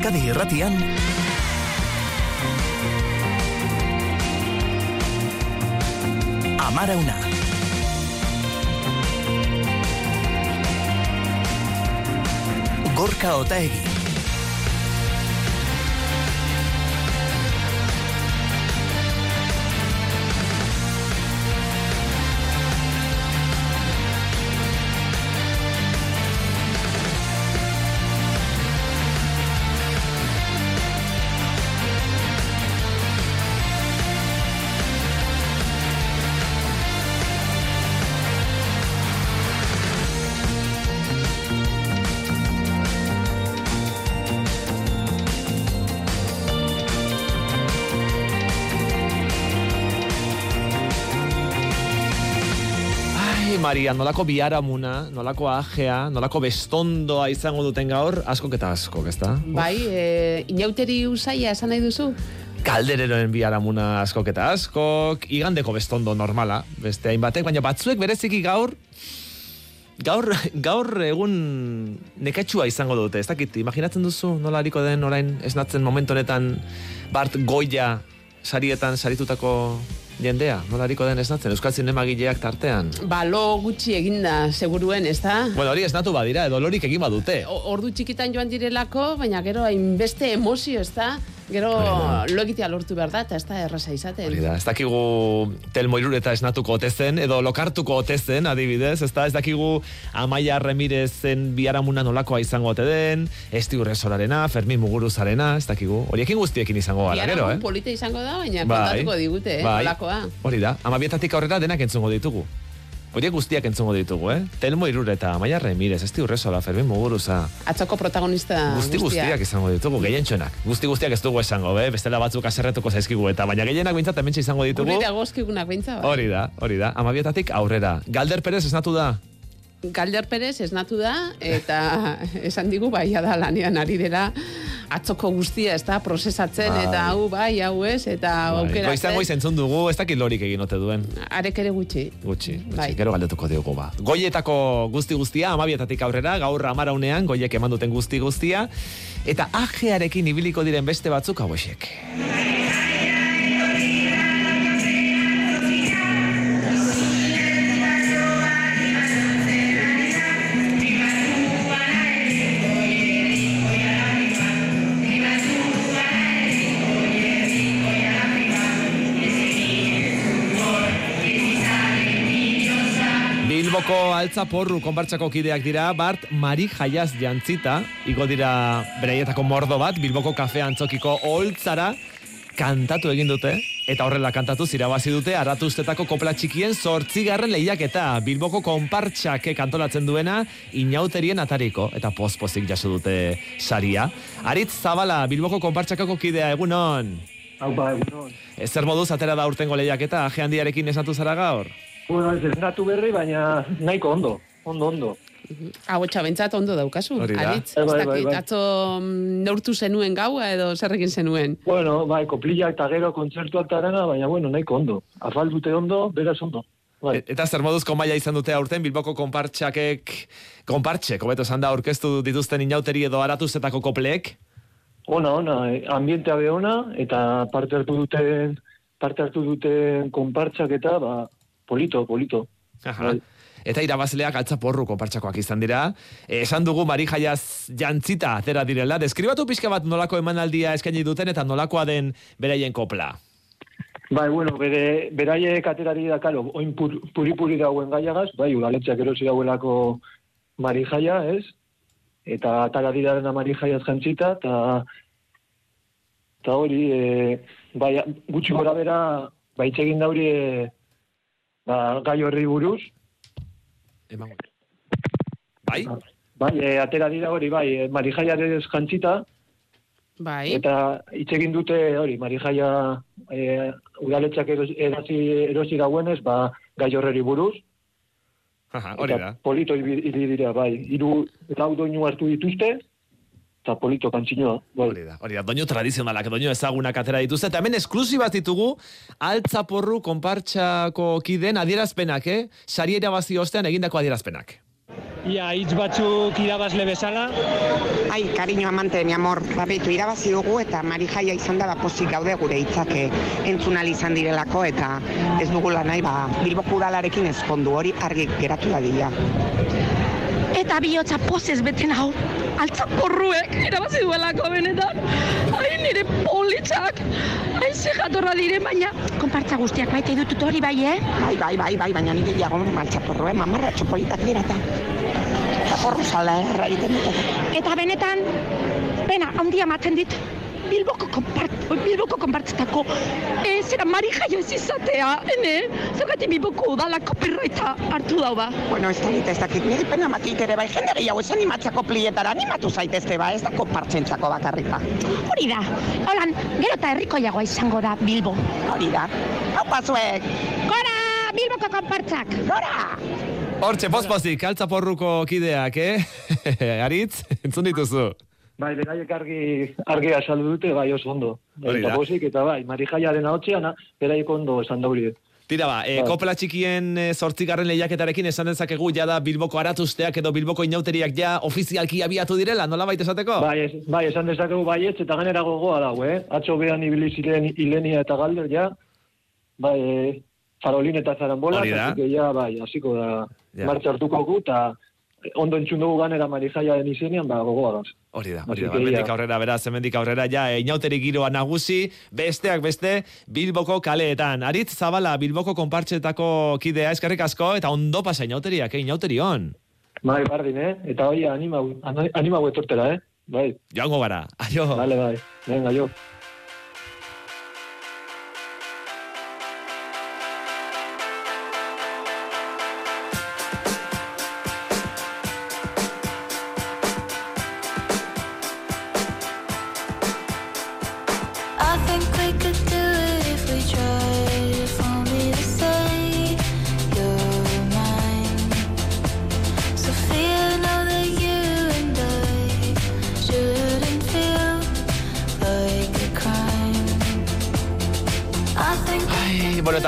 Euskadi irratian. Amara una Gorka Otaegi Maria, nolako biharamuna, nolako ajea, nolako bestondoa izango duten gaur, askok eta askok, ezta? Bai, e, inauteri usaia esan nahi duzu? Kaldereroen biharamuna askok eta askok, igandeko bestondo normala, beste hainbatek, baina batzuek bereziki gaur, gaur, gaur egun nekatxua izango dute, ez dakit, imaginatzen duzu nola hariko den orain esnatzen momentu honetan Bart Goya sarietan saritutako jendea, nola hariko den esnatzen, Euskal Zinemagileak tartean. Ba, lo gutxi eginda, seguruen, ez da? Bueno, hori esnatu badira, edo lorik egin badute. Ordu txikitan joan direlako, baina gero hainbeste emozio, ez da? Gero Hori lo egitea lortu behar da, eta ez da erraza izaten. Hori da, ez dakigu telmo irureta esnatuko otezen, edo lokartuko otezen, adibidez, ez da, ez dakigu Amaia Remirezen biharamuna nolakoa izango ote den, Esti Urresorarena, Fermin Muguruzarena, ez dakigu, horiekin guztiekin izango gara, gero, eh? polita izango da, baina Bai, kontatuko digute, eh, bai. holakoa. Hori da, amabietatik aurrera denak entzungo ditugu. Horiek guztiak entzungo ditugu, eh? Telmo Irureta, Amaia Remirez, Esti Urresora, Fermin Muguruza, Atzoko protagonista Guzti guztiak. guztiak izango ditugu, gehientxonak. Guzti guztiak ez dugu esango, be? bestela batzuk aserretuko zaizkigu eta baina gehienak bintzat hemen izango ditugu. Gure dagozkigunak beintza, bai. Hori da, hori da. Amabietatik aurrera. Galder Perez esnatu da. Galder Perez esnatu da, eta esan digu, bai, da lanean ari dela, atzoko guztia, ez da, prozesatzen, Bai. eta hau, bai, hau ez, eta Bai, aukera. Goizan goiz entzun dugu, ez dakit lorik egin ote duen. Arek ere gutxi. Gutxi, gutxi. Bai. gero galdetuko diogu ba. Goietako guzti guztia, amabietatik aurrera, gaur amaraunean, goiek eman duten guzti guztia, eta ajearekin ibiliko diren beste batzuk hauexek. Altza porru konpartsako kideak dira, Bart Mari Jaiaz jantzita, igo dira beraietako mordo bat, Bilboko kafe antzokiko holtzara, kantatu egin dute, eta horrela kantatu zirabazi dute, aratuztetako kopla txikien zortzigarren lehiaketa, Bilboko konpartxak kantolatzen duena, inauterien atariko, eta pospozik jaso dute saria. Aritz Zabala, Bilboko konpartxakako kidea, egunon. Hau ba, egunon. Ez zer moduz atera da urtengo lehiaketa, aje handiarekin esnatu zara gaur? Bueno, ez esnatu berri, baina nahiko ondo. Ondo, ondo. Hau bentsat ondo daukazu. Aritz, Bai, ez bai, dakit, bai. atzo mm, neurtu zenuen gaua edo zer egin zenuen. Bueno, bai, koplillak eta gero kontzertuak tarana, baina bueno, nahiko ondo. Afaldute ondo, beraz ondo. Bai. E- Eta zer moduzko maila izan dute aurten Bilboko konpartxakek, konpartxe, kobeto esan da, aurkeztu dituzten inauteri edo aratuzetako kopleek? Ona, ona, eh, ambientea be ona, eta parte hartu duten, parte hartu duten konpartsak eta, ba, polito, polito. Aha. Bai. Eta irabazleak altzaporru konpartxakoak izan dira. Esan dugu Mari Jaiaz jantzita atera direla. Deskribatu pixka bat nolako emanaldia eskaini duten eta nolakoa den beraien kopla. Bai, bueno, bere, beraiek aterari da, karo, oin pur, puri-puri dauen gaiagaz, bai, udaletxeak erosi dauelako marijaia, ez? Eta atara dira dena marijaiaz jantzita, eta eta hori, e, bai, gutxi gora bera, bai, egin dauri, e, ba, gai horri buruz, Emango. Bai? bai, e, atera dira hori, bai, e, marijaia ez jantzita, Bai. Eta hitz egin dute hori, Marijaia e, udaletxak erosi, erosi, dauenez, ba, gai horreri buruz. Aha, hori da. Eta polito ibi- ibili dira, bai. Hiru lau doinu hartu dituzte, eta polito kantzinoa. Bai. Hori da, hori da, doinu tradizionalak, doinu ezagunak atera dituzte, eta hemen esklusibaz ditugu, altzaporru konpartxako kiden adierazpenak, eh? Sari irabazi ostean egindako adierazpenak. Ia, hitz batzuk irabazle bezala. Ai, cariño amante, mi amor, babetu irabazi dugu eta Mari Jaia izan da pozik gaude gure hitzak eh, entzun ahal izan direlako eta ez dugula nahi ba Bilboko udalarekin ezkondu hori argi geratu dadila. Eta bihotza pozez beten hau, altzaporruek irabazi duelako benetan. Ai, nire politzak, ai, ze jatorra dire, baina konpartza guztiak maite dutut hori bai, eh? Bai, bai, bai, bai, baina nire diago maltzaporru, eh, mamarra txopolitak dira eta Horro zala erra egiten dut. Eta benetan, pena, handia maten dit, Bilboko konpart, Bilboko konpartzetako, e, zera Mari Jaio ez izatea, ene? Zergati Bilboko udala copyrighta hartu dau ba. Bueno, ez dakit, ez dakit, nire pena matik ere bai, jende gehiago ez animatzako plietara, animatu zaitezte ba, ez da konpartzentzako bakarrik ba. Hori da, holan, gero eta herrikoiagoa izango da Bilbo. Hori da, hau pazuek, Gora, Bilboko konpartzak! gora! Hortxe, pospozik, altzaporruko kideak, eh? Aritz, entzun dituzu. Bai, beraiek argi, argi asaldu dute, bai oso ondo. Hori da. Eta pozik, eta bai, Marijaiaren ahotzean, beraiek ondo esan dauri. Tira ba, e, Bai. kopla txikien e, zortzigarren lehiaketarekin esan dezakegu ja da Bilboko aratuzteak edo Bilboko inauteriak ja ofizialki abiatu direla, nola baita esateko? Bai, ez, bai, esan dezakegu baietz, eta ganera gogoa dago, eh? Atxo behan ibili ziren Ilenia eta Galder, ja, bai, e, Farolin eta Zarambola, que ja, bai, hasiko da, Ja. martxa hartuko gu, eta ondo entzun dugu ganera Marijaiaren izenean, ba, gogoa. Hori da, hori da. Hemendik aurrera, beraz, hemendik aurrera, ja, e, inauteri giroa nagusi, besteak beste, Bilboko kaleetan. Aritz Zabala, Bilboko konpartxetako kidea eskerrik asko, eta ondo pasa inauteriak, eh, inauteri hon. Bai, bardin, eh? Eta hoi, anima, anima etortera, eh? Bai, Joango gara, aio. vale, bai. Venga, jo.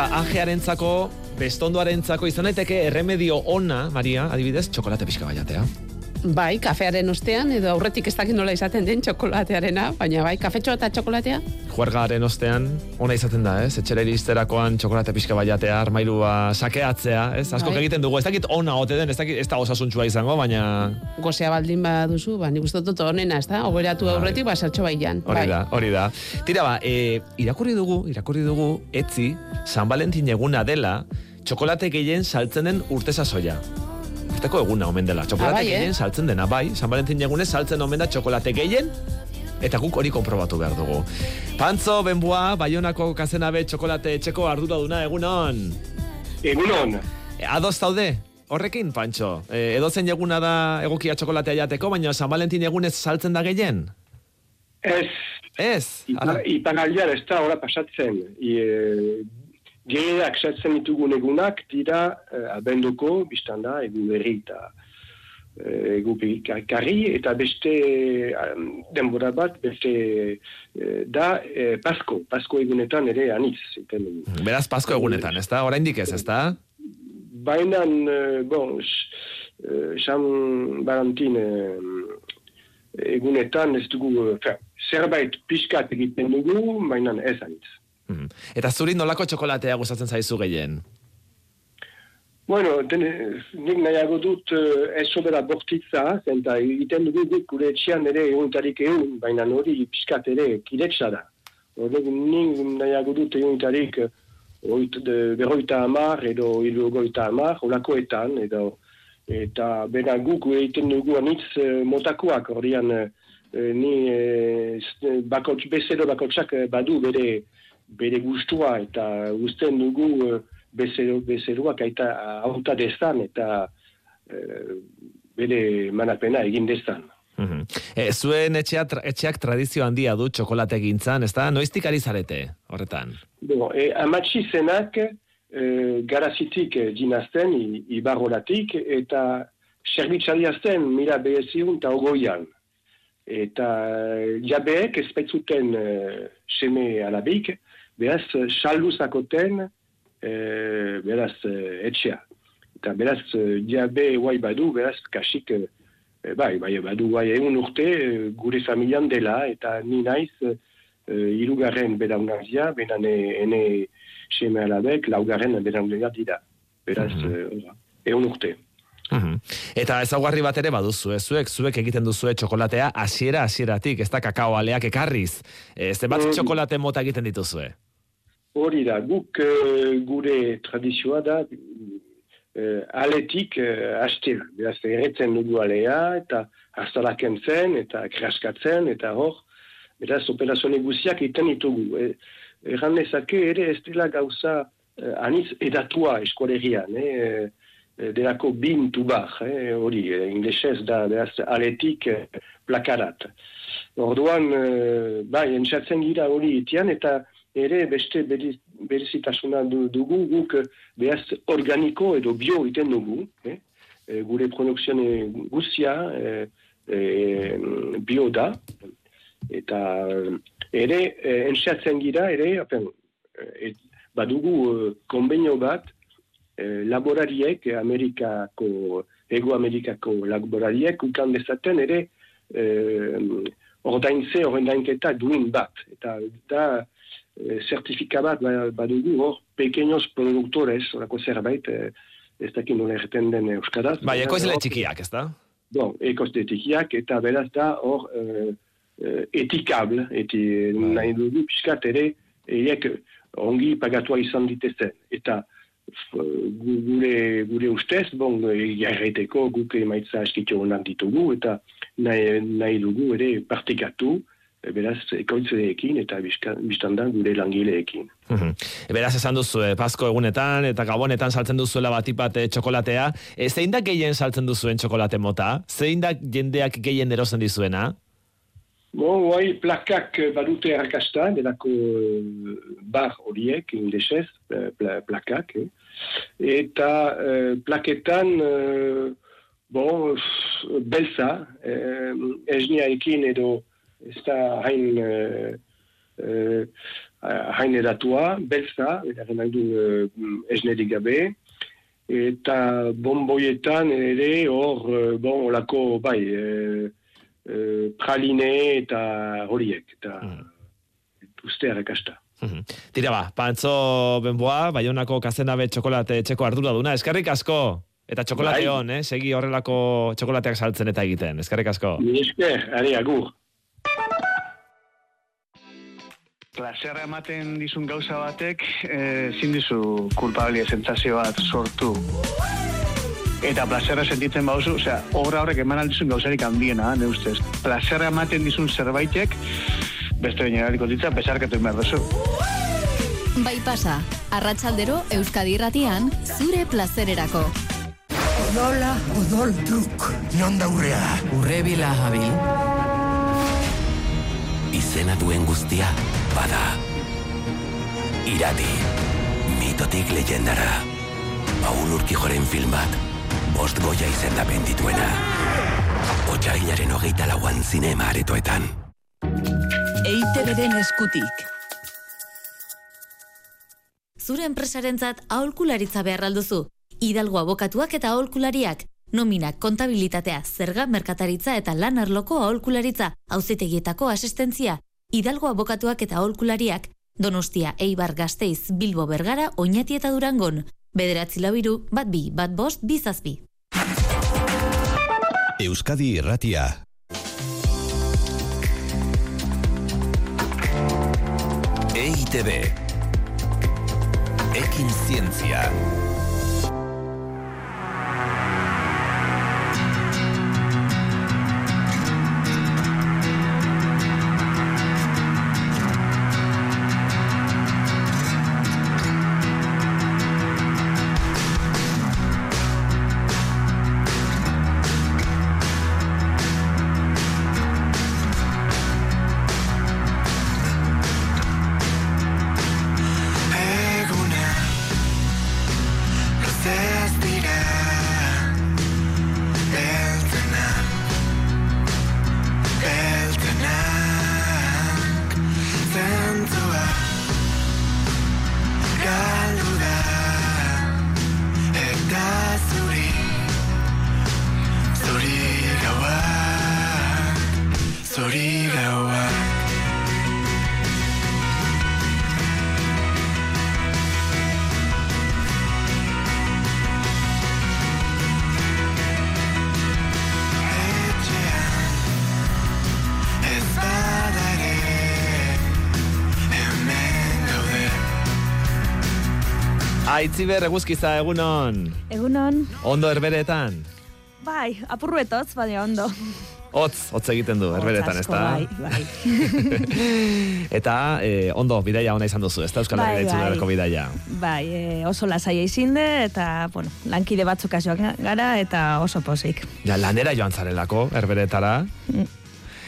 Eta angearentzako, bestondoarentzako izan daiteke erremedio ona, Maria, adibidez, txokolate pixka baiatea. Bai, kafearen ostean, edo aurretik ez dakit nola izaten den txokolatearena, baina bai, kafetxo eta txokolatea? Juergaren ostean, ona izaten da, ez? Etxera iristerakoan txokolate pixka baiatea, armailua sakeatzea, ez? Askok Bai. egiten dugu, ez dakit ona ote den, ez dakit ez da osasuntsua izango, baina Gozea baldin baduzu, ba, nik uste dut onena, ez da? Oberatu Bai. aurretik, ba, sartxo baian. hori da, hori da. Tira ba, e, irakurri dugu, irakurri dugu, etzi, San Valentin eguna dela, txokolate gehien saltzen den urte sasoia. Urteko eguna omen dela. Txokolate Ah, bai, eh? gehien saltzen dena, bai. San Valentin egunez saltzen omen da txokolate gehien, eta guk hori konprobatu behar dugu. Pantzo, benbua, Baionako kazenabe txokolate etxeko arduraduna egunon. Egunon, E, ados zaude? Horrekin, Pantxo. E, edozen eguna da egokia txokolatea jateko, baina San Valentin egunez saltzen da gehien? ez, Ez? Ipa- iparaldian ez da ora pasatzen. I, e, Gehienak sartzen ditugun egunak dira e, abenduko, biztan da, egun berri eta e, egu karri, eta beste em, denbora bat, beste e, da e, Pasko, Pasko egunetan ere anitz. Iten. Beraz, Pasko egunetan, ez da? Oraindik ez, ez da? Baina, e, bon, San Valentin egunetan ez dugu, fer, zerbait pixkat egiten dugu, baina ez anitz. Mhm. Eta zuri nolako txokolatea gustatzen zaizu gehien? Bueno, den, nik nahiago dut eh, ez sobera bortitza, zenta egiten dugu guk gure etxean ere eguntarik egun, baina hori pixkat ere kiretsa da. Horrek nik nahiago dut eguntarik eh, oit, de, berroita amar edo ilugoita amar, olakoetan, edo eta bera guk egiten dugu anitz eh, motakoak, horrian eh, ni eh, bakots, bezero bakotsak badu bere bere gustua eta gusten dugu eh, bezero, bezeroak aita auta dezan eta eh, bere manapena egin dezan. Mhm. E, zuen etxea, tra- etxeak tradizio handia du txokolate gintzan, ez da? Noiztik ari zarete, horretan? Bon, e, amatxi zenak e, garazitik e, dinazten, i- ibarrolatik, eta serbitzaliazten mila beheziun eta ogoian. Eta e, jabeek ez baitzuten e, seme alabik, beraz, salduzakoten, e, beraz, e, etxea. Eta beraz, eh, diabe guai badu, beraz, kasik, eh, eh, bai, bai, badu guai egun urte eh, gure familian dela, eta ni naiz, eh, irugarren belaunazia, benan ene seme alabek, laugarren belaunazia dira. Beraz, Mhm. eh, egun urte. Mhm. Eta ezaugarri bat ere baduzu, zuek, zuek egiten duzue txokolatea hasiera hasieratik, ez da kakao aleak ekarriz. E, zenbat Mm. txokolate mota egiten dituzue? Hori da, guk eh, gure tradizioa da eh, aletik uh, astera. Beraz, erretzen dugu alea, eta astalaken zen, eta kraskatzen, eta hor, beraz, operazio neguziak iten ditugu. E, erran dezake ere ez dela gauza uh, aniz edatua eskolerian, eh? eh, delako bin tubar, eh? hori, eh, inglesez da, beraz, aletik eh, plakarat. Orduan, eh, bai, entzatzen gira hori itian, eta ere beste beri- berezitasuna du- dugu guk eh, behaz organiko edo bio iten dugu, eh? Eh, gure produkzione guztia eh, eh, bio da, eta ere eh, entzatzen gira ere, apen, et, badugu eh, konbenio bat eh, laborariek, Amerikako, Ego Amerikako laborariek, ukan dezaten ere eh, ordaintze, ordainketa duin bat. Eta da eh, zertifika bat ba- badugu hor, pequeños productores, orako zerbait, eh, ez dakit nola erten den euskaraz. Bai, ekoizle hor- txikiak, ez da? Bon, ekoizle txikiak, eta beraz da hor eh, eh, etikable, eti nahi dugu pixkat ere, eiek ongi pagatua izan ditezen. Eta gure, gure ustez, bon, jarreteko guk emaitza eskitxo honak ditugu, eta nahi, nahi dugu ere partekatu, eh, beraz, ekoizleekin eta bizka- biztan da gure langileekin. Mhm. Beraz esan duzu, eh, Pasko egunetan eta gabonetan saltzen duzuela batipat eh, txokolatea. E, zein da gehien saltzen duzuen txokolate mota? Zein da jendeak gehien erosten dizuena? Bon, guai, plakak eh, badute arrakasta, delako eh, bar horiek, inglesez, eh, pla, plakak, eh. eta eh, plaketan, eh, bon, belza, eh, esniaekin edo ez da hain, eh, eh, hain edatua, belza, edaren nahi du eh, esnerik gabe, eta bonboietan ere hor, bon, olako, bai, eh, eh, praline eta horiek, eta uste errekasta. Mhm. Tira ba, pantzo benboa, baionako kazenabe txokolate etxeko arduraduna. Eskerrik asko! Eta txokolate Bai. hon, eh? Segi horrelako txokolateak saltzen eta egiten. Eskerrik asko. Esker, ari agur. Plazerra ematen dizun gauza batek, eh, ezin dizu kulpabilia sentsazio bat sortu. Eta plazerra sentitzen bauzu, osea, obra horrek eman aldizun gauzarik handiena, ne ustez. Plazerra ematen dizun zerbaitek, beste baina erariko ditza, besarkatu behar duzu. Bai pasa, arratsaldero Euskadi Irratian, zure plazererako. Odola, odol truk, non daurrea. Urrebila habil. Izena duen guztia, bada. Irati, mitotik leyendara. Paul Urkijoren film bat, bost goia izendapen dituena. Otsailaren hogeita lauan zinema aretoetan. EITB-den eskutik. Zure enpresarentzat aholkularitza behar alduzu. Hidalgo abokatuak eta aholkulariak. Nominak, kontabilitatea, zerga, merkataritza eta lan arloko aholkularitza, auzitegietako asistentzia. Hidalgo abokatuak eta aholkulariak. Donostia, Eibar, Gasteiz, Bilbo, Bergara, Oñati eta Durangon. Bederatzi labiru, bat bi, bat bost, bizazpi. Euskadi Irratia. EITB. Ekin zientzia. Aitziber eguzkiza egunon. Egunon, Ondo herberetan. bai, apurruetotz, baina ondo. Hotz, hotz egiten du herberetan, ez da? Bai, bai. Eta eh, ondo, bidaia ona izan duzu, ez da Euskal Bai, Herria bai. itzulerako bidaia. bai e, oso lasaia izinde, eta, bueno, lankide batzuk asioak gara, eta oso pozik. Ja, lanera joan zarelako, herberetara. Mm.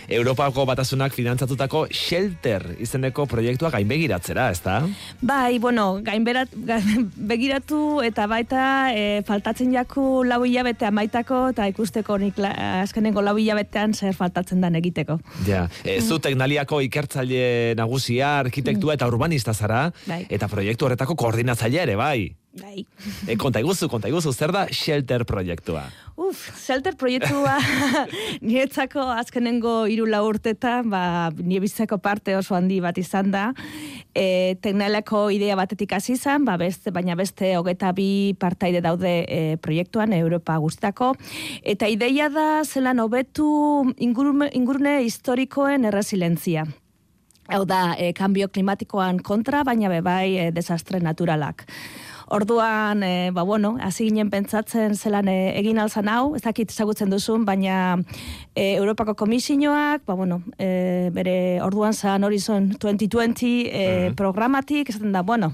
Europako batasunak finantzatutako Shelter izeneko proiektua gainbegiratzera, ez da? Bai, bueno, gainberat, ga- begiratu eta baita e, faltatzen jaku lau hilabete amaitako eta ikusteko nik la, azkenengo lau hilabetean zer faltatzen dan egiteko. Ja, e, zu teknaliako ikertzaile nagusia, arkitektua eta urbanista zara, Bai. eta proiektu horretako koordinatzailea ere, bai. Bai. E, konta iguzu, konta iguzu, zer da Shelter proiektua? Uf, Shelter proiektua niretzako azkenengo hiru lau urtetan, ba, nire bizitzako parte oso handi bat izan da. E, teknalako idea batetik hasi izan, ba, beste, baina beste hogeta bi partaide daude e, proiektuan, Europa guztako. Eta ideia da zelan hobetu ingurune, ingurune historikoen erresilentzia. Hau da, e, kambio klimatikoan kontra, baina bebai e, desastre naturalak. Orduan, e, ba bueno, hasi ginen pentsatzen zelan e, egin alzan hau, ez dakit ezagutzen duzun, baina e, Europako komisioak, ba bueno, e, bere orduan zan Horizon 2020 e, programatik, esaten da, bueno,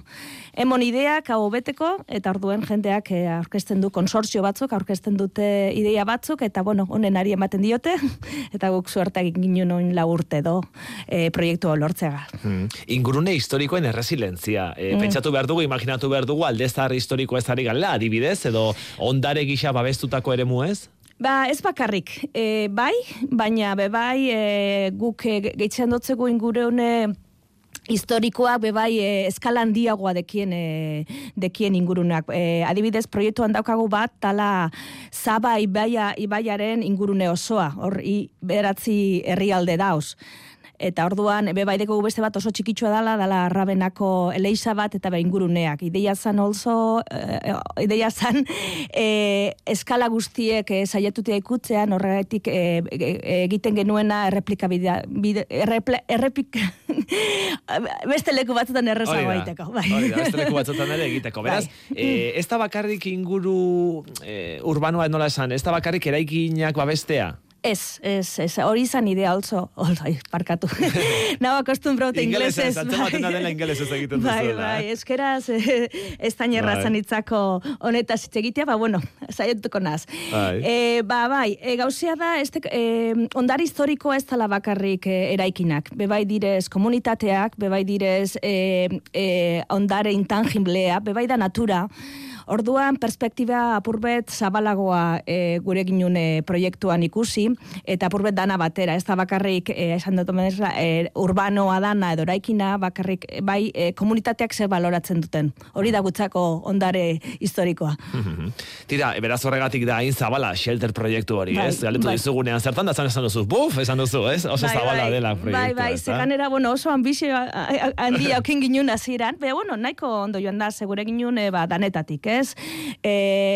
emon ideak hau beteko, eta orduen jendeak e, aurkezten du konsortzio batzuk, aurkezten dute ideia batzuk, eta bueno, honen ari ematen diote, eta guk suertak ginen oin lau urte do e, proiektu hau lortzega. Hmm. Ingurune historikoen erresilentzia. E, Mm. Pentsatu behar dugu, imaginatu behar dugu, aldezar historiko ez ari garela, adibidez, edo ondare gisa babestutako ere ez? Ba, ez bakarrik, e, bai, baina be bai e, guk e, gehitzen dotzegu ingureune historikoak bebai e, eskala handiagoa dekien e, dekien ingurunak. E, adibidez, proiektuan daukagu bat, tala Zaba ibaia, ibaiaren ingurune osoa, hor i, beratzi herrialde dauz. Eta orduan, bebai dugu beste bat oso txikitsua dala, dala Rabenako eleisa bat eta inguruneak. Ideia zan also, eh, ideia zan eh, eskala guztiek eh, saiatutia ikutzean, horregatik e- egiten genuena erreplika bidea, bide, erreple, errepik, beste leku batzutan errezago egiteko. Bai. Hori da, beste leku batzutan ere egiteko. Beraz, eh, ez da bakarrik inguru eh, urbanoa nola esan, ez da bakarrik eraikinak babestea. Ez, ez, ez, hori izan idea also, olai, parkatu. Nau akostumbraute inglesez. Da dela ingelesez egiten Bai, duzuela. bai, eskeraz, eh, ez tainerra Bai. zanitzako honetaz hitz egitea, ba, bueno, saietuko naz. Bai. E, ba, bai, e, gauzea da, este, e, ondar historikoa ez tala bakarrik e, eraikinak. Bebai direz komunitateak, bebai direz e, e, ondare intangiblea, bebai da natura. Orduan, perspektiba apurbet zabalagoa e, gure ginun e, proiektuan ikusi, eta apurbet dana batera, ez da bakarrik, e, esan dut e, urbanoa dana edo eraikina, bakarrik, bai, e, komunitateak zer baloratzen duten. Hori da gutzako ondare historikoa. Tira, beraz horregatik da hain zabala shelter proiektu hori, Bai, ez? Galetu bai. dizugunean zertan da esan duzu, buf, esan duzu, ez? Oso zabala dela proiektua, Bai, bai, zeganera, bueno, oso ambizio handia aukin ginun hasieran, be, bueno, nahiko ondo joan da, segure ginun, e, ba, danetatik, ez? E,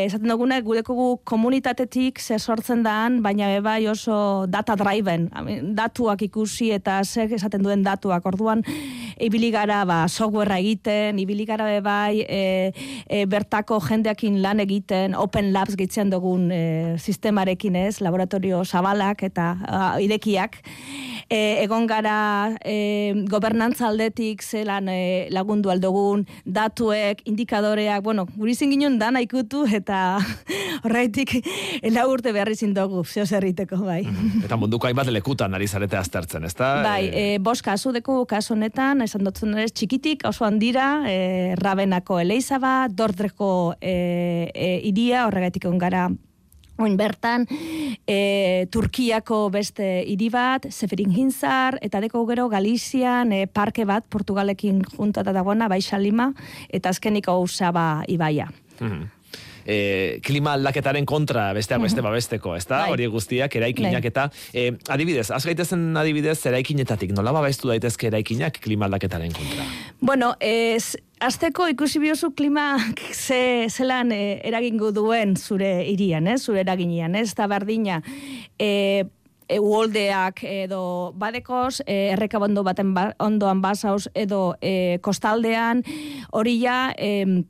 esaten duguna, gureko komunitatetik zer sortzen daan, baina be, bai oso data driven, datuak ikusi eta zer esaten duen datuak, orduan, ibili gara, ba, softwarea egiten, ibili gara bai, e, e, bertako jendeakin lan egiten, open labs gitzen dugun e, sistemarekin ez, laboratorio zabalak eta a, irekiak, e, egon gara e, gobernantza aldetik zelan e, lagundu aldogun, datuek, indikadoreak, bueno, gurizin ginen dana ikutu eta horreitik lau urte behar izin dugu, zeo zerriteko, bai. Eta munduko hainbat lekutan ari zarete aztertzen, ezta? Bai, e, bost kasu deku kasu honetan, esan dutzen ere txikitik, oso handira, e, Rabenako Eleizaba, Dordreko e, e, iria, horregatik egon gara Oin bertan, e, Turkiako beste hiri bat, Seferin Hinzar, eta deko gero Galizian e, parke bat, Portugalekin juntata dagoena, Baixa Lima, eta azkenik hau Saba Ibaia. Mhm. E, klima aldaketaren kontra besteak beste babesteko, ezta? Bai. Hori guztiak eraikinak Bai. eta e, adibidez, az gaitezen adibidez eraikinetatik, nola babestu daitezke eraikinak klima aldaketaren kontra? Bueno, ez, azteko ikusi biozu klima ze, zelan e, eragingo duen zure irian, eh? zure eraginean, ez da bardina. E, e, uoldeak edo badekoz, e, errekabondo baten ba, ondoan basauz edo e, kostaldean, hori ja... E,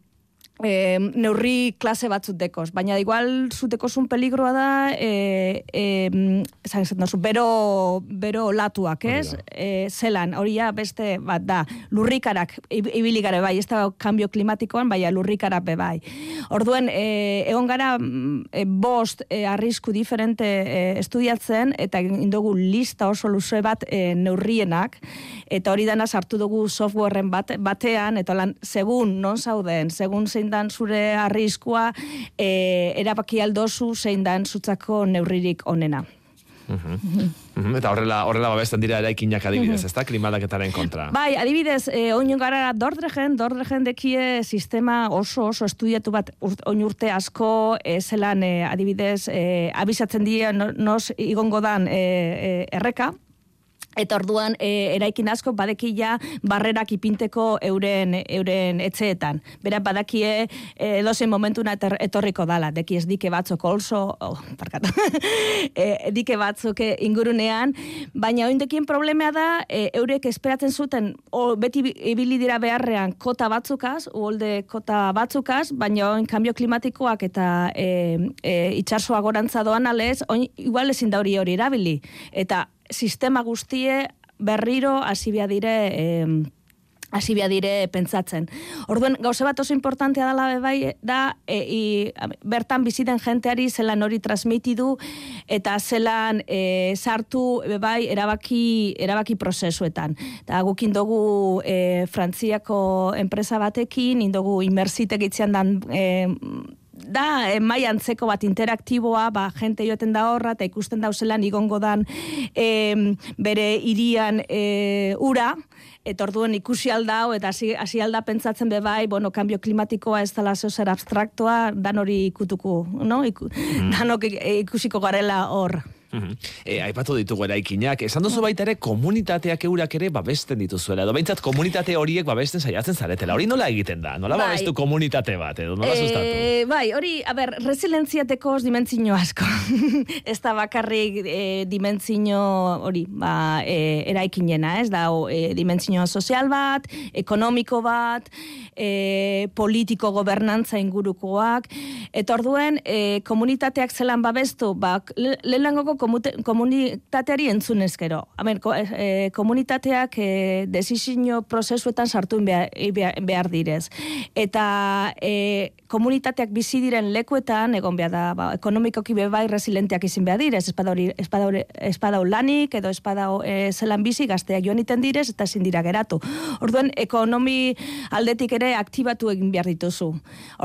e, neurri klase batzut dekoz. Baina igual zutekozun peligroa da, e, e, esan esan dozu, bero, bero latuak, ez? E, zelan, hori ja beste bat da, lurrikarak, ib- ibili gara bai, ez da kambio klimatikoan, baina lurrikarak be bai. Orduen, e, egon gara mm, e, bost e, arrisku diferente e, estudiatzen, eta egin dugu lista oso luze bat e, neurrienak, eta hori dana sartu dugu softwareen bat, batean, eta lan, segun non zauden, segun zein dan zure arriskua, e, erabaki aldozu zein dan zutzako neurririk onena. Mhm, Eta horrela, horrela babesten dira eraikinak adibidez, Mhm. ez da, klimadaketaren kontra. Bai, adibidez, e, oin gara Dordregen, Dordregen dekie sistema oso oso estudiatu bat ur, oin urte asko, e, zelan e, adibidez, e, abisatzen no- nos igongo dan e, e, erreka, Eta orduan e, eraikin asko badekila barrerak ipinteko euren euren etxeetan. Bera badakie e, edozein momentuna etor- etorriko dala, deki ez dike batzuk olso, oh, barkatu, e, dike batzuk e, ingurunean, baina oindekin problemea da, e, eurek esperatzen zuten, o, beti bi- ibili dira beharrean kota batzukaz, uholde kota batzukaz, baina oin kambio klimatikoak eta e, e, itxarsoa gorantza doan alez, oin, igual ezin da hori hori erabili. Eta sistema guztie berriro hasi behar dire em, hasi dire pentsatzen. Orduen, gauze bat oso importantea dela bai, da, e, i, bertan biziden jenteari zelan hori transmitidu, eta zelan e, sartu bai erabaki, erabaki prozesuetan. Eta gukin dugu e, Frantziako enpresa batekin, indogu inmersitek itzean dan e, da, e, mai antzeko bat interaktiboa, ba, jente joeten da horra, eta ikusten dauzelan igongo dan em, bere irian e, ura, eta orduan ikusi aldao, eta hasi, alda pentsatzen be bai, bueno, kambio klimatikoa ez dela zeo zer abstraktoa, dan hori ikutuko, no? Iku, Danok e, ikusiko garela hor. E, aipatu ditugu eraikinak, esan duzu baita ere komunitateak eurak ere babesten dituzuela, edo behintzat komunitate horiek babesten saiatzen zaretela. Hori nola egiten da? Nola Bai. babestu komunitate bat, edo nola sustatu? Eh, bai, hori, a ber, resilientziateko dimentzio asko. ez da bakarrik e, dimentzio hori, ba, e, eraikinena, ez da, o, e, dimentzio sozial bat, ekonomiko bat, e, politiko gobernantza ingurukoak, eta orduen, e, komunitateak zelan babestu, ba, le- lehenengoko komunitateari entzunez gero. Amen, ko, e, komunitateak e, desizio prozesuetan sartu behar, behar direz. Eta e, komunitateak bizi diren lekuetan, egon behar da, ba, ekonomikoki be bai resilienteak izin behar direz, espada hori, espada hori, espada lanik, edo espada e, zelan bizi gazteak joan iten direz, eta ezin dira geratu. Orduan, ekonomi aldetik ere aktibatu egin behar dituzu.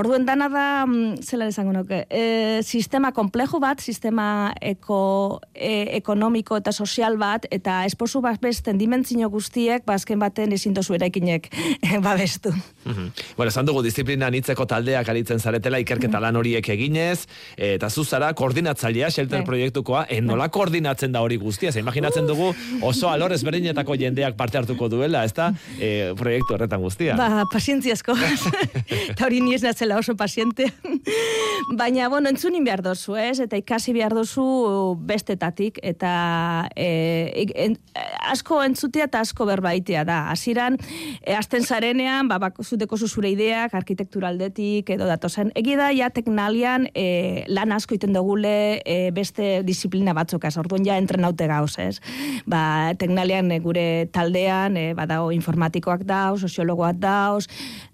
Orduan, dana da, mm, zelan esango nuke, e, sistema komplejo bat, sistema eko, e, ekonomiko eta sozial bat, eta esposu bat besten dimentzio guztiek, bazken baten ezin dozu eraikinek babestu. Mhm. Bueno, esan dugu disiplina anitzeko taldeak aritzen zaretela ikerketa lan horiek eginez, eta zu zara koordinatzailea shelter Bai. proiektukoa, eh, nola koordinatzen da hori guztia? Ze imaginatzen dugu oso alor ezberdinetako jendeak parte hartuko duela, ezta? Eh, proiektu horretan guztia. Ba, pazientziazko. eta hori ni ez natzela oso paziente. Baina, bueno, entzunin behar dozu, ez? Eta ikasi behar dozu bestetatik, eta e, en, asko entzutea eta asko berbaitea da. Hasieran e, azten zarenean, ba, zuteko zu zure ideak, arkitektura aldetik, edo datozen. Egi da, ja, teknalian e, lan asko iten dugule e, beste disiplina batzukaz, orduan ja entrenaute gauz, ez? Ba, teknalian e, gure taldean, e, badao informatikoak dauz, soziologoak dauz,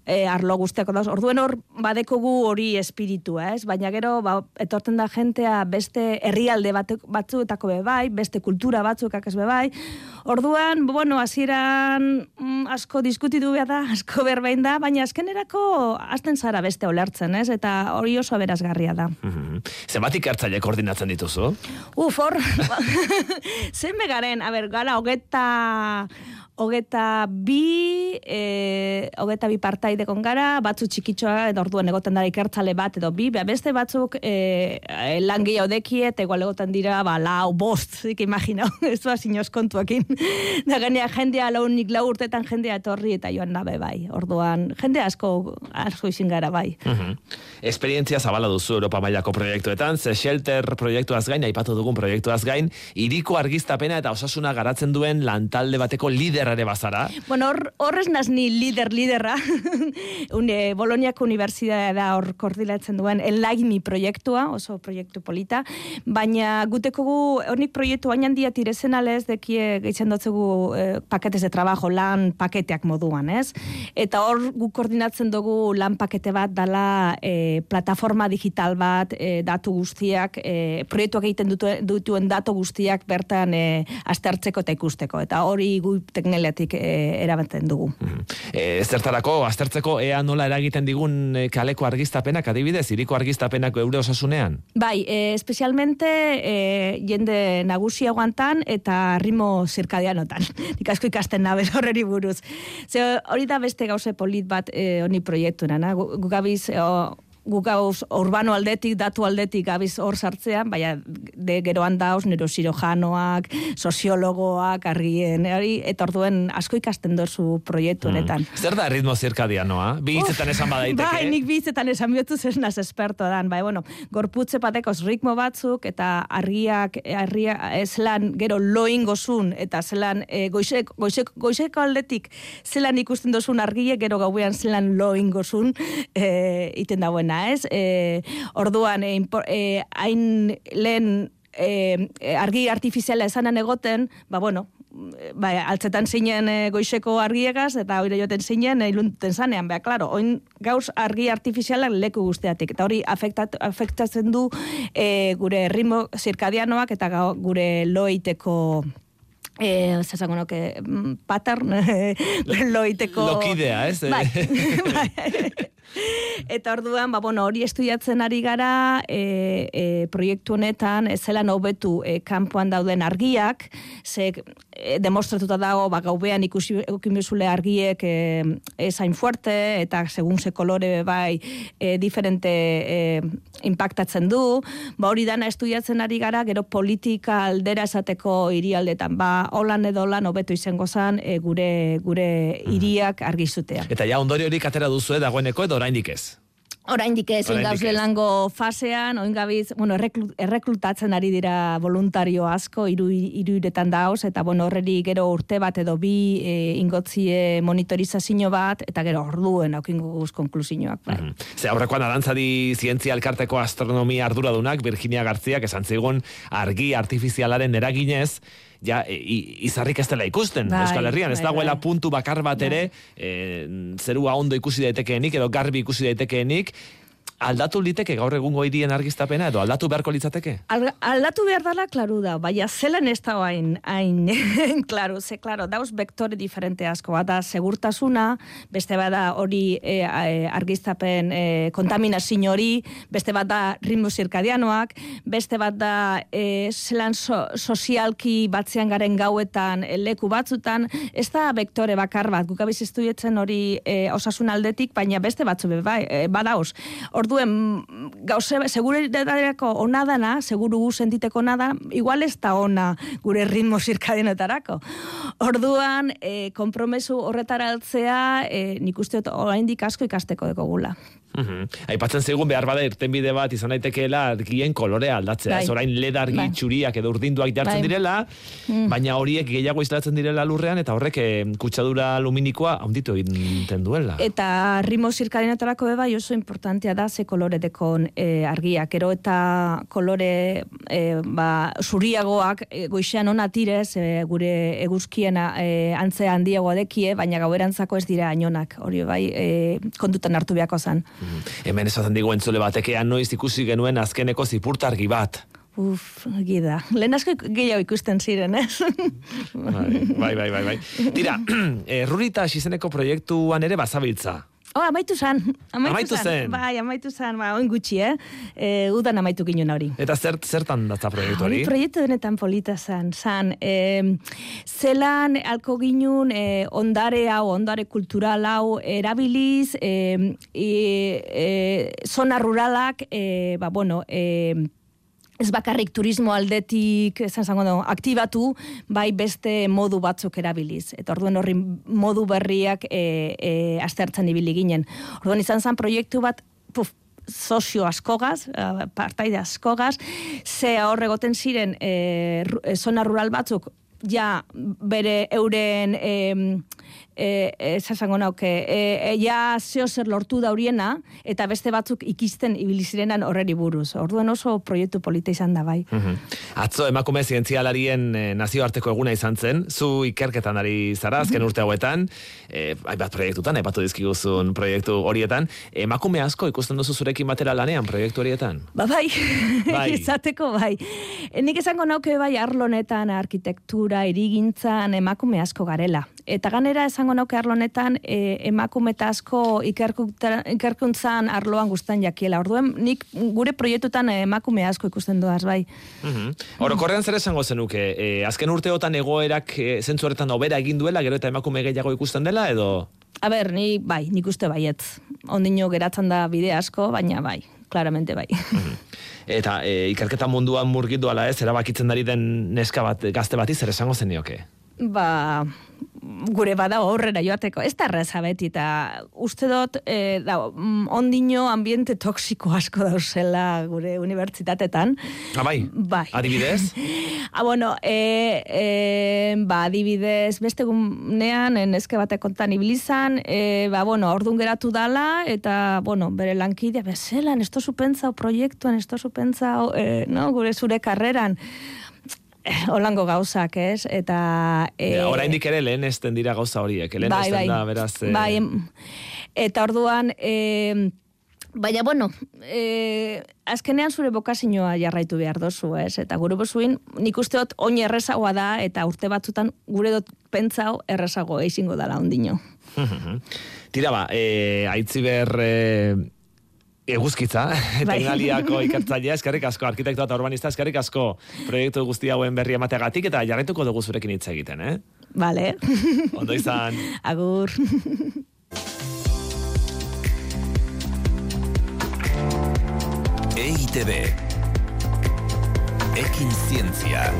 e, arlo guztiako dauz. Orduen hor, badekogu hori espiritua, ez? Baina gero, ba, etorten da jentea beste herrialde batzuetako be bai, beste kultura batzukak ez be bai. Orduan, bueno, hasieran mm, asko diskutitu behar da, asko berbein da, baina azkenerako hasten zara beste olertzen, ez? Eta hori oso aberazgarria da. Mhm. Zenbat ikertzaile koordinatzen dituzu? Uf, hor, zen begaren, a ber, gara, hogeta, hogeta bi, e, hogeta bi partaidekon gara, batzu txikitxoa, edo orduan egoten dara ikertzale bat, edo bi, beste batzuk e, e, lan gehiago deki, eta igual egoten dira, ba, lau, bost, zik imaginau, ez da sinoz kontuakin. da ganea jendea launik lau urtetan jendea etorri eta joan nabe bai. Orduan, jende asko, asko izin gara bai. Mhm. Esperientzia zabala duzu Europa mailako proiektuetan, ze shelter proiektuaz gain, aipatu dugun proiektuaz gain, iriko argiztapena eta osasuna garatzen duen lantalde bateko liderare bazara. Bueno, hor, horrez naz ni lider liderra, une, Boloniako Unibertsitatea da hor koordinatzen duen enlaini proiektua, oso proiektu polita, baina guteko gu, honik proiektu hain handia tirezen alez, dekie geitzen dutzugu eh, paketes de trabajo, lan paketeak moduan, ez? Eta hor gu koordinatzen dugu lan pakete bat dala eh, plataforma digital bat, eh, datu guztiak, eh, proiektuak egiten dutu, dutuen datu guztiak bertan eh, aztertzeko eta ikusteko. Eta hori gu tekneletik eh, erabaten dugu. E, zertarako, aztertzeko ea nola eragiten digun e, kaleko argiztapenak, adibidez, iriko argiztapenak eure osasunean? Bai, e, especialmente e, jende nagusia guantan eta ritmo zirkadianotan. Nik asko ikasten nabez horreri buruz. Ze hori da beste gauze polit bat e, honi proiektuena, na? Gu- Gu gabiz, o, gu gauz urbano aldetik, datu aldetik gabiz hor sartzean, baina de geroan dauz neurosirojanoak, soziologoak, argien, hori, eta orduen asko ikasten dozu proiektu honetan. Zer da ritmo zirkadianoa? Bi hitzetan esan badaiteke. Bai, nik bizetan esan bihotuz ez naz esperto dan. Bai, bueno, gorputze batekoz ritmo batzuk, eta argiak, argia, ez lan gero loin gozun, eta zelan e, goizek, goizek, goizeko aldetik zelan ikusten dozun argiek, gero gauean zelan loin gozun, e, iten dauena, ez? E, orduan, e, e, hain lehen e, argi artifiziala esanan egoten, ba, bueno, ba, altzetan zinen e, goizeko argiegaz, eta hori joten zinen e, ilunten zanean, beha, klaro, oin gauz argi artifizialak leku guztiatik, eta hori afektat, afektatzen du e, gure ritmo zirkadianoak eta gau, gure loiteko Eh, zesango noke, mm, pattern, loiteko... Lokidea, ez? Bai, bai. Eta orduan, ba, bueno, hori estudiatzen ari gara e, e, proiektu honetan, zelan hobetu e, kanpoan dauden argiak, ze e, demostratuta dago, ba, gaubean ikusi eukimizule argiek e, ez hain fuerte, eta segun ze kolore bai e, diferente e, impactatzen du, ba, hori dana estudiatzen ari gara, gero politika aldera esateko hirialdetan, ba, holan edo lan hobetu izango zan e, gure, gure hiriak argizutea. Eta ja ondori horik atera duzu dagoeneko edo oraindik ez. Oraindik ez, Oraindik oingauz ez. lelango fasean, oingabiz, bueno, erreklu- erreklutatzen ari dira voluntario asko, iru, iruretan dauz, eta bueno, horreri gero urte bat edo bi e, ingotzie monitorizazio bat, eta gero orduen aukingo guz konklusioak. Bai. Ze aurrekoan arantzadi zientzia elkarteko astronomia arduradunak, Virginia Garziak esan zigun argi artifizialaren eraginez, ja, e, izarrik ez dela ikusten, Bai, Euskal Herrian, ez bai, dagoela bai. puntu bakar bat ere, e, zerua ondo ikusi daitekeenik, edo garbi ikusi daitekeenik, aldatu liteke gaur egungo hirien argiztapena, edo aldatu beharko litzateke? Al, aldatu behar dela, klaru da, baina zelan ez da hain, hain, klaru, ze, klaru, dauz vektore diferente asko, bada segurtasuna, beste bada hori e, e, argiztapen e, kontaminazio hori, beste bat da ritmo zirkadianoak, beste bat da e, zelan so, sozialki batzean garen gauetan e, leku batzutan, ez da vektore bakar bat, guk abiz estudietzen hori e, osasun aldetik, baina beste batzu be, bai, e, badauz. Orduen, gauze, seguritateako ona dana, seguru gu sentiteko nada, igual ez da ona gure ritmo zirkadienetarako. Orduan, e, kompromesu horretara altzea, e, nik uste dut asko ikasteko deko Mhm. Aipatzen zigun behar bada irtenbide bat izan daitekeela argien kolorea aldatzea. Bai. Ez orain led argi Bai. txuriak edo urdinduak jartzen Bai. direla, Mm. baina horiek gehiago instalatzen direla lurrean eta horrek kutsadura luminikoa handitu egiten duela. Eta ritmo zirkadienetarako be bai oso importantea da ze kolore dekon e, argiak. Gero eta kolore e, ba, zuriagoak e, goixean ona tirez, e, gure eguzkiena e, antzea handiagoa dekie, baina gauerantzako ez dira ainonak. Hori bai e, kontutan hartu beharko zan. Hemen esaten digu entzule batekean noiz ikusi genuen azkeneko zipurtargi bat. Uf, gida. Lehen asko gehiago ikusten ziren, ez? Bai, bai, bai, bai. Tira, eh, Rurita proiektuan ere bazabiltza. Oh, amaitu zan. Amaitu, Amaitu zen. Bai, amaitu zan, ba, oin gutxi, eh? E, udan amaitu ginen hori. Eta zer, zertan datza proiektu hori? Hori proiektu denetan polita zan, zan, e, zelan alko ginun e, ondare hau, ondare kultural hau erabiliz, e, e, e, zona ruralak, e, ba, bueno, e, ez bakarrik turismo aldetik, esan zango da, aktibatu, bai beste modu batzuk erabiliz. Eta orduen horri modu berriak e, e, aztertzen ibili ginen. Orduan izan zen proiektu bat, puf, sozio askogaz, partaide askogaz, ze horregoten ziren e, e, zona rural batzuk, ja bere euren em, e, ez esango nauke, e, e, ja zeo zer lortu dauriena, eta beste batzuk ikisten ibili zirenan horreri buruz. Orduan oso proiektu polita izan da bai. Mhm. Atzo emakume zientzialarien eh, nazioarteko eguna izan zen, zu ikerketan ari zara azken urte hauetan, eh, hainbat proiektutan, aipatu dizkiguzun proiektu horietan, emakume asko ikusten duzu zurekin batera lanean proiektu horietan? Ba bai, Bai. izateko bai. E, nik esango nauke bai arlonetan, arkitektura, irigintzan, emakume asko garela. Eta ganera esango nauke arlonetan e, emakume eta asko ikerkuta- ikerkuntzan arloan guztan jakiela. Orduen nik gure proiektutan emakume asko ikusten doaz bai. Mhm. Orokorrean zer esango zenuke, e, azken urteotan egoerak e, zentzu horretan hobera egin duela, gero eta emakume gehiago ikusten dela, edo... A ber, ni bai, nik uste baiet. Ondino geratzen da bide asko, baina bai, claramente bai. Eta e, ikerketa munduan murgitu ala ez, erabakitzen dari den neska bat, gazte bati zer esango zenioke? ba, gure bada horrera joateko. Ez da erraza beti, eta uste dut, e, da, mm, ondino ambiente toksiko asko dauzela gure unibertsitatetan. Ah, bai? Adibidez? Ah, bueno, e, e, ba, adibidez, beste gunean, neske batek kontan ibilizan, e, ba, bueno, ordun geratu dala, eta, bueno, bere lankidea, bezelan, esto pentsau proiektuan, esto pentsau, e, no, gure zure karreran, holango gauzak, ez? Eta... E, oraindik ere lehen esten dira gauza horiek, lehen bai, esten bai, da, beraz... e, Bai, eta orduan, e, baina, bueno, e, azkenean zure bokazioa jarraitu behar dozu, ez? Eta gure bozuin, nik uste dut oin errezagoa da, eta urte batzutan gure dut pentsau errezago eizingo dala ondino. Tira ba, e, aitziber e, eguzkitza, Bai. tecnaliako ikertzailea, eskerrik asko, arkitektoa eta urbanista, eskerrik asko proiektu guzti hauen berri emateagatik, eta jarraituko dugu zurekin hitz egiten, eh? Vale. Ondo izan. Agur. EITB Ekin Zientzia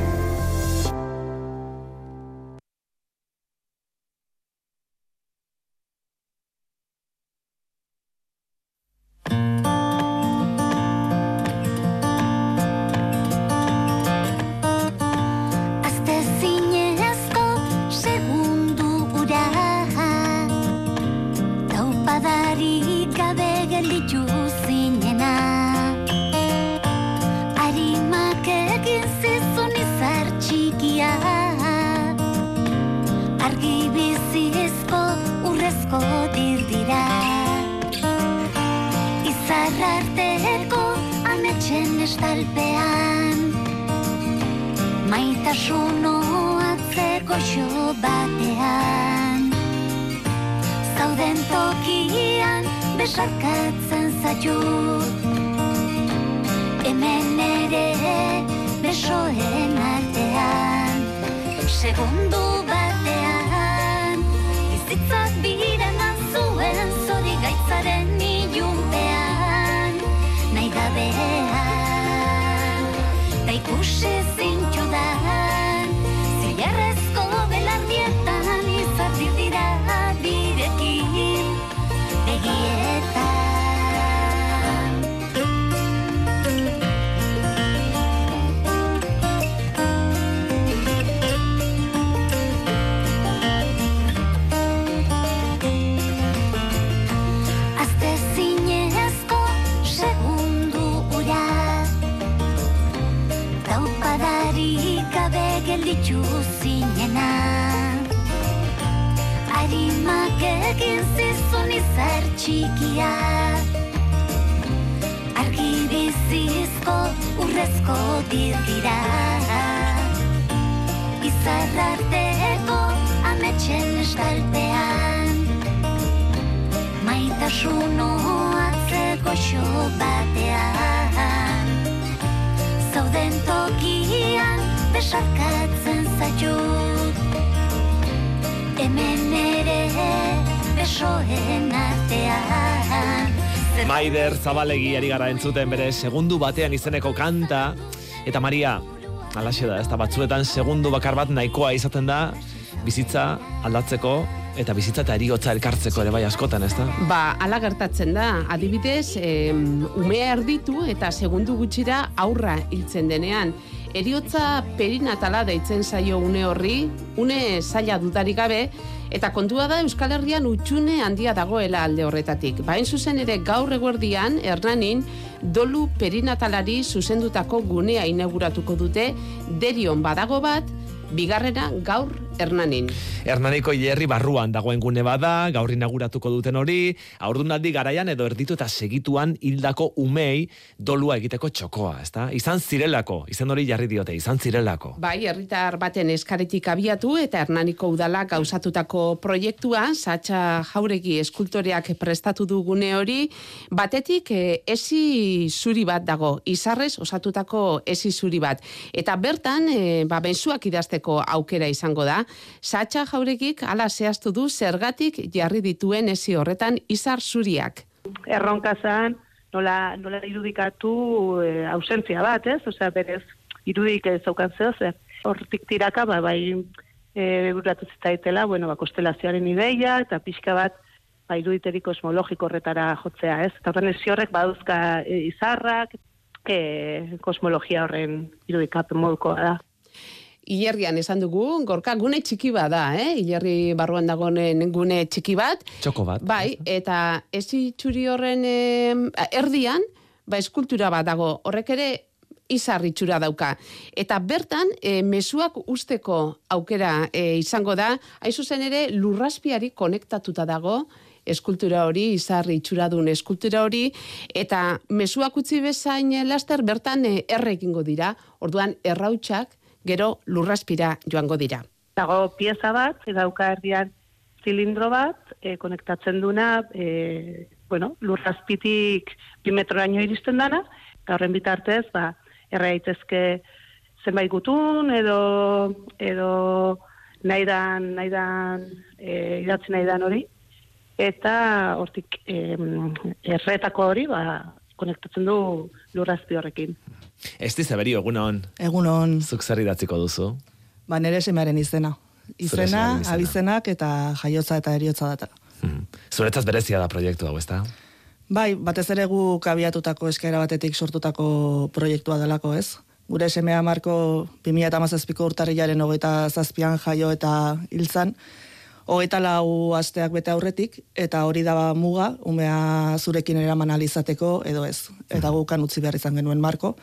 Zabalegi ari gara entzuten bere segundu batean izeneko kanta, eta Maria, alaxe da, ez da batzuetan segundu bakar bat nahikoa izaten da, bizitza aldatzeko, eta bizitza eta eriotza elkartzeko ere bai askotan, ez da? Ba, ala gertatzen da. Adibidez, em, umea erditu eta segundu gutxira aurra hiltzen denean. Eriotza perinatala deitzen zaio une horri, une zaila dudarik gabe, eta kontua da Euskal Herrian utxune handia dagoela alde horretatik. Bain zuzen ere gaur eguerdian, Hernanin, dolu perinatalari zuzendutako gunea inauguratuko dute, derion badago bat, bigarrena gaur Hernanin. Hernaniko hilerri barruan dagoen gune bada, gaur inauguratuko duten hori, aurdunaldi garaian edo erditu eta segituan hildako umei dolua egiteko txokoa, ezta? Izan zirelako, izan hori jarri diote, izan zirelako. Bai, herritar baten eskaretik abiatu eta Hernaniko udala gauzatutako proiektua, Satxa Jauregi eskultoreak prestatu du gune hori, batetik eh, esi zuri bat dago, izarrez osatutako esi zuri bat. Eta bertan, eh, ba, benzuak idazteko aukera izango da, Satxa Jauregik ala zehaztu du zergatik jarri dituen esi horretan izar zuriak. erronka zen, nola, nola irudikatu e, ausentzia bat, ez? Osea, berez, irudik ez zaukan zeo. Hortik tiraka, ba, bai, e, buratu zitaitela, bueno, ba, kostelazioaren ideia, eta pixka bat, ba, iruditeri kosmologiko horretara jotzea, ez? Eta horren esi horrek baduzka e, izarrak, e, kosmologia horren irudikapen modukoa da. Ilerrian esan dugu, gorka gune txiki bat da, eh? Ilerri barruan dagoen gune txiki bat. Txoko bat. Bai, eta ezi txuri horren em, erdian, ba, eskultura bat dago, horrek ere izar itxura dauka. Eta bertan, e, mezuak usteko aukera e, izango da, hain zuzen ere lurraspiari konektatuta dago, eskultura hori, izar itxuradun eskultura hori, eta mezuak utzi bezain eh, laster bertan e, dira, orduan errautsak gero lurraspira joango dira. Dago pieza bat, dauka erdian zilindro bat, e, konektatzen duna, e, bueno, lurrazpitik bi metroraino iristen dana, eta horren bitartez, ba, erra zenbait gutun, edo, edo nahi dan, nahi dan, e, idatzi nahi dan hori, eta hortik e, erretako hori, ba, konektatzen du lurrazpi horrekin. Ez dizaberi, egunon. Egunon, Zuk zer idatziko duzu? ba nere semearen izena. Izena, izena. abizenak eta jaiotza eta eriotza data. Zuretzat berezia da proiektu hau, ezta? Bai, batez ere guk abiatutako eskaera batetik sortutako proiektua delako ez. Gure semea Marko 2017ko urtarrilaren hogeita zazpian jaio eta hiltzan, hogeita lau asteak bete aurretik, eta hori da muga, umea zurekin eraman alizateko edo ez. Eta gukan utzi behar izan genuen Marko,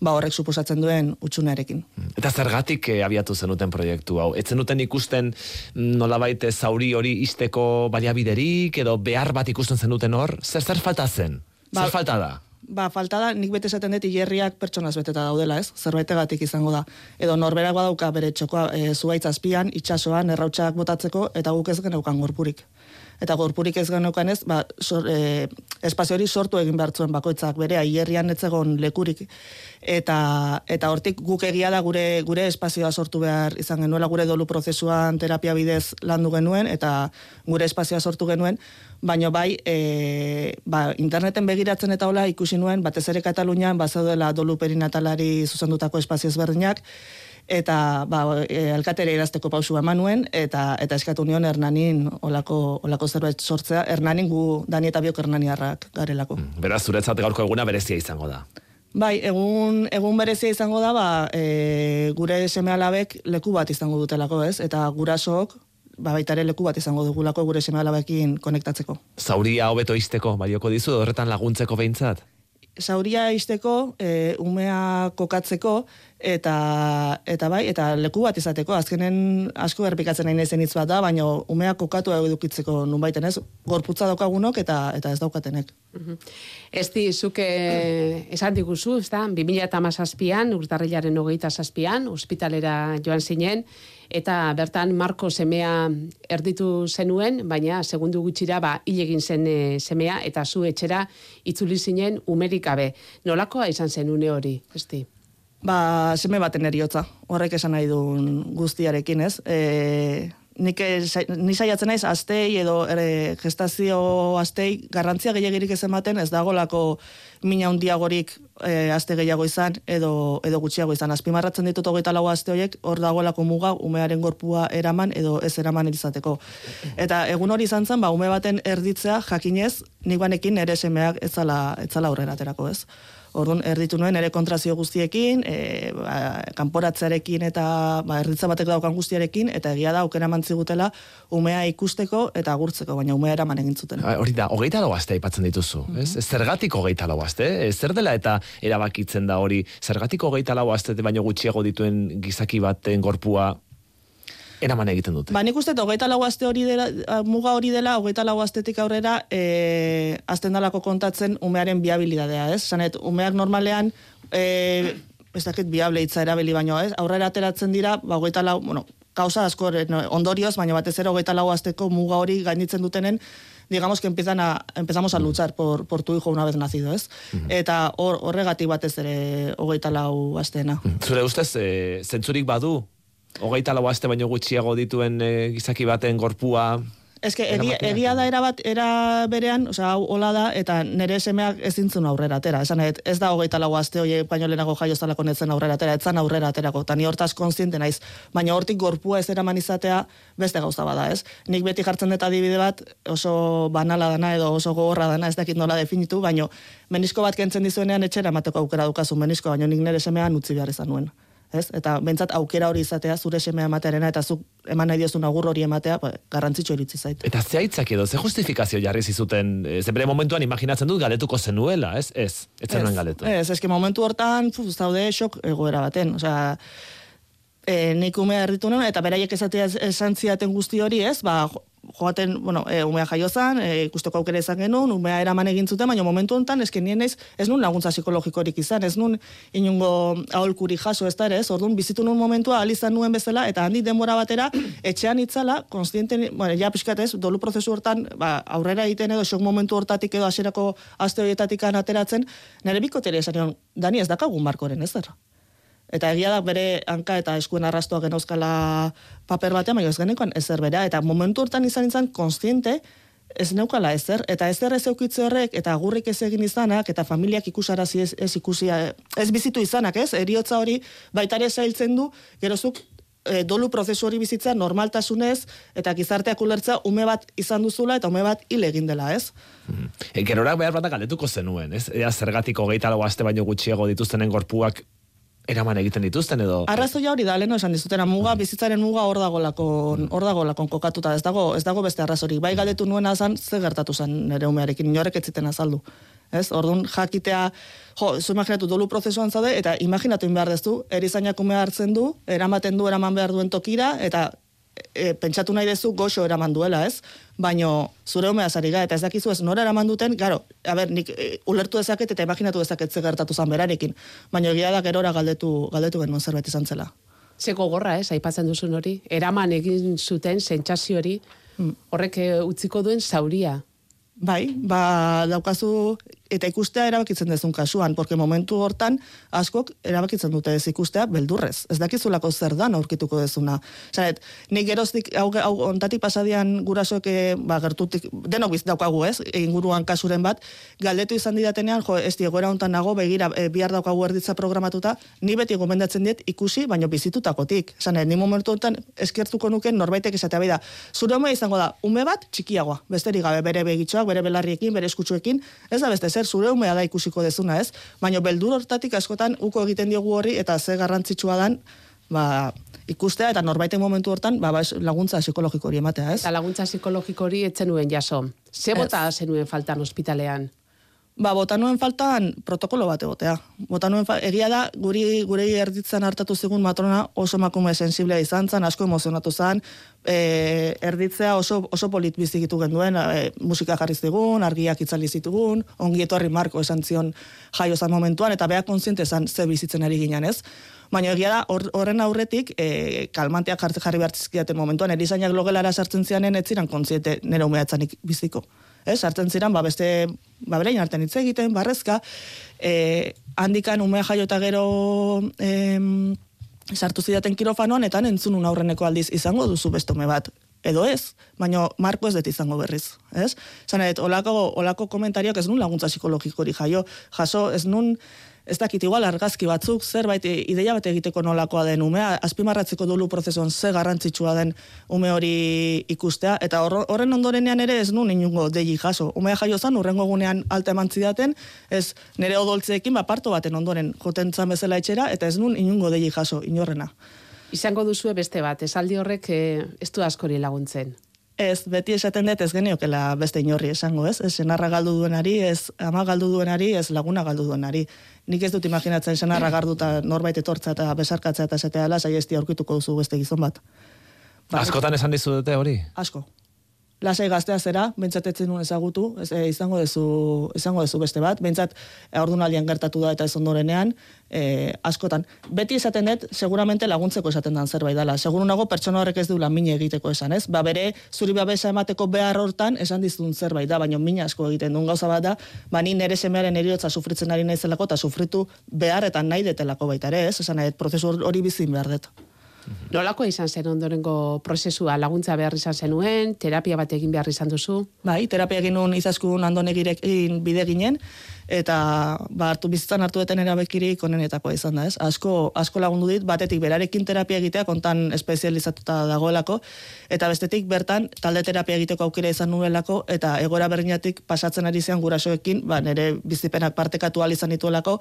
ba horrek suposatzen duen utxunearekin. Eta zergatik eh, abiatu zenuten proiektu hau? Ez zenuten ikusten mm, nolabait eh, zauri hori isteko baliabiderik edo behar bat ikusten zenuten hor? Zer zer falta zen? Ba- zer falta da? Ba, falta da, nik bete esaten dut hilerriak pertsonaz beteta daudela, ez? Zerbaitegatik izango da. Edo norberak badauka bere txokoa e, zuaitz azpian, itsasoan, errautsak botatzeko, eta guk ez geneukan gorpurik. Eta gorpurik ez geneukan ez, ba, sor, e, espazio hori sortu egin behar zuen bakoitzak bere, hilerrian ez egon lekurik. Eta, eta hortik guk egia da gure gure espazioa sortu behar izan genuela, gure dolu prozesuan terapia bidez landu genuen, eta gure espazioa sortu genuen, baino bai, e, ba, interneten begiratzen eta hola ikusi nuen, batez ere Katalunian, bazaudela dolu perinatalari zuzendutako espazio ezberdinak, eta ba, e, alkatere irazteko pausua eman nuen, eta, eta eskatu nion Hernanin olako, olako zerbait sortzea, Hernanin gu Dani eta biok Hernaniarrak garelako. Beraz, zuretzat gaurko eguna berezia izango da. Bai, egun, egun berezia izango da, ba, e, gure seme alabek leku bat izango dutelako, ez? Eta gurasook, ba, baita ere leku bat izango dugulako gure seme alabekin konektatzeko. Zauria hobeto izteko, balioko dizu, horretan laguntzeko behintzat? Sauria isteko, e, umea kokatzeko, eta, eta bai, eta leku bat izateko, azkenen asko erpikatzen nahi nezen hitz bat da, baina umea kokatu edukitzeko nunbaiten ez, gorputza daukagunok eta, eta ez daukatenek. Ez di, zuke esan diguzu, ez da, 2008an, urtarrilaren hogeita zazpian, ospitalera joan zinen, eta bertan Marko semea erditu zenuen, baina segundu gutxira ba hil egin zen e, semea eta zu etxera itzuli zinen umerik gabe. Nolakoa izan zen une hori, esti? Ba, seme baten eriotza, horrek esan nahi duen guztiarekin, ez? E, nik ez- ni saiatzen naiz astei edo ere, gestazio astei garrantzia gehiagirik ez ematen ez dagolako mina handiagorik e, aste gehiago izan edo edo gutxiago izan. Azpimarratzen ditut 24 aste horiek hor dagoelako muga umearen gorpua eraman edo ez eraman izateko. Eta egun hori izan zen ba ume baten erditzea jakinez nik banekin nere semeak ez zala ez zala aurrera aterako ez Orduan, erditu nuen ere kontrazio guztiekin, e, ba, kanporatzearekin eta ba, erditza batek daukan guztiarekin, eta egia da aukera mantzigutela umea ikusteko eta agurtzeko, baina umea eraman egin zuten. Ah, Hori da, hogeita lau aste aipatzen dituzu, ez? Zergatik hogeita lau aste? Eh? Zer dela eta erabakitzen da hori, zergatik hogeita lau aste baino gutxiago dituen gizaki baten gorpua eraman egiten dute? Ba, nik uste, hogeita lau aste hori dela, muga hori dela, hogeita lau astetik aurrera, e, azten dalako kontatzen umearen biabilidadea, ez? Zanet, umeak normalean, e, ez dakit biable hitza erabili baino, ez? Aurrera ateratzen dira, ba, hogeita lau, bueno, kausa asko no, ondorioz, baina batez ere hogeita lau asteko muga hori gainditzen dutenen, digamos que empiezan a, empezamos a luchar por, por tu hijo una vez nacido, ez? Eta hor, horregatik batez ere hogeita lau asteena. Zure ustez, e, zentzurik badu, hogeita lau aste baino gutxiago dituen e, gizaki baten gorpua Ez que egia, egia da era bat, era berean, osea, hau hola da, eta nere semeak ez dintzun aurrera atera. Esan, et, ez da hogeita lau aste, oie, baino lehenago jaio zalako netzen aurrera atera, etzan aurrera aterako, eta ni hortaz konstiente naiz. Baina hortik gorpua ez eraman izatea beste gauza bada, ez? Nik beti jartzen dut adibide bat, oso banala dana edo oso gogorra dana, ez dakit nola definitu, baino menisko bat kentzen dizuenean etxera emateko aukera dukazu menisko, baino nik nere semean utzi behar izan nuen. Ez? Eta bentsat aukera hori izatea zure semea ematearena eta zuk eman nahi diozun agur hori ematea, ba, garrantzitsu iritzi zait. Eta ze aitzak edo, ze justifikazio jarri zizuten, e, ze bere momentuan imaginatzen dut galetuko zenuela, ez? Ez, ez zenuen galetu. Ez, eski momentu hortan, puf, zaude šok egoera baten. Osea, e, nik umea erritu nuen, eta beraiek esatea esan ziaten guzti hori, ez? Ba, joaten, bueno, e, umea jaio zan, e, ikusteko aukera izan genuen, umea eraman egin zuten, baina momentu honetan, eski nien ez, ez nun laguntza psikologikorik izan, ez nun inungo aholkuri jaso ez da ere, ez? Orduan, bizitu nuen momentua, ahal izan nuen bezala, eta handi denbora batera, etxean itzala, konstienten, bueno, ja pixkat ez, dolu prozesu hortan, ba, aurrera egiten edo, sok momentu hortatik edo hasierako aste horietatik ateratzen, nire bikotere esan Dani ez dakagun markoren ez zer. Eta egia da bere hanka eta eskuen arrastoak genauzkala paper batean, baina ez genekoan ezer bera. Eta momentu hortan izan izan konstiente, ez neukala ezer, eta ezer ez eukitze horrek, eta agurrik ez egin izanak, eta familiak ikusarazi ez, ez ikusia, ez bizitu izanak, ez? Eriotza hori baitare zailtzen du, gerozuk e, dolu prozesu hori bizitza normaltasunez, eta gizarteak ulertza ume bat izan duzula, eta ume bat hil egin dela, ez? E, gerorak behar bat galetuko zenuen, ez? Ea zergatik hogeita lau aste baino gutxiago dituztenen gorpuak eraman egiten dituzten edo... Arrazoia hori da, leheno esan dizutena, muga, bizitzaren muga hor dagolako, hor dagolako kokatuta, ez dago, ez dago beste arrazorik. Bai galdetu nuena zan, ze gertatu zen nere umearekin, inorek ez ziten azaldu. Ez, orduan jakitea, jo, zu imaginatu dolu prozesuan zaude, eta imaginatu behar dezu, erizainak umea hartzen du, eramaten du eraman behar duen tokira, eta e, pentsatu nahi dezu goxo eraman duela, ez? Baino zure umea zariga, eta ez dakizu ez nora eraman duten, garo, a ber, nik e, ulertu dezaket eta imaginatu dezaket ze gertatu zan berarekin. Baina egia da gerora galdetu, galdetu genuen zerbait izan zela. Ze gogorra, ez, aipatzen duzun hori. Eraman egin zuten sentsazio hori, horrek eh, utziko duen zauria. Bai, ba, daukazu, eta ikustea erabakitzen dezun kasuan, porque momentu hortan askok erabakitzen dute ez ikustea beldurrez. Ez dakizulako zer dan aurkituko dezuna. Zaret, nik geroztik, hau, hau ontatik pasadian gurasoek, eh, ba, gertutik, denok biz daukagu ez, inguruan kasuren bat, galdetu izan didatenean, jo, ez egoera hontan nago, begira, e, bihar daukagu erditza programatuta, ni beti gomendatzen diet ikusi, baino bizitutakotik. Zanet, ni momentu hontan eskertuko nuken norbaitek esatea bai da, zure izango da, ume bat txikiagoa, besterik gabe bere begitxoak, bere belarriekin, bere eskutsuekin, ez da beste zer zure umea da ikusiko dezuna, ez? Baina beldur hortatik askotan uko egiten diogu horri eta ze garrantzitsua dan, ba, ikustea eta norbaiten momentu hortan ba, ba, laguntza psikologiko hori ematea, ez? Eta laguntza psikologiko hori etzen nuen jaso. Ze bota zenuen faltan ospitalean? Ba, bota nuen faltan protokolo bat egotea. Bota nuen egia da, guri, gure erditzen hartatu zigun matrona oso makume sensiblea izan zen, asko emozionatu zen, e, erditzea oso, oso polit bizikitu genduen, e, musika jarri zigun, argiak itzali zitugun, ongi etorri marko esan zion jaio zan momentuan, eta beha kontziente zan ze bizitzen ari ginen ez. Baina egia da, hor- horren aurretik, e, kalmanteak jarri, jarri behar momentuan, erizainak logelara sartzen zianen ez ziren kontziente nire umea etzanik biziko. Ez, sartzen ziren, ba, beste, ba, berein artean hitz egiten, barrezka, e, handikan umea jaio eta gero em, sartu zidaten kirofanoan, eta entzunun aurreneko aldiz izango duzu beste ume bat edo ez, baina Marko ez dut izango berriz, ez? Zan, et, olako, olako komentarioak ez nun laguntza psikologikori jaio, jaso ez nun, ez dakit igual argazki batzuk, zerbait ideia bat egiteko nolakoa den umea, azpimarratzeko dulu prozesuan ze garrantzitsua den ume hori ikustea, eta horren ondorenean ere ez nun inungo degi jaso. Umea jaio zan, urrengo egunean alta eman zidaten, ez nire odoltzeekin baparto baten ondoren joten zan bezala etxera, eta ez nun inungo degi jaso, inorrena. Izango duzue beste bat, esaldi horrek eh, ez du askori laguntzen. Ez, beti esaten dut ez geniokela beste inorri esango, ez? Ez senarra galdu duenari, ez ama galdu duenari, ez laguna galdu duenari. Nik ez dut imaginatzen senarra garduta norbait etortza eta besarkatzea eta esatea ala, saiesti aurkituko duzu beste gizon bat. Ba, Askotan esan dizudete hori? Asko. Lasai gaztea zera, bentsatetzen nuen ezagutu, ez, e, izango dezu, izango dezu beste bat, bentsat aurdunaldian gertatu da eta ez ondorenean, e, askotan. Beti esaten dut, seguramente laguntzeko esaten dan zerbait dela. Seguru nago pertsona horrek ez du lan egiteko esan, ez? Ba bere zuri babesa emateko behar hortan esan dizun zerbait da, baina mina asko egiten duen gauza bat da, ba ni nere semearen eriotza sufritzen ari naizelako eta sufritu behar eta nahi detelako baita ere, ez? Esan nahi, prozesu hori bizin behar dut. Nolako izan zen ondorengo prozesua, laguntza behar izan zenuen, terapia bat egin behar izan duzu? Bai, terapia egin nuen izaskun andonegirekin bide ginen, eta ba, hartu bizitzan hartu deten erabekirik onenetakoa izan da, ez? Asko, asko lagundu dit, batetik berarekin terapia egitea, kontan espezializatuta dagoelako, eta bestetik bertan talde terapia egiteko aukera izan nuelako, eta egora berdinatik pasatzen ari zean gurasoekin, ba, nire bizipenak partekatu izan dituelako,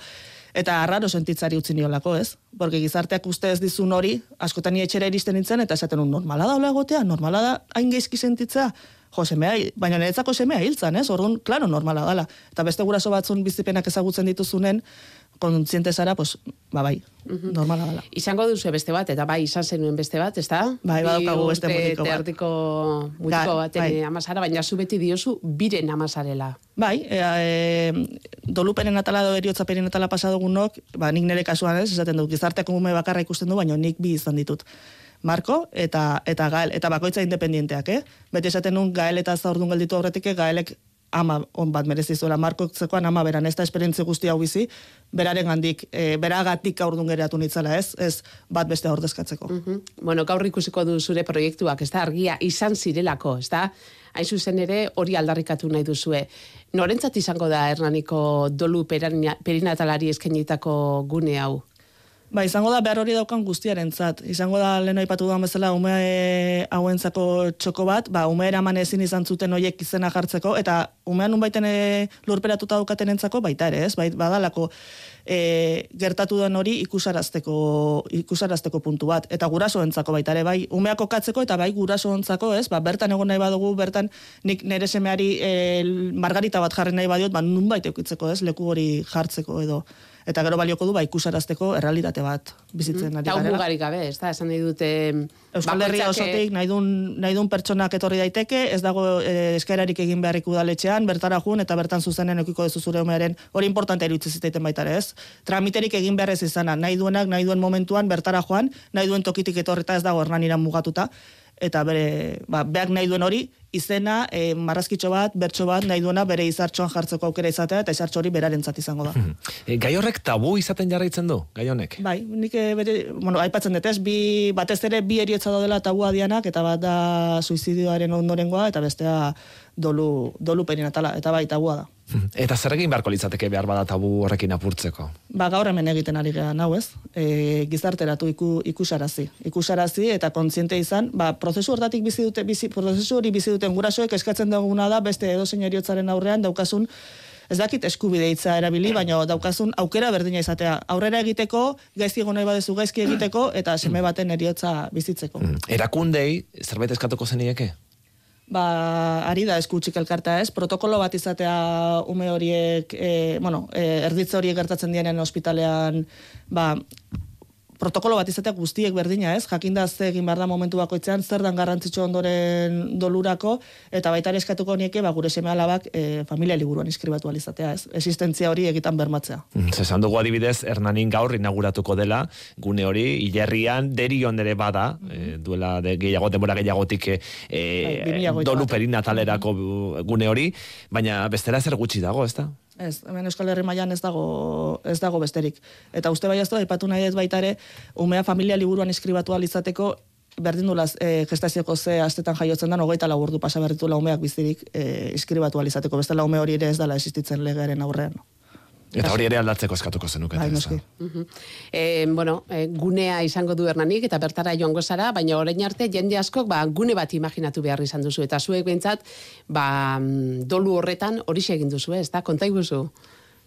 eta arraro sentitzari utzi niolako, ez? Porque gizarteak uste ez dizun hori, askotan ni etxera iristen nintzen, eta esaten un, normala da hola egotea, normala da hain geizki sentitzea, jo, semea, baina niretzako semea hiltzan, ez? Orduan, klaro, normala dala. Eta beste guraso batzun bizipenak ezagutzen dituzunen, kontziente zara, pues, ba bai, normala dala. Izango duzu beste bat, eta bai, izan zenuen beste bat, ezta? Bai, badaukagu beste mutiko bat. Terdiko mutiko baten bai. eh, amazara, baina zu beti diozu biren amazarela. Bai, ea, e, doluperen atala edo eriotza atala pasadugunok, ba, nik nire kasuan ez, esaten dut, gizarteak ume bakarra ikusten du, baina nik bi izan ditut. Marko eta eta Gael, eta bakoitza independienteak, eh? Beti esaten nun Gael eta zaurdun gelditu aurretik, Gaelek ama on bat merezi zuela Marko zekoan ama beran, ez da esperientzia guzti hau bizi, beraren gandik, e, beragatik aurdun geratu nitzela, ez? Ez bat beste ordezkatzeko. Bueno, gaur ikusiko du zure proiektuak, ez da, argia izan zirelako, ez da? Hain zuzen ere hori aldarrikatu nahi duzue. Norentzat izango da Hernaniko dolu perina- perinatalari eskainitako gune hau? Ba, izango da behar hori daukan guztiarentzat. Izango da lehen aipatu duan bezala ume e, hauentzako txoko bat, ba, ume eraman ezin izan zuten hoiek izena jartzeko, eta umean unbaiten e, lurperatuta daukatenentzako baita ere, ez? Bait, badalako e, gertatu den hori ikusarazteko, ikusarazteko puntu bat. Eta gurasoentzako baita ere, bai, umeak okatzeko eta bai gurasoentzako, ez? Ba, bertan egon nahi badugu, bertan nik nere semeari e, margarita bat jarri nahi badiot, ba, nun baita eukitzeko, ez? Leku hori jartzeko edo eta gero balioko du ba ikusarazteko errealitate bat bizitzen ari Eta garela. mugarik gabe, ez da, esan nahi dute... Euskal Herria eh, osotik nahi dun, nahi dun pertsonak etorri daiteke, ez dago e, eskaerarik egin beharrik udaletxean, bertara jun eta bertan zuzenen ekiko dezu zure umearen, hori importante iruditzen ziteiten baita ere, ez? Tramiterik egin behar ez izana, nahi duenak, nahi duen momentuan bertara joan, nahi duen tokitik etorreta ez dago hernaniran mugatuta, eta bere, ba, beak nahi duen hori, izena, e, marrazkitxo bat, bertso bat, nahi duena bere izartxoan jartzeko aukera izatea, eta izartxo hori berarentzat izango da. E, gai horrek tabu izaten jarraitzen du, gai honek? Bai, nik eh, bere, bueno, aipatzen dut ez, bi, batez ere bi eriotza daudela tabua dianak, eta bat da suizidioaren ondorengoa, eta bestea dolu, dolu perinatala, eta bai, tabua da. Eta zer egin beharko litzateke behar bada tabu horrekin apurtzeko? Ba, gaur hemen egiten ari gehan, hau ez? E, gizarteratu iku, ikusarazi. Ikusarazi eta kontziente izan, ba, prozesu hortatik bizi dute, bizi, prozesu hori bizi duten gurasoek eskatzen duguna da, beste edozein eriotzaren aurrean daukasun ez dakit eskubide hitza erabili, baina daukazun aukera berdina izatea. Aurrera egiteko, gaizki egon nahi badezu gaizki egiteko, eta seme baten eriotza bizitzeko. Erakundei, zerbait eskatuko zenieke? Ba, ari da eskutsik elkarta ez, protokolo bat izatea ume horiek, e, bueno, e, erditze horiek gertatzen dienen ospitalean, ba, protokolo bat izatea guztiek berdina ez, jakinda ze egin behar da momentu bakoitzean, zer dan garrantzitsu ondoren dolurako, eta baita ere eskatuko nieke, ba, gure seme alabak e, familia liburuan inskribatu alizatea ez, existentzia hori egitan bermatzea. Mm, Zesan dugu adibidez, Hernanin gaur inauguratuko dela, gune hori, hilerrian, derion ere bada, eh, duela de gehiago, denbora gehiagotik eh, Bai, 2008 dolu perinatalerako gune hori, baina bestela zer gutxi dago, ezta? Ez, hemen Euskal Herri mailan ez dago ez dago besterik. Eta uste bai ez aipatu nahi ez baita ere, umea familia liburuan eskribatu ahal izateko berdin dula e, gestazioko ze astetan jaiotzen den, hogeita lau ordu pasa berritu laumeak bizirik e, iskribatu alizateko, beste laume hori ere ez dela existitzen legearen aurrean. Eta hori ere aldatzeko eskatuko zenuke. Bai, Teresa. Mhm. E, bueno, e, gunea izango du hernanik eta bertara joango zara, baina orain arte jende askok ba, gune bat imaginatu behar izan duzu. Eta zuek behintzat, ba, mm, dolu horretan hori egin duzu, ez da? Konta iguzu.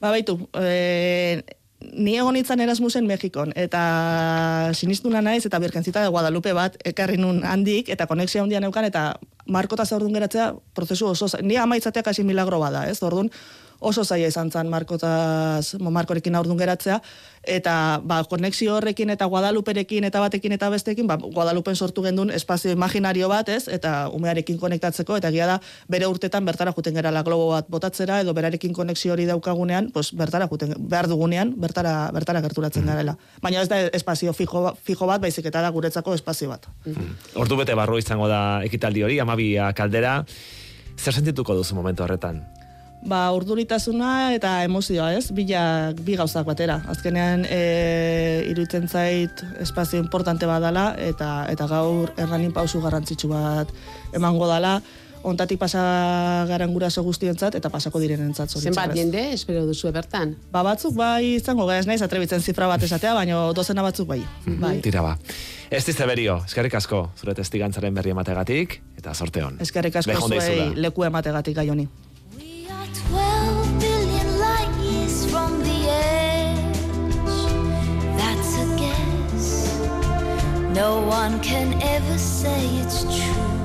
Ba, baitu, e, ni egon nintzen Erasmusen Mexikon, eta sinistuna naiz, eta birkentzita de Guadalupe bat, ekarri nun handik, eta konexia handia neukan, eta markota zaurdun geratzea, prozesu oso, ni amaitzateak hasi milagro bada, ez? Orduan, oso zaila izan zen markotaz, markorekin aurdun geratzea, eta ba, konexio horrekin eta Guadaluperekin eta batekin eta bestekin, ba, Guadalupen sortu gendun espazio imaginario bat, ez? Eta umearekin konektatzeko, eta egia da, bere urtetan bertara juten gerala globo bat botatzera, edo berarekin konexio hori daukagunean, pues, bertara juten, behar dugunean, bertara, bertara gerturatzen garela. Baina ez da espazio fijo, fijo bat, baizik eta da guretzako espazio bat. Ordu bete barru izango da ekitaldi hori, amabia kaldera. Zer sentituko duzu momentu horretan? Ba, urduritasuna eta emozioa, ez? Bilak, bi gauzak batera. Azkenean, e, iruditzen zait espazio importante badala eta eta gaur erranin pausu garrantzitsu bat emango dala. Ontatik pasa garan guraso guztientzat eta pasako direnentzat Zenbat zoritxarrez. jende, espero duzu bertan. Ba, batzuk bai izango gara ez naiz atrebitzen zifra bat esatea, baina dozena batzuk bai. bai. Tira ba. Ez dizte berio, eskerrik asko, zure testigantzaren berri emategatik, eta sorte hon. Eskerrik asko zuei leku emategatik gai honi. No one can ever say it's true.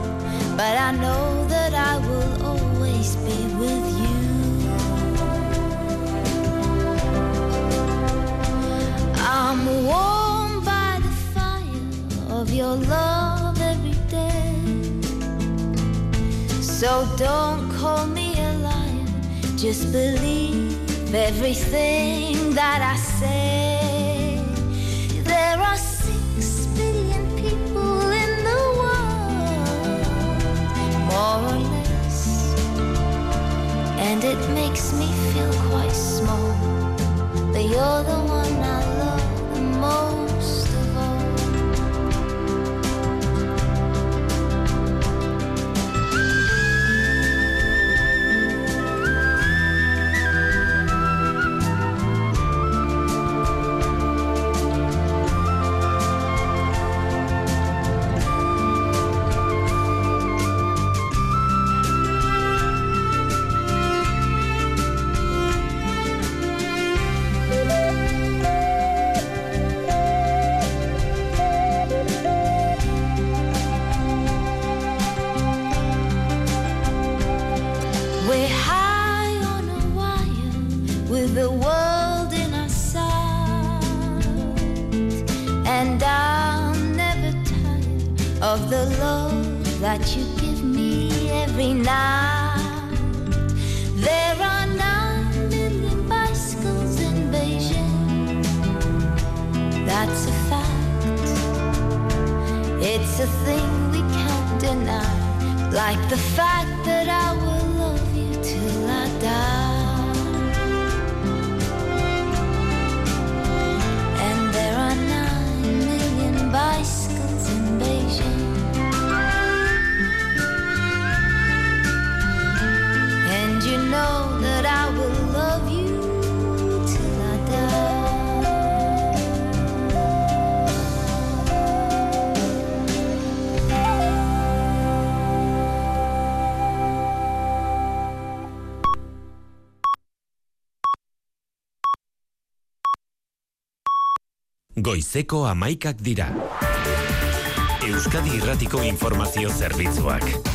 But I know that I will always be with you. I'm by the fire of your love every day. So don't call me just believe everything that I say. There are six billion people in the world, more or less, and it makes me feel quite small. But you're the one I love the most Goizeko amaikak dira. Euskadi Irratiko Informazio Zerbitzuak.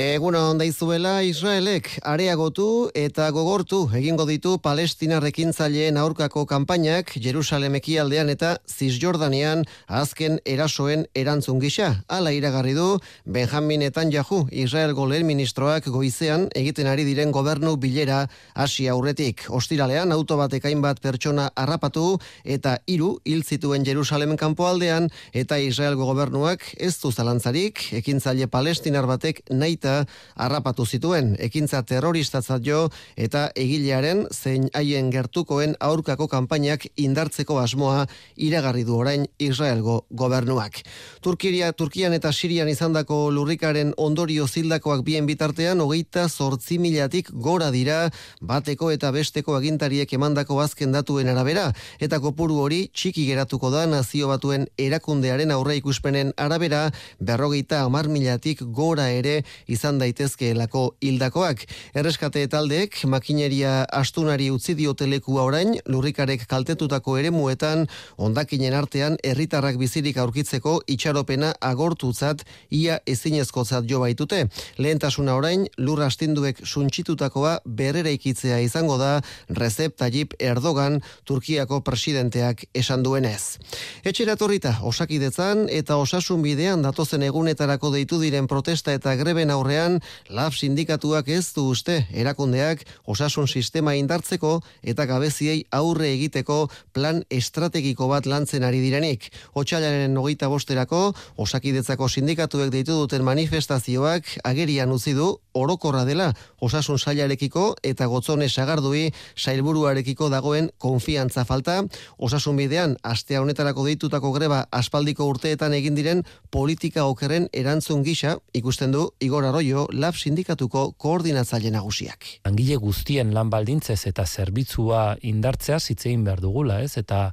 Egun onda izuela Israelek areagotu eta gogortu egingo ditu palestinarrekin zaileen aurkako kanpainak Jerusalem ekialdean eta Cisjordanean azken erasoen erantzun gisa. Hala iragarri du Benjamin Netanyahu Israelgo lehen ministroak goizean egiten ari diren gobernu bilera hasi aurretik. Ostiralean auto batek hainbat pertsona harrapatu eta hiru hil zituen Jerusalem kanpoaldean eta Israelgo gobernuak ez du zalantzarik ekintzaile palestinar batek naita jantzita harrapatu zituen, ekintza terroristatzat jo eta egilearen zein haien gertukoen aurkako kanpainak indartzeko asmoa iragarri du orain Israelgo gobernuak. Turkiria, Turkian eta Sirian izandako lurrikaren ondorio zildakoak bien bitartean, hogeita zortzi milatik gora dira bateko eta besteko agintariek emandako azken datuen arabera, eta kopuru hori txiki geratuko da nazio batuen erakundearen aurre ikuspenen arabera, berrogeita amar milatik gora ere izan daitezkeelako hildakoak. Erreskate taldeek makineria astunari utzi diotelekua orain, lurrikarek kaltetutako eremuetan, ondakinen artean herritarrak bizirik aurkitzeko itxaropena agortutzat ia ezinezkotzat jo baitute. Lehentasuna orain, lur astinduek suntxitutakoa berrera ikitzea izango da Recep Tayyip Erdogan Turkiako presidenteak esan duenez. Etxeratorrita, osakidetzan eta osasun bidean datozen egunetarako deitu diren protesta eta greben aurrean, lab sindikatuak ez du uste erakundeak osasun sistema indartzeko eta gabeziei aurre egiteko plan estrategiko bat lantzen ari direnik. Otsailaren hogeita bosterako, osakidetzako sindikatuek deitu duten manifestazioak agerian utzi du orokorra dela osasun sailarekiko eta gotzone sagardui sailburuarekiko dagoen konfiantza falta, osasun bidean astea honetarako deitutako greba aspaldiko urteetan egin diren politika okerren erantzun gisa ikusten du Igor Arroyo lab sindikatuko koordinatzaile nagusiak. Langile guztien lan baldintzez eta zerbitzua indartzea zitzein behar dugula, ez? Eta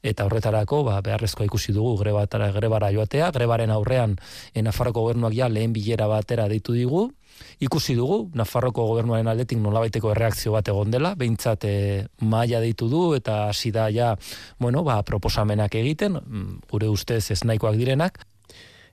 eta horretarako ba, beharrezkoa ikusi dugu grebatara grebara joatea, grebaren aurrean en Nafarroko gobernuak ja lehen bilera batera deitu digu, ikusi dugu Nafarroko gobernuaren aldetik nolabaiteko erreakzio bat egon dela, behintzat e, maila deitu du eta hasi da ja, bueno, ba, proposamenak egiten, mm, gure ustez ez nahikoak direnak,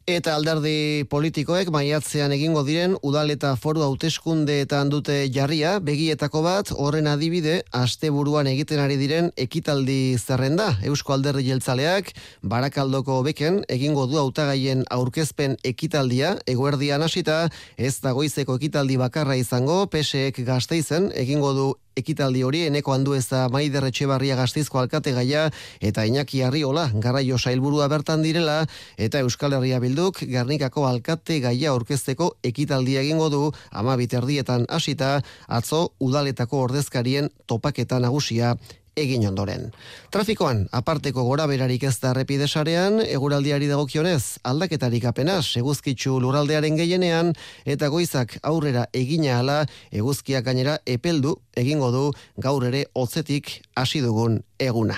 Eta alderdi politikoek maiatzean egingo diren udal eta foru hauteskundeetan dute jarria, begietako bat horren adibide asteburuan egiten ari diren ekitaldi zerrenda. Eusko alderdi jeltzaleak barakaldoko beken egingo du hautagaien aurkezpen ekitaldia, eguerdian hasita ez dagoizeko ekitaldi bakarra izango, PSEek gazteizen egingo du ekitaldi hori eneko handu ez da maider etxebarria gaztizko alkate gaia eta Iñaki Arriola garraio sailburua bertan direla eta Euskal Herria Bilduk Gernikako alkate gaia orkesteko ekitaldi egingo du ama biterdietan hasita atzo udaletako ordezkarien topaketa nagusia egin ondoren. Trafikoan, aparteko gora berarik ez da repidesarean, eguraldiari dagokionez, aldaketarik apenas, eguzkitzu luraldearen gehienean, eta goizak aurrera egina ala, eguzkiak gainera epeldu, egingo du gaur ere hotzetik hasi dugun eguna.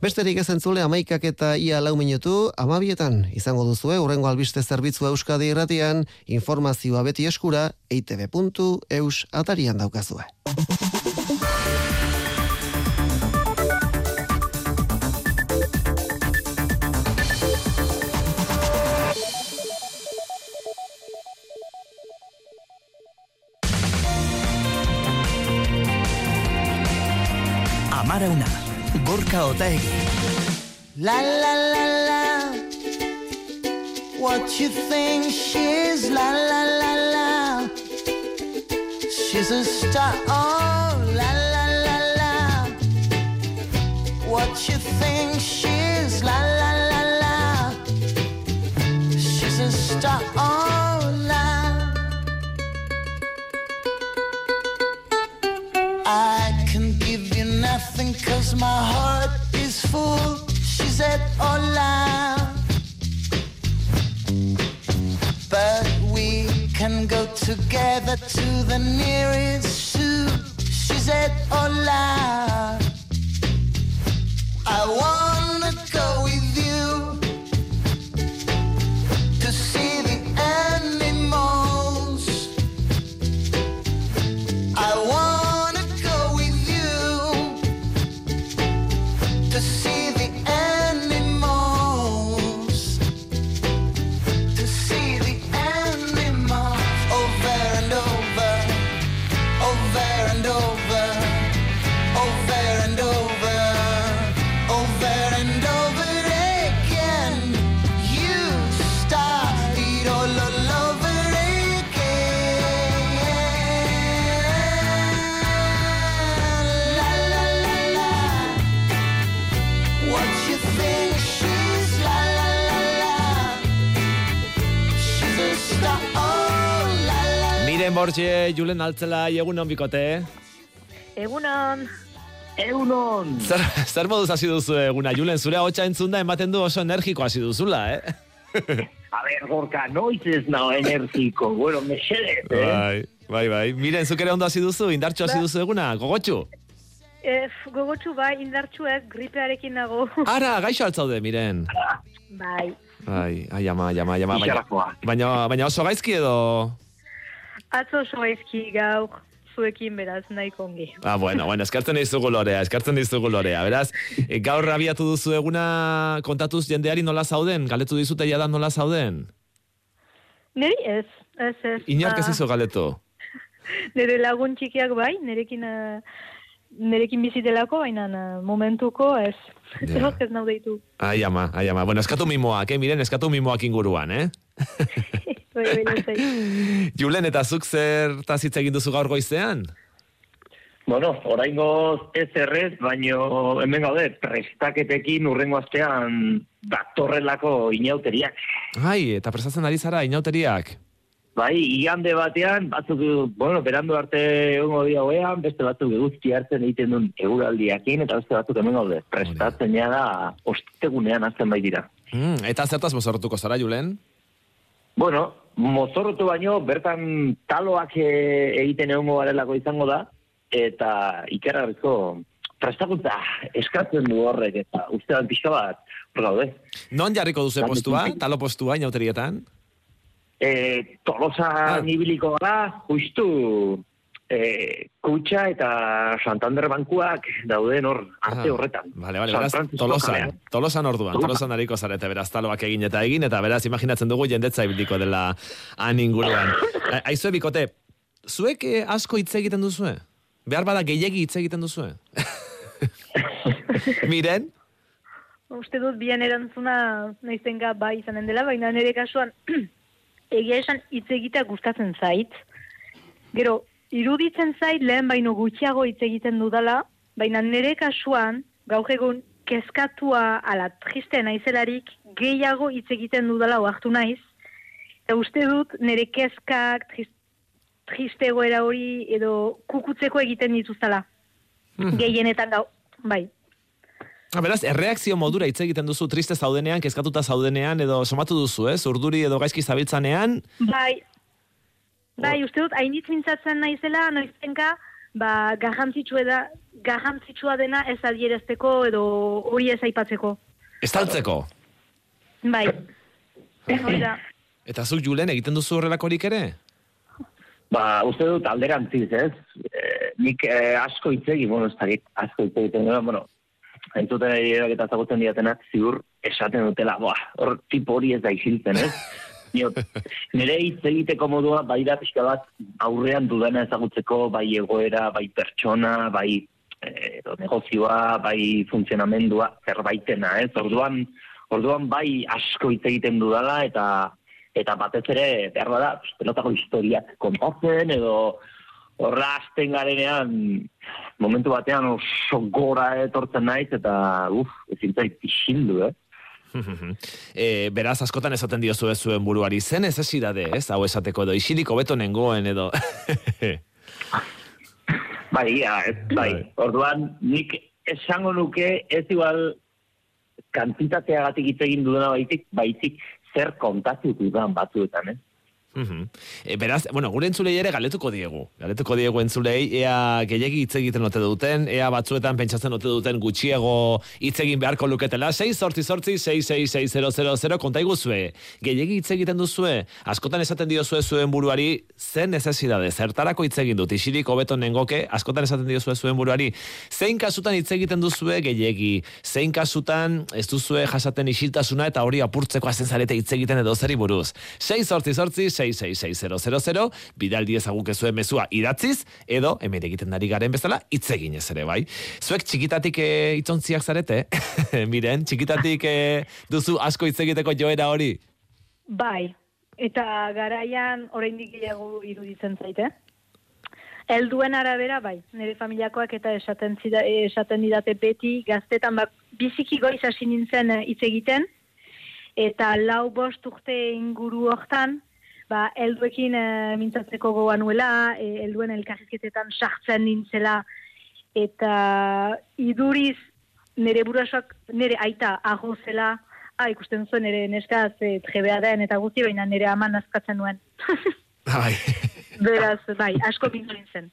Besterik ez entzule amaikak eta ia lau minutu, amabietan izango duzue, urrengo albiste zerbitzua Euskadi irratian, informazioa beti eskura, eitb.eus atarian daukazue. Amara Gorka Otaegi. La la la la. What you think she's la la la la. She's a star. Oh la la la la. What you think she's la la la la. She's a star. Oh cause my heart is full. She said, oh, Hola. But we can go together to the nearest zoo. She said, oh, Hola. I wanna go with Borge, Julen Altzela, egunon bikote. Egunon. Egunon. Zer, zer moduz hasi duzu eguna, Julen, zure hotxa entzunda ematen du oso energiko hasi duzula, eh? A ver, Gorka, noiz ez nao energiko. Bueno, mesedez, eh? Bai, bai, bai. Miren, zuk ere ondo hasi duzu, indartxo hasi Ba. duzu eguna, gogotxu. Eh, gogotsu bai, indartsuek, gripearekin nago. Ara, gaixo altzaude, miren. bai. Bai, ai, ama, ai, ama, ama, Ixarakoa. baina, baina oso gaizki edo... Atzo oso gaizki gaur, zuekin beraz nahiko ongi. Ah, bueno, bueno, eskartzen dizugu lorea, eskartzen dizugu lorea. Beraz, e, gaur abiatu duzu eguna kontatuz jendeari nola zauden, galetu dizute da nola zauden. Neri ez, ez ez. Inork ez Ba, izu galetu. Nire lagun txikiak bai, nerekin, eh, nerekin bizitelako, baina eh, momentuko ez. Yeah. ez naudeitu. Ai, ama, ai, ama. Bueno, eskatu mimoak, eh? Miren, eskatu mimoak inguruan, eh? Bai, bai, lasai. Julen, eta zuk zer hitz egin duzu gaur goizean? Bueno, oraingo ez errez, baino hemen gaude, prestaketekin urrengo astean datorrelako inauteriak. Ai, eta prestatzen ari zara, inauteriak. Bai, igande batean, batzuk, bueno, berandu arte egongo dia hoean, beste batzuk eguzki hartzen egiten duen eguraldiakin, eta beste batzuk hemen gaude, prestatzen da, ostegunean azten bai dira. Mm, eta zertaz mozortuko zara, Julen? Bueno, mozorrotu baino, bertan taloak eh, egiten egongo garelako izango da, eta ikerrarriko prestakuntza eskatzen du horrek, eta ustean pixka bat, hor gaude. Non jarriko duzu Lan postua, talo postua, inauterietan? E, tolosa Ah. nibiliko gara, justu e, kutxa eta Santander bankuak dauden hor arte Ah, horretan. Vale, vale, beraz, tolosan, tolosan orduan, Tolosan. hariko zarete, beraz, taloak egin eta egin, eta beraz, imaginatzen dugu jendetza ibiliko dela han inguruan. A- Aizue, bikote, zuek eh, asko hitz egiten duzue? Behar bada gehiegi hitz egiten duzue? Miren? Uste dut bien erantzuna naizenga bai izanen dela, baina nire kasuan egia esan hitz egitea gustatzen zait. Gero, iruditzen zait lehen baino gutxiago hitz egiten dudala, baina nire kasuan gaur egun kezkatua ala triste naizelarik gehiago hitz egiten dudala oartu naiz. Eta uste dut nire kezkak, tris, triste egoera hori edo kukutzeko egiten dituztala. Mhm. Gehienetan gau, bai. Ah, Beraz, erreakzio modura hitz egiten duzu triste zaudenean, kezkatuta zaudenean, edo somatu duzu, ez? Urduri edo gaizki zabiltzanean, Bai, bai, uste dut, hainitz mintzatzen naizela, noiztenka, ba, garrantzitsua da, garrantzitsua dena ez adierazteko edo hori ez aipatzeko. estaltzeko. Bai, hori da. Eta zuk, Julen, egiten duzu horrelakorik ere? Ba, uste dut alderantziz, ez? E, nik e, asko hitz egin, bueno, ez dakit, asko hitz egiten duen, bueno, entzuten erak eta zagutzen diatenak ziur esaten dutela, boa, hor tipo hori ez da isiltzen, ez? Nio, nire hitz egiteko modua, bai da pixka bat aurrean dudana ezagutzeko, bai egoera, bai pertsona, bai eh, negozioa, bai funtzionamendua, zerbaitena, ez? Orduan, orduan bai asko hitz egiten dudala, eta eta batez ere, behar bada, pues, pelotako historiak kontatzen, edo horra hasten garenean, momentu batean oso gora etortzen naiz, eta uf, ezin zait isildu, eh? e, beraz, askotan esaten diozu ez zuen buruari, zen ez esidade, ez? Hau esateko edo, isiliko beto nengoen edo. Bai, ia, ez, bai. Orduan, nik esango nuke, ez igual kantitateagatik hitz egin dudana baitik, baitik zer kontatu dudan batzuetan, eh? Mhm. E, beraz, bueno, gure entzulei ere galetuko diegu. Galetuko diegu entzulei, ea gehiagi hitz egiten ote duten, ea batzuetan pentsatzen ote duten gutxiego hitz egin beharko luketela. 6 sortzi sortzi, 6660000, konta iguzue. Gehiagi hitz egiten duzue, askotan esaten diozue zuen buruari, zen necesidade, zertarako hitz egin dut, isilik hobeto nengoke, askotan esaten diozue zuen buruari, zein kasutan hitz egiten duzue gehiegi, zein kasutan ez duzue jasaten isiltasuna eta hori apurtzeko hasten zarete hitz egiten edo zeri buruz. 6 sortzi sortzi, 6660000, bidaldi ezaguke zuen mezua idatziz, edo hemen egiten dari garen bezala, hitz eginez ere, bai. Zuek txikitatik e, itzontziak zarete, miren, txikitatik e, duzu asko hitz egiteko joera hori. Bai, eta garaian oraindik gehiago iruditzen zaite. Helduen arabera, bai, nire familiakoak eta esaten, zida, esaten didate beti, gaztetan bak, biziki goiz hasi nintzen eh, hitz egiten, eta lau bost urte inguru hortan, ba, elduekin e, mintzatzeko goa nuela, e, elduen elkarrizketetan sartzen nintzela, eta iduriz nire burasoak, nire aita aho zela, ah, ikusten zuen nire neska ze trebea den eta guzti, baina nire ama nazkatzen nuen. Bai. Beraz, bai, asko pintu nintzen.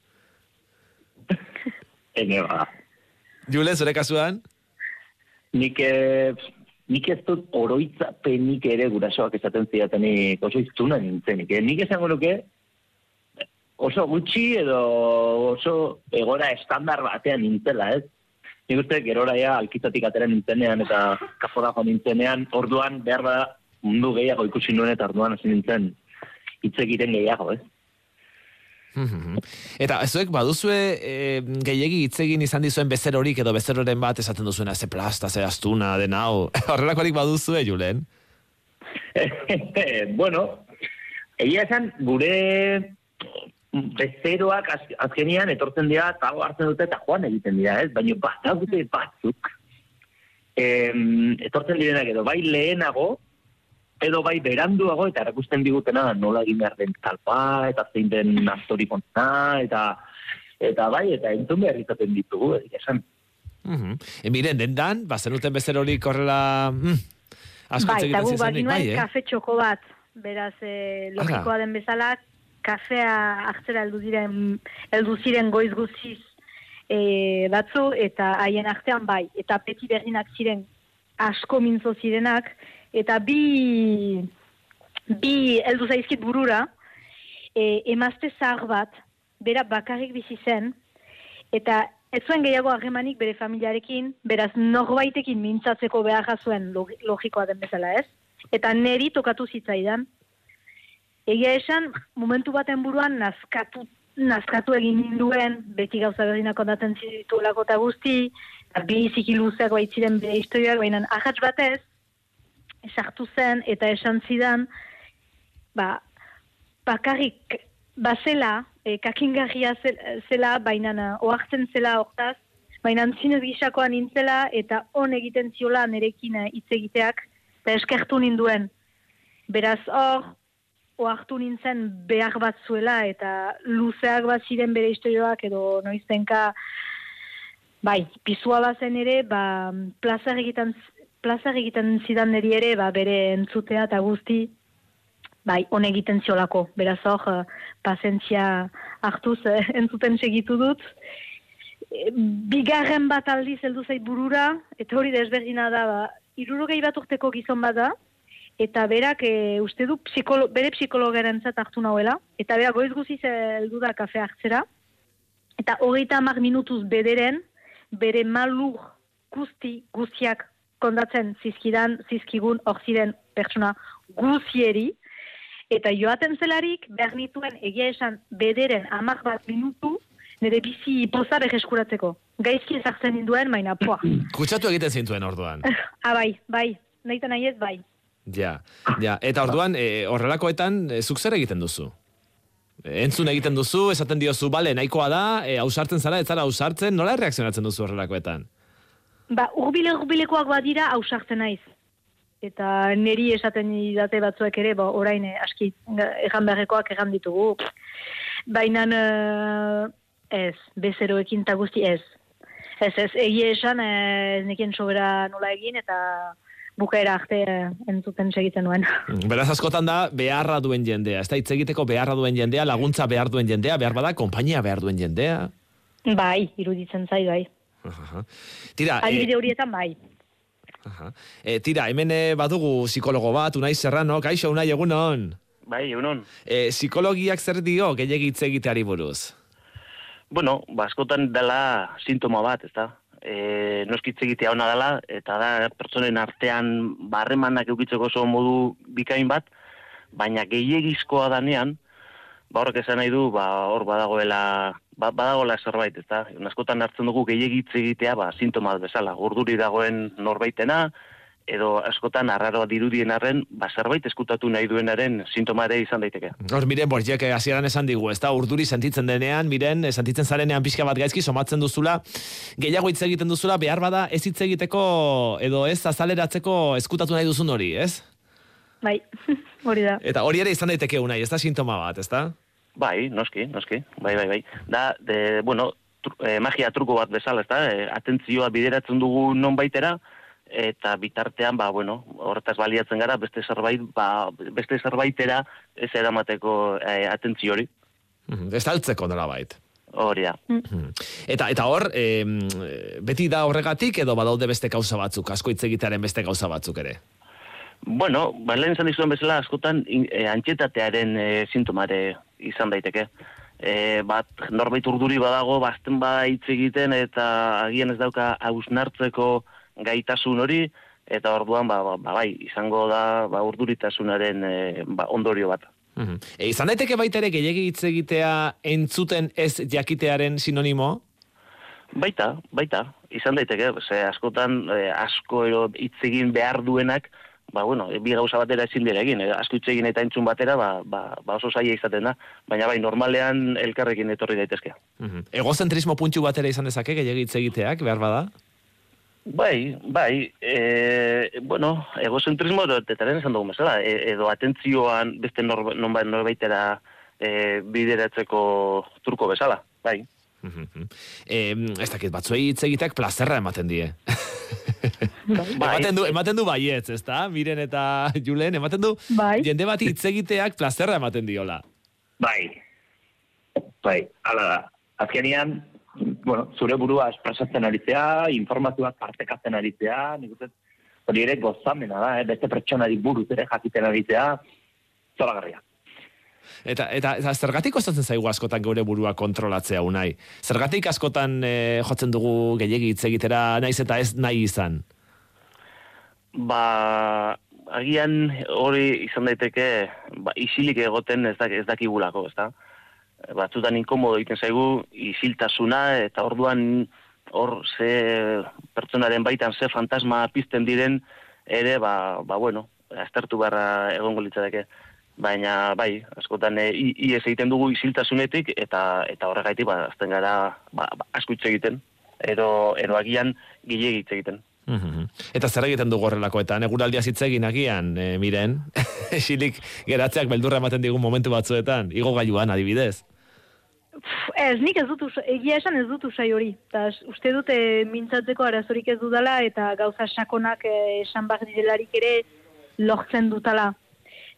Ene ba. Jule, zure kasuan? Nik, eh, nik ez dut oroitzapenik ere gurasoak esaten zidatenik oso iztuna nintzenik. Eh? Nik esango nuke oso gutxi edo oso egora estandar batean nintzela, ez? Nik uste, gerora ja, alkitzatik atera nintzenean eta kafora jo nintzenean, orduan behar da mundu gehiago ikusi nuen eta orduan hasi nintzen hitz egiten gehiago, ez? Eta zuek baduzue e, gehiegi hitz egin izan dizuen bezerorik edo bezeroren bat esaten duzuena ze plasta, ze astuna, den hau. Horrelakorik baduzue, Julen? bueno, egia esan gure bezeroak az, azkenian etortzen dira, tago hartzen dute eta joan egiten dira, ez? Baina bat, batzuk, em, etortzen direnak edo bai lehenago, edo bai beranduago eta erakusten digutena da nola egin behar den talpa eta zein den astori kontena eta eta bai eta entzun behar izaten ditugu egia esan. Mhm. E, miren, dendan, bazenuten bezerorik horrela... Mm, asko bai, hitz eta egiten gu zizanik, baginuen bai, eh? kafe txoko bat, beraz, e, logikoa den bezala, kafea hartzera heldu diren, heldu ziren goiz guziz e, batzu, eta haien artean bai, eta peti berdinak ziren asko mintzo zirenak, eta bi, bi heldu zaizkit burura, e, emazte zahar bat, bera bakarrik bizi zen, eta ez zuen gehiago harremanik bere familiarekin, beraz norbaitekin mintzatzeko beharra zuen log- logikoa den bezala ez, eta neri tokatu zitzaidan. Egia esan, momentu baten buruan nazkatu, nazkatu egin ninduen, beti gauza berdinak ondaten zituelako eta guzti, eta bi ziki luzeak baitziren bere historiak, baina ahats batez, sartu zen eta esan zidan, ba, bakarrik bazela, e, kakingarria zel- zela, baina eh, ohartzen zela hortaz, baina zinez gisakoa nintzela eta on egiten ziola nerekin eh, hitz egiteak, eta eskertu ninduen. Beraz hor, ohartu nintzen behar bat zuela eta luzeak bat ziren bere historioak edo noiztenka bai, pizua bazen ere, ba, plazar egiten, plazar egiten zidan niri ere, ba, bere entzutea eta guzti, bai, on egiten ziolako. Beraz hor, eh, pazientzia hartuz eh, entzuten segitu dut. E, Bigarren bat aldiz heldu zait burura, eta hori desberdina da, ba, irurogei bat urteko gizon bat da, eta berak e, uste du psikolo, bere psikologaren zat hartu nauela, eta berak goiz guziz eh, heldu da kafe hartzera, eta hogeita hamar minutuz bederen, bere malur guzti, guztiak kondatzen zizkidan, zizkigun, hor ziren pertsona guzieri, eta joaten zelarik, behar nituen egia esan bederen amak bat minutu, nire bizi poza berreskuratzeko. Gaizki ezartzen ninduen, baina poa. Kutsatu egiten zintuen orduan. ah, bai, bai, nahi nahi ez, bai. Ja, ja. Eta orduan, e, horrelakoetan, e, zuk zer egiten duzu? Entzun egiten duzu, esaten diozu, bale, nahikoa da, e, ausartzen zara, ez zara ausartzen, nola reakzionatzen duzu horrelakoetan? Ba, urbile urbilekoak badira ausartzen naiz. Eta neri esaten didate batzuek ere, ba, orain eh, aski egan beharrekoak egan ditugu. Baina eh, ez, bezeroekin eta guzti ez. Ez, ez, egia esan, eh, nekien sobera nola egin eta bukaera arte entzuten segitzen nuen. Beraz askotan da beharra duen jendea, ez da hitz egiteko beharra duen jendea, laguntza behar duen jendea, behar bada, konpainia behar duen jendea. bai, iruditzen zai, bai. Aha. Tira, Adibide horietan bai. aha. E, tira, hemen eh, badugu psikologo bat, Unai Serrano, kaixo, Unai, egunon. Bai, egunon. E, psikologiak zer dio, gehiagit egiteari buruz? Bueno, ba, askotan dela sintoma bat, ez da? E, noskitze egitea ona dela, eta da pertsonen artean barremanak eukitzeko oso modu bikain bat, baina gehiagizkoa danean, ba horrek esan nahi du, ba hor badagoela, ba, badagoela zerbait, ez da? Askotan hartzen dugu gehiagitze egitea, ba, sintoma bezala, urduri dagoen norbaitena, edo askotan arraroa dirudien arren, ba, zerbait eskutatu nahi duenaren sintoma ere izan daiteke. Hor, miren, bortiak hasieran esan digu, ez da, urduri sentitzen denean, miren, eh, sentitzen zarenean pixka bat gaizki, somatzen duzula, gehiago hitz egiten duzula, behar bada ez hitz egiteko, edo ez azaleratzeko eskutatu nahi duzun hori, ez? bai, hori da. Eta hori ere izan daiteke unai, ez da sintoma bat, ez da? Bai, noski, noski, bai, bai, bai. Da, de, bueno, tru, eh, magia truko bat bezala, ez da, eh, atentzioa bideratzen dugu non baitera, eta bitartean, ba, bueno, horretaz baliatzen gara, beste zerbait, ba, beste zerbaitera ez eramateko eh, atentzio hori. Mhm, Ez altzeko nola bait. Hori da. Eta eta hor, em, beti da horregatik edo badaude beste gauza batzuk, asko hitz egitearen beste gauza batzuk ere. Bueno, ba, lehen izan dizuen bezala, askotan in- eh, antxetatearen eh, sintomare izan daiteke. E, bat, norbait urduri badago, bazten bada hitz egiten, eta agian ez dauka hausnartzeko gaitasun hori, eta orduan, ba, ba, ba, bai, izango da ba, urduritasunaren e, ba, ondorio bat. Mhm. E, izan daiteke baita ere gehiegi hitz egitea entzuten ez jakitearen sinonimo? Baita, baita, izan daiteke, ze askotan e, asko ero hitz egin behar duenak, ba, bueno, bi gauza batera ezin dira egin, e, asko hitz egin eta entzun batera, ba, ba, ba oso zaila izaten da, baina bai, normalean elkarrekin etorri daitezke. Mhm. Egozentrismo puntxu batera izan dezake gehiegi hitz egiteak, behar bada? Bai, bai, e, bueno, egozentrismo edo tetaren esan dugu bezala, e, edo atentzioan beste norba, nonbait norbaitera e, bideratzeko truko bezala, bai. E, ez dakit, batzuei hitz egiteak plazerra ematen die. Bai. ematen du, ematen du baietz, ezta? Miren eta Julen, ematen du bai. jende bat hitz egiteak plazerra ematen diola. Bai. Bai, hala da. Azkenian, bueno, zure burua espresatzen aritzea, informazioak partekatzen aritzea, nik uste, hori ere gozamena da, eh? beste pertsonari buruz ere jakiten aritzea, zoragarria. Eta, eta, eta zergatik kostatzen zaigu askotan geure burua kontrolatzea unai? Zergatik askotan eh, jotzen dugu gehiegi hitz egitera naiz eta ez nahi izan? Ba, agian hori izan daiteke, ba, isilik egoten ez, dak, ez dakigulako, ez da? Batzutan inkomodo egiten zaigu, isiltasuna, eta orduan hor ze pertsonaren baitan ze fantasma pizten diren, ere, ba, ba bueno, aztertu beharra egongo litzateke. Baina, bai, askotan e, i- ies egiten dugu isiltasunetik, eta eta horregaitik, ba, azten gara, ba, ba, asko hitz egiten, edo, edo agian gilegi hitz egiten. Mhm. Eta zer egiten dugu horrelakoetan, eguraldia hitz egin agian, e, miren, esilik geratzeak beldurra ematen digun momentu batzuetan, igo gailuan adibidez. Ez, nik ez dut, egia esan ez dut usai hori. Ta, uste dute mintzatzeko arazorik ez dudala eta gauza sakonak eh, esan behar direlarik ere lortzen dutala.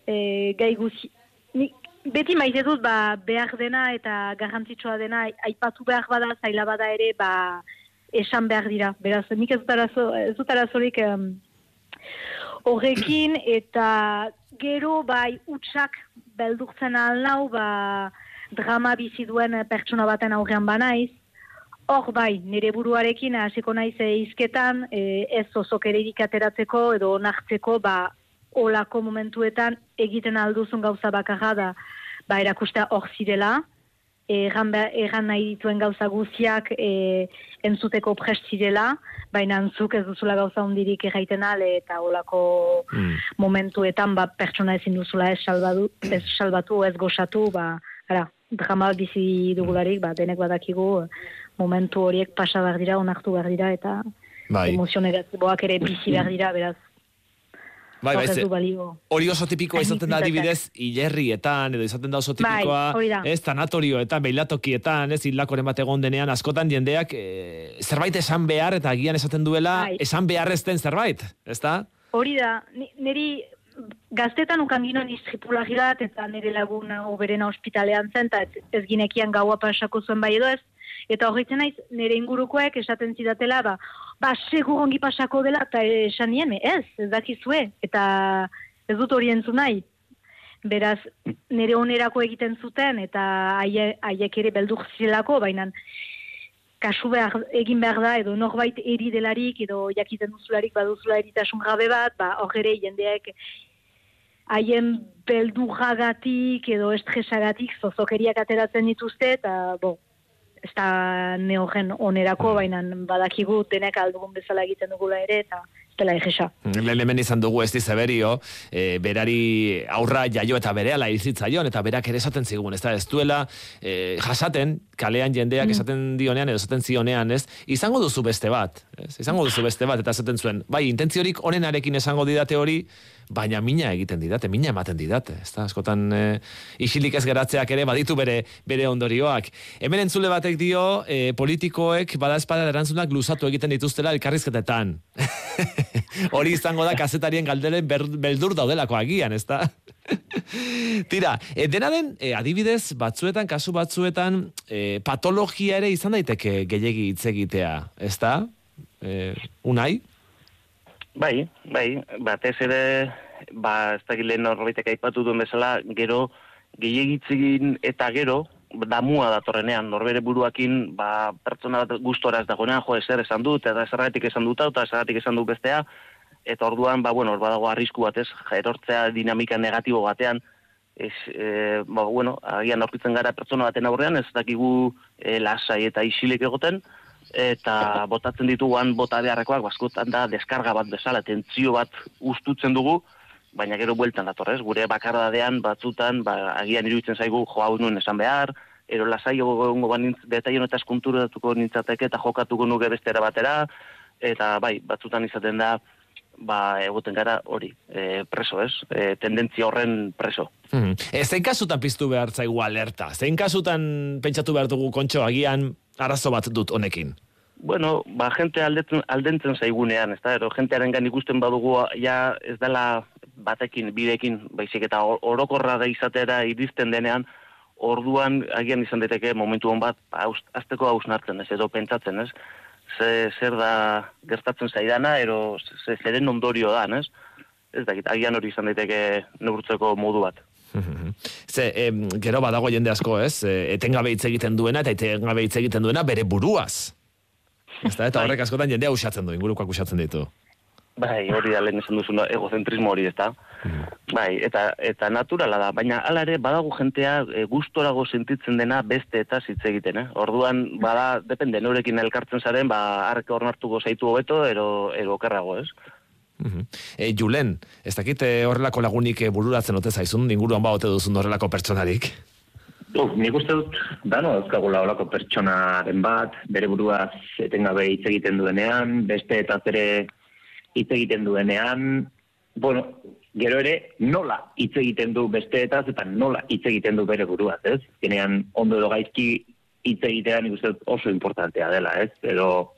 E, gai guzi. Nik, beti maite dut ba, behar dena eta garrantzitsua dena aipatu behar bada, zaila bada ere ba, esan behar dira. Beraz, nik ez dut, arazorik horrekin eta gero bai utxak beldurtzen alnau ba drama bizi duen pertsona baten aurrean banaiz. Hor bai, nire buruarekin hasiko naiz eh, hizketan eh, ez osok eredik ateratzeko edo onartzeko ba olako momentuetan egiten alduzun gauza bakarra da. Ba erakustea hor zirela, erran, erran nahi dituen gauza guztiak e, entzuteko prest zirela, baina antzuk ez duzula gauza hundirik erraiten ale eta olako momentuetan ba, pertsona ezin duzula ez salbatu, ez salbatu, ez gozatu, ba, ara, drama bizi dugularik, ba, denek badakigu momentu horiek pasa behar dira, onartu behar dira, eta Bai. emozio negatiboak ere bizi behar dira, beraz, Bai, bai, ze- hori oso tipikoa izaten da adibidez hilerrietan, edo izaten da oso Bai, tipikoa, da. ez, tanatorioetan, beilatokietan, ez, hildakoren bat egon denean, askotan jendeak eh, zerbait esan behar, eta agian esaten duela, Bai. esan behar ez den zerbait, ez da? Hori da, ni- niri gaztetan ukan ginoen istripulari bat, eta nire laguna oberena ospitalean zen, eta ez, ez ginekian gaua pasako zuen bai edo ez, eta horretzen naiz, nire ingurukoek esaten zidatela, ba, ba, segur ongi pasako dela, eta esan nien, ez, ez dakizue, eta ez dut hori nahi. Beraz, nire onerako egiten zuten, eta haie- haiek ere beldur zirelako, baina kasu behar, egin behar da, edo norbait eri delarik, edo jakiten duzularik baduzula eritasun grabe bat, ba, hor ere jendeak haien beldurragatik edo estresagatik zozokeriak ateratzen dituzte, eta, bo, ez da neogen onerako, baina badakigu denek aldugun bezala egiten dugula ere, eta ez dela egesa. Lehen hemen izan dugu ez dizeberio, e, berari aurra jaio eta berehala izitzaion, eta berak ere esaten zigun, ez da, ez duela e, jasaten, kalean jendeak esaten dionean edo esaten zionean, ez? Izango duzu beste bat, ez? Izango duzu beste bat, eta esaten zuen, bai, intentziorik onenarekin esango didate hori, baina mina egiten didate, mina ematen didate, ez da? Askotan, e, isilik ez geratzeak ere baditu bere bere ondorioak. Hemen entzule batek dio, e, politikoek bada espada erantzunak luzatu egiten dituztela elkarrizketetan. hori izango da kazetarien galderen beldur daudelako agian, ez da? Tira, e, dena den, e, adibidez, batzuetan, kasu batzuetan, e, patologia ere izan daiteke gehiegi hitz egitea, ez da? E, unai? Bai, bai, batez ere, ba, ez dakit lehen norbaitek aipatu duen bezala, gero, gehiagitzegin eta gero, damua datorrenean, norbere buruakin, ba, pertsona bat gustora ez dagoenean, jo, ezer esan dut, eta ezergatik esan dut, eta ezergatik esan dut bestea, eta orduan, ba, bueno, badago arrisku batez, jaerortzea dinamika negatibo batean, ez, e, ba, bueno, agian aurkitzen gara pertsona baten aurrean, ez dakigu e, lasai eta isilik egoten, eta botatzen dituguan bota beharrekoak, baskotan da, deskarga bat bezala, tentzio bat ustutzen dugu, baina gero bueltan datorrez, gure bakardadean batzutan, ba, agian iruditzen zaigu jo hau nuen esan behar, ero lasai egongo banintz, detaion eta eskunturatuko nintzateke eta jokatuko nuke bestera batera, eta bai, batzutan izaten da, ba, egoten gara hori, e, preso ez, e, tendentzia horren preso. Hmm. E, zein kasutan piztu behar zaigu alerta? Zein kasutan pentsatu behar dugu kontxo agian arazo bat dut honekin? Bueno, ba, jente aldetzen, aldentzen zaigunean, ez da, ero, jentearen gan ikusten badugu, ja, ez dela batekin, bidekin, baizik eta or- orokorra da izatera iristen denean, orduan agian izan daiteke momentu hon bat, ba, azteko hausnartzen, ez, edo pentsatzen, ez? Ze, zer da gertatzen zaidana, ero ze, zeren ondorio da, ez? Ez dakit, agian hori izan daiteke neurtzeko modu bat. Ze, em, gero badago jende asko, ez? E, etengabe hitz egiten duena eta etengabe hitz egiten duena bere buruaz. Ez da, eta horrek askotan jendea usatzen du, ingurukoak usatzen ditu. Bai, hori da lehen esan duzuna egozentrismo hori, ez da? Bai, eta, eta naturala da, baina hala ere badago jentea e, gustorago sentitzen dena beste eta hitz egiten, eh? Orduan, bada, depende, norekin elkartzen zaren, ba, arrek hornartuko zaitu hobeto, ero, ero okerrago, ez? E, Julen, ez dakit e, horrelako lagunik e, bururatzen ote zaizun, inguruan ba ote duzun horrelako pertsonarik. Uf, nik uste dut, dano, dauzkagula olako pertsonaren bat, bere buruaz etengabe hitz egiten duenean, beste eta zere hitz egiten duenean, bueno, gero ere, nola hitz egiten du besteetaz eta nola hitz egiten du bere buruaz, ez? Genean, ondo edo gaizki hitz egitea nik uste oso importantea dela, ez? Edo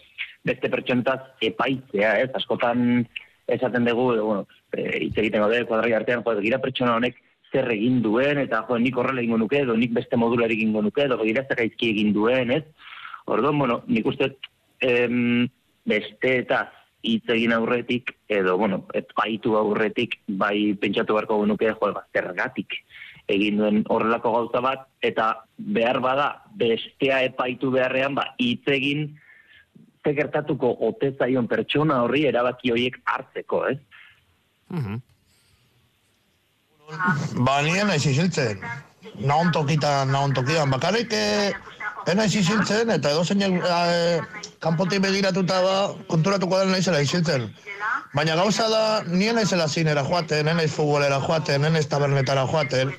beste pertsonetaz epaitzea, ez? Askotan esaten dugu, edo, bueno, e, hitz egiten gaude, kuadrai artean, jo, gira pertsona honek zer egin duen, eta jo, nik horrela egingo nuke, edo nik beste modula egingo nuke, edo gira zer gaizki egin duen, ez? Orduan, bueno, nik uste em, besteetaz hitz egin aurretik, edo, bueno, epaitu aurretik, bai pentsatu beharko genuke, jo, ba, zergatik egin duen horrelako gauza bat, eta behar bada, bestea epaitu beharrean, ba, hitz egin, ze gertatuko ote zaion pertsona horri erabaki horiek hartzeko, ez? Ba, nien naiz isiltzen. Naon tokitan, naon tokian. Bakarrik, eh, enaiz isiltzen, eta edo zein eh, kanpotik begiratuta ba, konturatuko den naizela isiltzen. Baina gauza da, nien naizela zinera joaten, nien naiz futbolera joaten, nien naiz tabernetara joaten.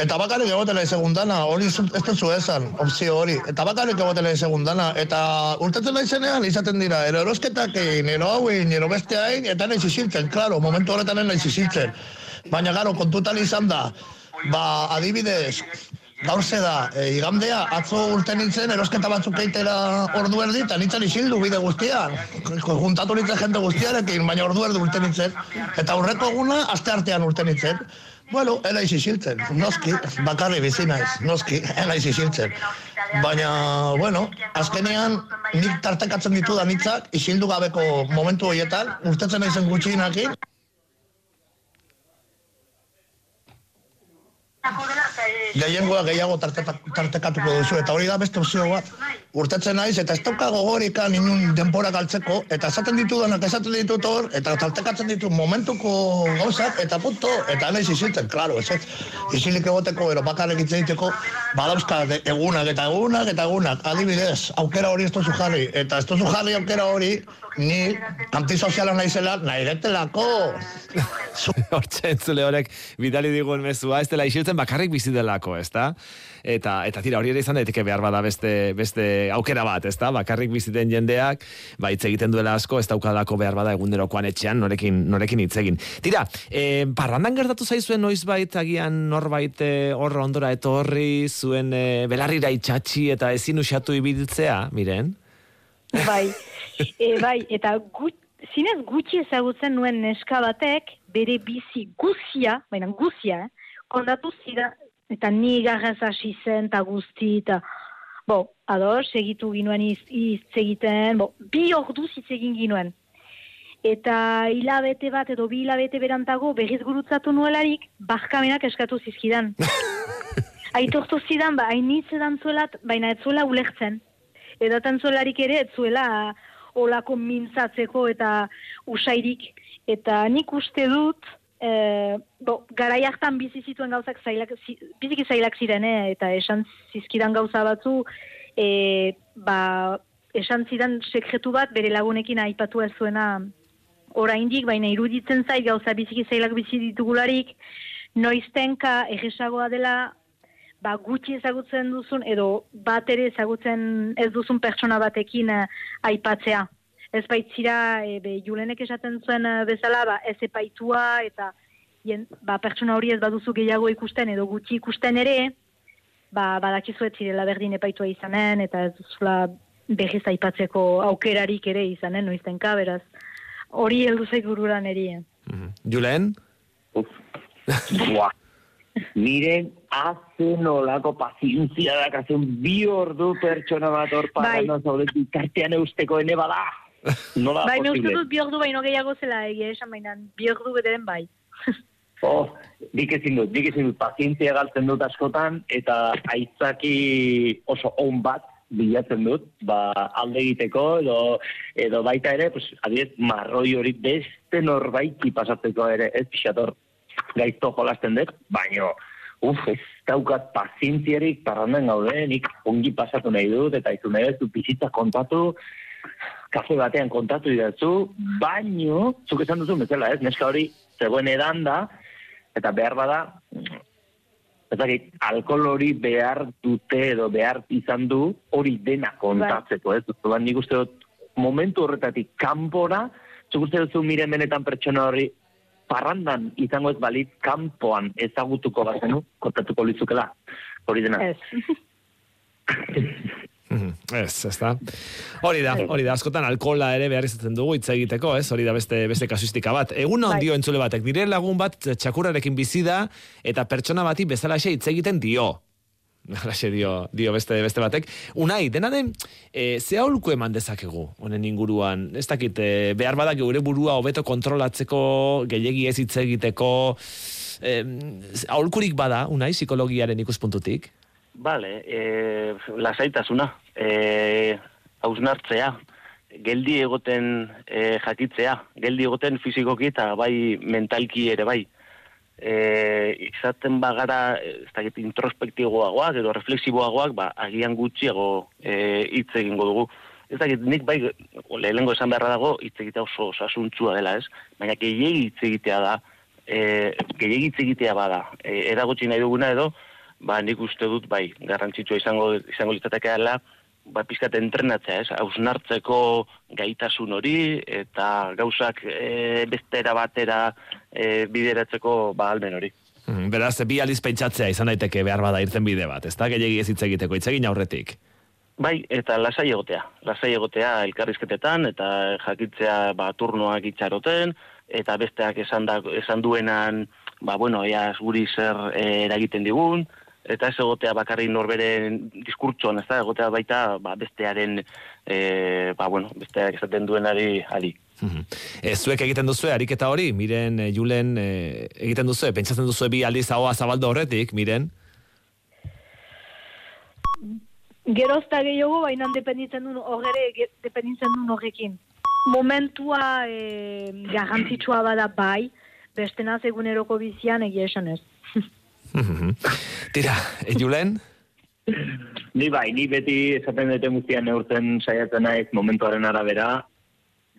Eta bakarrik egotela segundana, hori ez duzu esan, opzio hori. Eta bakarrik egotela segundana, eta urtetzen naizenean izaten dira, ero erosketak egin, ero hauin, ero beste hain, eta naiz isiltzen, klaro, momentu horretan ez naiz isiltzen. Baina, garo, kontutan izan da, ba, adibidez, gaur ze da, e, igandea, atzo urte nintzen, erosketa batzuk eitera ordu erdi, eta nintzen isildu bide guztian. Juntatu nintzen jende guztiarekin, baina ordu erdi urte nintzen. Eta aurreko eguna, aste artean urte nintzen. Bueno, elaiz isiltzen, noski, bakarri bizi naiz, noski, elaiz isiltzen. Baina, bueno, azkenean, nik tartekatzen ditu da nitzak, isildu gabeko momentu horietan, urtetzen naizen gutxienakin, gehiengoa gehiago tartekatuko duzu, eta hori da beste opzio bat. Urtetzen naiz, eta ez dauka gogorikan inun denbora galtzeko, eta esaten ditudanak esaten ditut hor, eta tartekatzen ditu momentuko gauzak, eta punto, eta naiz isiltzen, klaro, ez ez, isilik egoteko, ero bakarrik hitz egiteko, badauzka egunak eta egunak eta egunak, adibidez, aukera hori ez duzu jarri, eta ez duzu jarri aukera hori, ni antisoziala naizela, nahi detelako. Hortxe entzule horrek bidali digun mezua, ez dela isiltzen bakarrik bizi delako, ez da? Eta, eta tira, hori ere izan daiteke behar bada beste, beste aukera bat, ez da? Bakarrik biziten jendeak, ba, hitz egiten duela asko, ez daukadako behar bada egunerokoan etxean, norekin, norekin hitz egin. Tira, e, parrandan gertatu zaizuen noizbait, agian norbait eh, horra ondora etorri, zuen e, belarrira itxatxi eta ezin usatu ibiltzea, miren? Bai, e, bai, eta gut, zinez gutxi ezagutzen nuen neska batek, bere bizi guzia, baina guzia, eh, kondatu zira, eta ni garraz hasi zen, eta guzti, eta, bo, ador, segitu ginuen iz- hitz egiten, bo, bi orduz hitz egin ginuen. Eta hilabete bat edo bi hilabete berantago berriz gurutzatu nuelarik, barkamenak eskatu zizkidan. Aitortu zidan, ba, hainitz edan zuelat, baina ez zuela ulertzen. Edatan zuelarik ere, ez zuela olako mintzatzeko eta usairik. Eta nik uste dut, e, bo, garai hartan bizi gauzak zailak, zi, biziki zailak ziren, eh, eta esan zizkidan gauza batzu, e, ba, esan zidan sekretu bat bere lagunekin aipatu ez zuena oraindik, baina iruditzen zait gauza biziki zailak bizi ditugularik, noiztenka egesagoa dela ba, gutxi ezagutzen duzun edo bat ere ezagutzen ez duzun pertsona batekin eh, aipatzea. Ez baitzira, e, be, julenek esaten zuen eh, bezala, ba, ez epaitua eta jen, ba, pertsona hori ez baduzu gehiago ikusten edo gutxi ikusten ere, ba, badakizu ez zirela berdin epaitua izanen eta ez duzula berriz aipatzeko aukerarik ere izanen, noiztenka, beraz. Hori heldu zait bururan eri. Julen? Buah. Miren, haze nolako pazientzia dakazen bi ordu pertsona bat hor parranda zaudetik tartean eusteko ene bada. Nola bai, me uste posible? dut bi ordu baino gehiago zela egia esan bainan, bi ordu bederen bai. Oh, nik ezin dut, nik ezin dut, pazientzia galtzen dut askotan, eta aitzaki oso on bat bilatzen dut, ba, alde egiteko, edo, edo baita ere, pues, adiez, marroi hori beste norbaiti pasatzeko ere, ez pixator gaizto jolasten dut, baino, uf, ez daukat pazientziarik parrandan gaude, nik ongi pasatu nahi dut, eta izu nahi dut bizitza kontatu, kafe batean kontatu idatzu, baino, zuk esan duzu bezala, ez, neska hori zegoen edan da, eta behar bada, ez dakit, alkohol hori behar dute edo behar izan du hori dena kontatzeko, ez? Orduan nik uste dut momentu horretatik kanpora, zuk uste duzu miren benetan pertsona hori parrandan izango ez balit kanpoan ezagutuko bazenu, kontatuko lizukela hori dena. Ez. Mhm, Ez, ez da. Hori da, hori da, askotan alkohola ere behar izaten dugu hitz egiteko, ez? Hori da beste beste kasuistika bat. Egun Bai. ondio entzule batek, nire lagun bat txakurrarekin bizi da eta pertsona bati bezalaxe hitz egiten dio. Halaxe dio, dio beste, beste batek. Unai, dena den, e, ze aholku eman dezakegu, honen inguruan? Ez dakit, e, behar badak gure burua hobeto kontrolatzeko, gehiegi ez hitz egiteko, e, aholkurik bada, unai, psikologiaren ikuspuntutik? Bale, e, lasaitasuna, e, hausnartzea, geldi egoten e, jakitzea, geldi egoten fizikoki eta bai mentalki ere bai. E, izaten bagara, ez dakit, introspektiboagoak edo refleksiboagoak, ba, agian gutxiago e, hitz egingo dugu. Ez dakit, nik bai, lehenengo esan beharra dago, hitz egitea oso osasuntzua dela, ez? Baina gehiegi hitz egitea da, e, gehiegi hitz egitea bada, e, eragotzi nahi duguna edo, ba, nik uste dut, bai, garrantzitsua izango, izango litzatekeela, ba, pizkat entrenatzea, ez? Hausnartzeko gaitasun hori, eta gauzak e, bestera batera e, bideratzeko, ba, almen hori. Mm, Beraz, bi aliz pentsatzea izan daiteke behar bada irten bide bat, ez da? Gehiegi ez hitz egiteko, hitz egin aurretik. Bai, eta lasai egotea. Lasai egotea elkarrizketetan, eta jakitzea ba, turnoak itxaroten, eta besteak esan, da, esan duenan, ba, bueno, ea guri zer eh, eragiten digun, eta ez egotea bakarrik norberen diskurtsoan, ez da, egotea baita ba, bestearen, e, ba, bueno, besteak esaten duenari ari. Ez zuek egiten duzue, ariketa hori, miren, e, Julen, e, egiten duzue, pentsatzen duzue bi aldiz ahoa zabaldo horretik, miren? Gerozta gehiago, baina dependitzen duen horre, dependitzen duen horrekin. Momentua e, garrantzitsua bada bai, beste naz eguneroko bizian egia esan ez. Tira, e, Julen? Ni bai, ni beti esaten dute guztian neurtzen saiatzen naiz momentuaren arabera,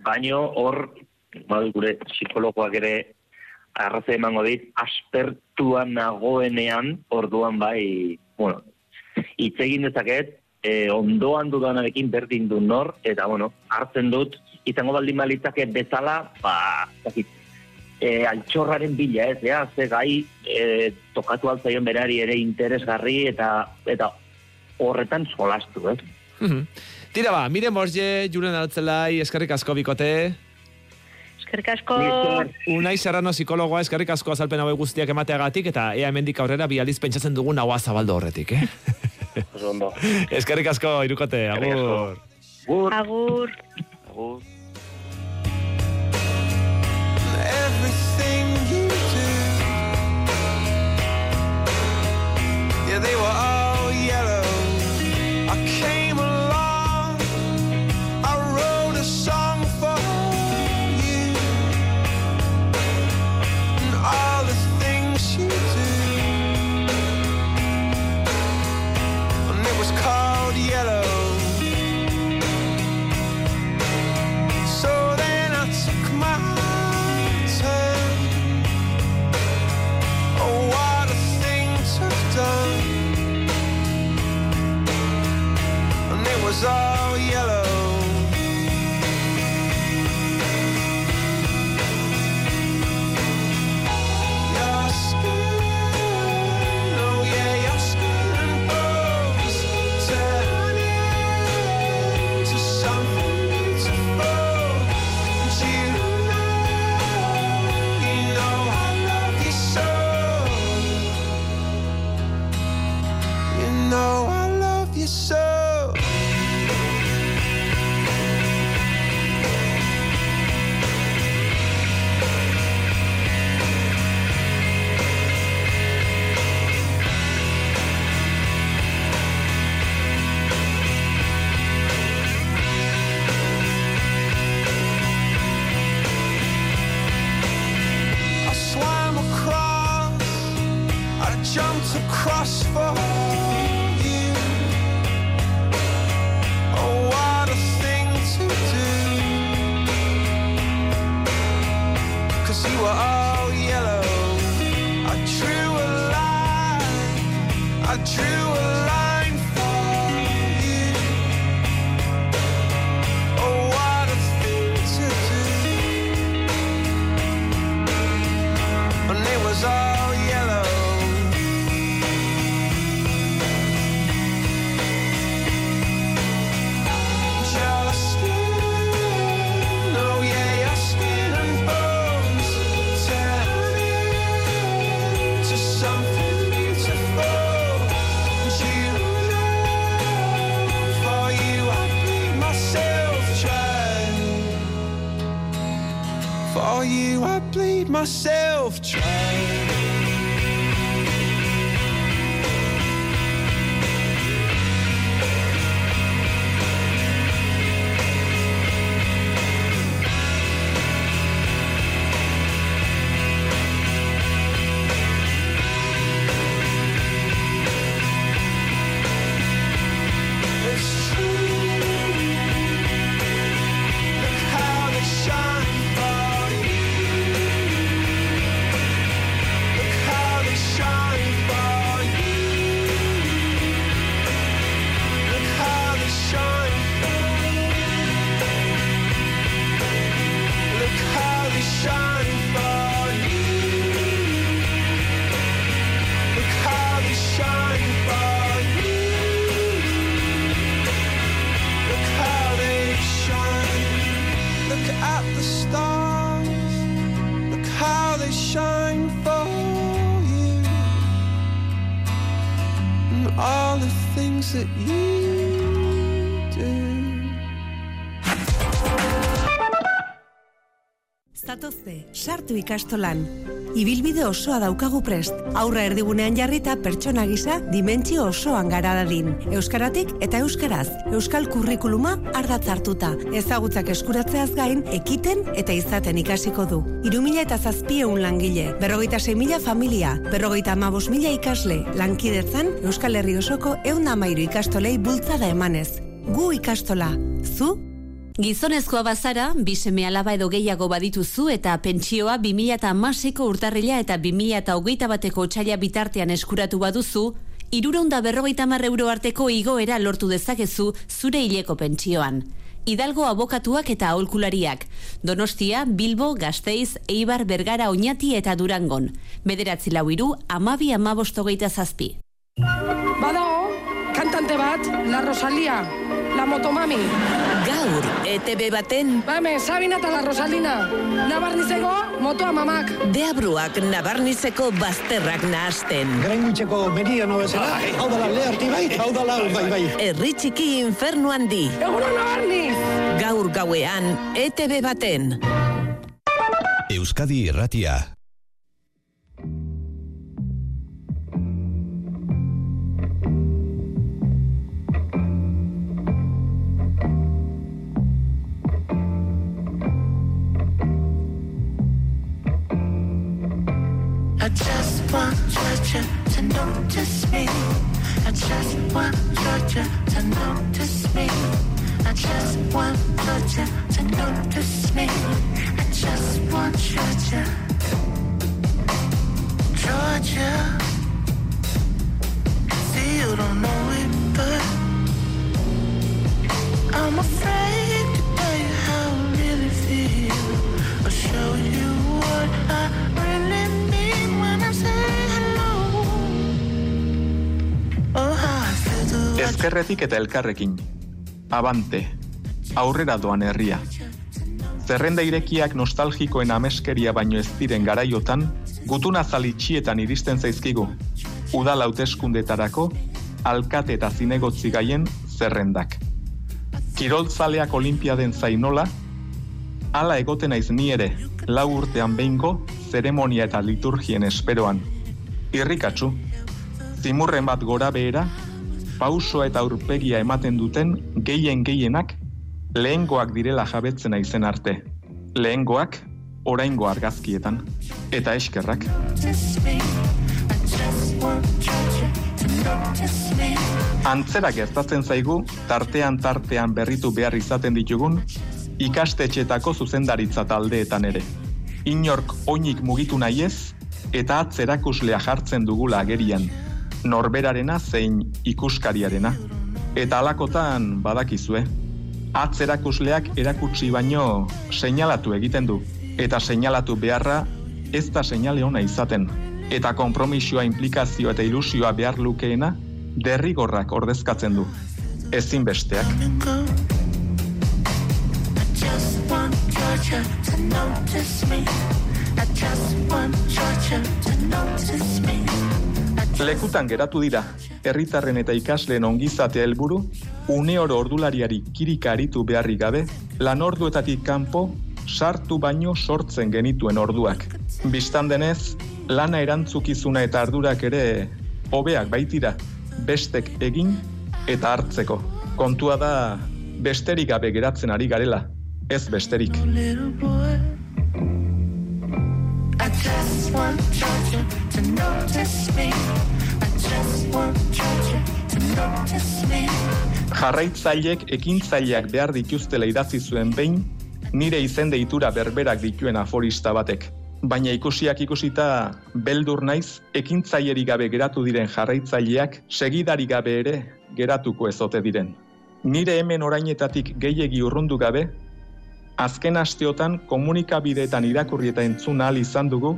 baino hor, badu gure psikologoak ere arraze emango dit, aspertuan nagoenean, orduan bai, bueno, hitz egin dezaket, e, ondoan dudanarekin berdin du nor, eta bueno, hartzen dut, izango baldin balitzake bezala, ba, zakit, e, altxorraren bila ez, ja, ze gai e, tokatu altzaion berari ere interesgarri eta eta horretan solastu, ez? Mhm. Tira ba, miren borge, juren altzelai, eskerrik asko bikote. Eskerrik asko. Unai Serrano psikologoa eskerrik asko azalpen hauek guztiak emateagatik eta ea hemendik aurrera bi aldiz pentsatzen dugun haua zabaldo horretik, eh? Eskerrik asko, irukote, agur. Agur. Agur. everything all yellow. Your skin, oh yeah, your skin and bones turn into something beautiful. For you I bleed myself dry. For you I bleed myself dry. Ikastolan. Ibilbide osoa daukagu prest. Aurra erdigunean jarrita pertsona gisa dimentsio osoan gara dadin. Euskaratik eta euskaraz. Euskal kurrikuluma ardatz hartuta. Ezagutzak eskuratzeaz gain, ekiten eta izaten ikasiko du. Irumila eta zazpieun langile, berrogeita mila familia, berrogeita amabos mila ikasle, lankidetzan Euskal Herri osoko eun amairu ikastolei bultzada emanez. Gu ikastola. Zu? Gizonezkoa bazara, biseme alaba edo gehiago badituzu eta pentsioa 2006ko urtarrila eta 2008 bateko otxaila bitartean eskuratu baduzu, iruronda berrogeita mar euro arteko igoera lortu dezakezu zure hileko pentsioan. Hidalgo abokatuak eta aholkulariak. Donostia, Bilbo, Gasteiz, Eibar, Bergara, Oñati eta Durangon. Bederatzi lau iru, amabi amabostogeita zazpi. Badago, kantante bat, La Rosalia, La Motomami. Gaur, ETB baten... Bame, Sabina eta La Rosalina. Nabarnizeko, motoa mamak. Deabruak nabarnizeko bazterrak nahasten. Grainuitzeko meridiano bezala, hau dala leharti bai, hau dala bai bai. Herri txiki infernu handi. Egunon nabarniz! Gaur gauean, ETB baten. Euskadi Irratia. I just want Georgia to notice me. I just want Georgia to notice me. I just want Georgia to notice me. I just want Georgia. Georgia. See, you don't know it, but I'm afraid to tell you how I really feel. Or show you what I really mean Ezkerretik eta elkarrekin. Abante. Aurrera doan herria. Zerrenda irekiak nostalgikoen ameskeria baino ez diren garaiotan, gutuna zalitxietan iristen zaizkigu. Udal hauteskundetarako, alkate eta zinegotzi gaien zerrendak. Kiroltzaleak olimpiaden zainola, hala egoten naiz ni ere, lau urtean behingo, zeremonia eta liturgien esperoan. Irrikatsu, zimurren bat gora behera, pausoa eta aurpegia ematen duten gehien gehienak lehengoak direla jabetzen aizen arte. Lehengoak oraingo argazkietan eta eskerrak. Antzera gertatzen zaigu tartean tartean berritu behar izaten ditugun ikastetxetako zuzendaritza taldeetan ere. Inork oinik mugitu nahi ez eta atzerakuslea jartzen dugula agerian, norberarena zein ikuskariarena. Eta alakotan badakizue, atzerakusleak erakutsi baino seinalatu egiten du, eta seinalatu beharra ez da seinale ona izaten. Eta konpromisioa, implikazioa eta ilusioa behar lukeena, derrigorrak ordezkatzen du. Ezinbesteak. I just want Georgia to notice me. Lekutan geratu dira, herritarren eta ikasleen ongizatea helburu, une oro ordulariari kirika aritu beharrik gabe, lan orduetatik kanpo, sartu baino sortzen genituen orduak. Bistan denez, lana erantzukizuna eta ardurak ere hobeak baitira, bestek egin eta hartzeko. Kontua da, besterik gabe geratzen ari garela, ez besterik. I just want to notice me. I just want Georgia to notice me. Jarraitzailek ekintzaileak behar dituztela idatzi zuen behin, nire izen deitura berberak dituen aforista batek. Baina ikusiak ikusita beldur naiz, ekintzailerik gabe geratu diren jarraitzaileak segidari gabe ere geratuko ezote diren. Nire hemen orainetatik gehiegi urrundu gabe, azken asteotan komunikabideetan irakurri eta entzun ahal izan dugu,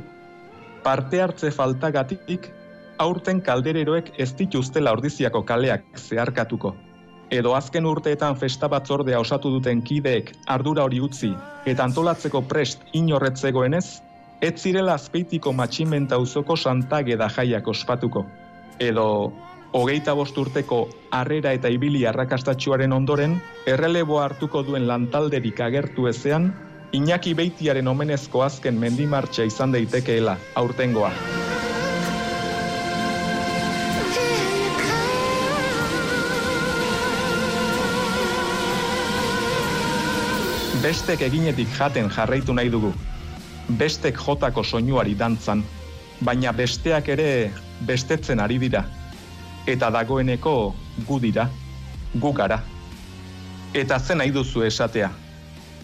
parte hartze faltagatik aurten kaldereroek ez dituztela ordiziako kaleak zeharkatuko. Edo azken urteetan festa batzordea osatu duten kideek ardura hori utzi eta antolatzeko prest inorretzegoenez, ez zirela azpeitiko matximenta uzoko santageda jaiak ospatuko. Edo hogeita bost urteko harrera eta ibili arrakastatxuaren ondoren, erreleboa hartuko duen lantalderik agertu ezean, Iñaki Beitiaren omenezko azken mendimartxa izan daitekeela aurtengoa. Bestek eginetik jaten jarraitu nahi dugu. Bestek jotako soinuari dantzan, baina besteak ere bestetzen ari dira. Eta dagoeneko gu dira, gu gara. Eta zen nahi duzu esatea,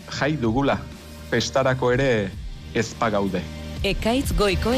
jai dugula, pestarako ere ezpa gaude. Ekaitz goiko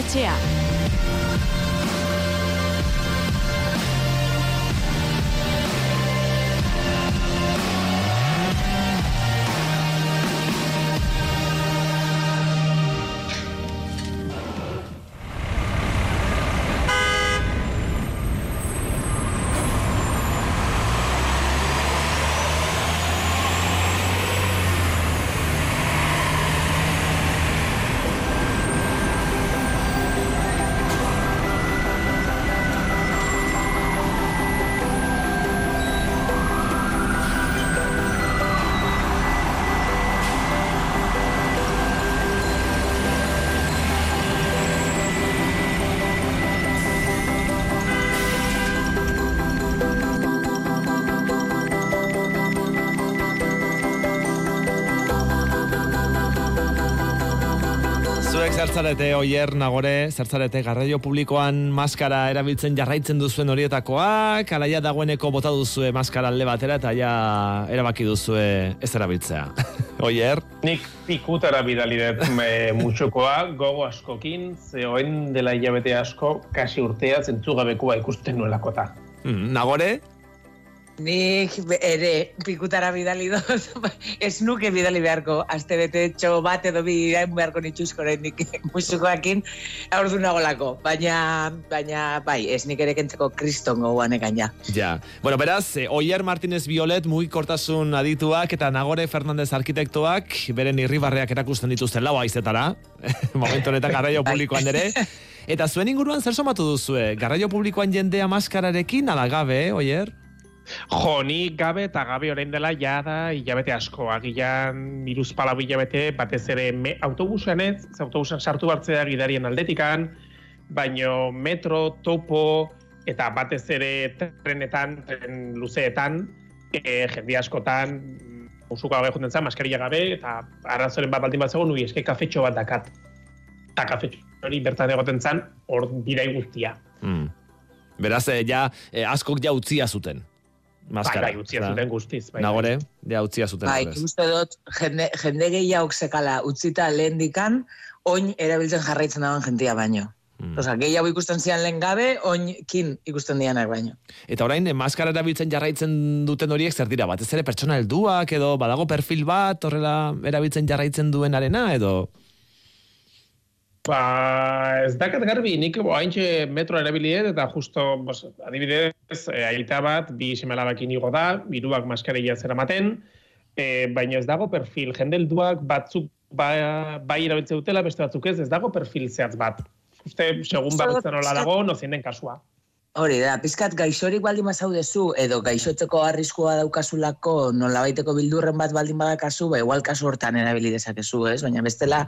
zertzarete oier nagore, zertzarete garraio publikoan maskara erabiltzen jarraitzen duzuen horietakoak, alaia dagoeneko bota duzue maskara alde batera eta ja erabaki duzue ez erabiltzea. oier? Nik pikutara bidali dut e, mutxokoa, gogo askokin, zehoen dela hilabete asko, kasi urtea zentzugabekua ikusten nuelakota. Mm, nagore? Nik ere pikutara bidali doz, ez nuke bidali beharko, aste bete txo bat edo bi beharko nituzko nik musukoakin, aurdu nagolako, baina, baina, bai, ez nik ere kentzeko kriston goguan egaina. Ja. Bueno, beraz, eh, Oier Martínez Violet mugikortasun adituak eta Nagore Fernandez arkitektoak beren irribarreak erakusten dituzten lau aizetara, momentu honetan garraio publikoan ere. Eta zuen inguruan zer somatu duzue? Garraio publikoan jendea maskararekin ala gabe, eh, Oier? Jo, gabe eta gabe orain dela ja da hilabete asko. Agian iruz palau hilabete, batez ere me, autobusean ez, ze autobusean sartu hartzea gidarien aldetikan, baino metro, topo, eta batez ere trenetan, tren luzeetan, e, jende askotan, usuko gabe jonden zen, maskarilla gabe, eta arrazoren bat baldin bat zegoen, nui eske kafetxo bat dakat. Eta kafetxo hori bertan egoten zen, hor birai guztia. Mm. Beraz, eh, ja, eh, askok ja utzia zuten. Maskara. Bai, bai, utzia zuten guztiz, bai, bai. Nagore, ja utzia zuten. Bai, uste dut, jende, jende gehiago sekala utzita lehen dikan, oin erabiltzen jarraitzen dagoen jentia baino. Mm. Osa, gehiago ikusten zian lehen gabe, oin kin ikusten dianak baino. Eta orain, eh, maskara erabiltzen jarraitzen duten horiek zer dira? Batez ere pertsona helduak edo badago perfil bat horrela erabiltzen jarraitzen duenarena edo... Ba, ez dakat garbi, nik haintxe metro erabiliet, eta justo, bos, adibidez, e, aita bat, bi semelabakin igo da, biruak maskarilla zeramaten, e, baina ez dago perfil, jende helduak batzuk ba, bai erabiltze dutela, beste batzuk ez, ez dago perfil zehatz bat. Uste, segun bakoitzan nola dago, nozien den kasua. Hori da, pizkat gaixorik baldin bazaudezu, edo gaixotzeko arriskua daukasulako nolabaiteko bildurren bat baldin badakazu, ba, igual kasu hortan erabili dezakezu, ez? Baina bestela,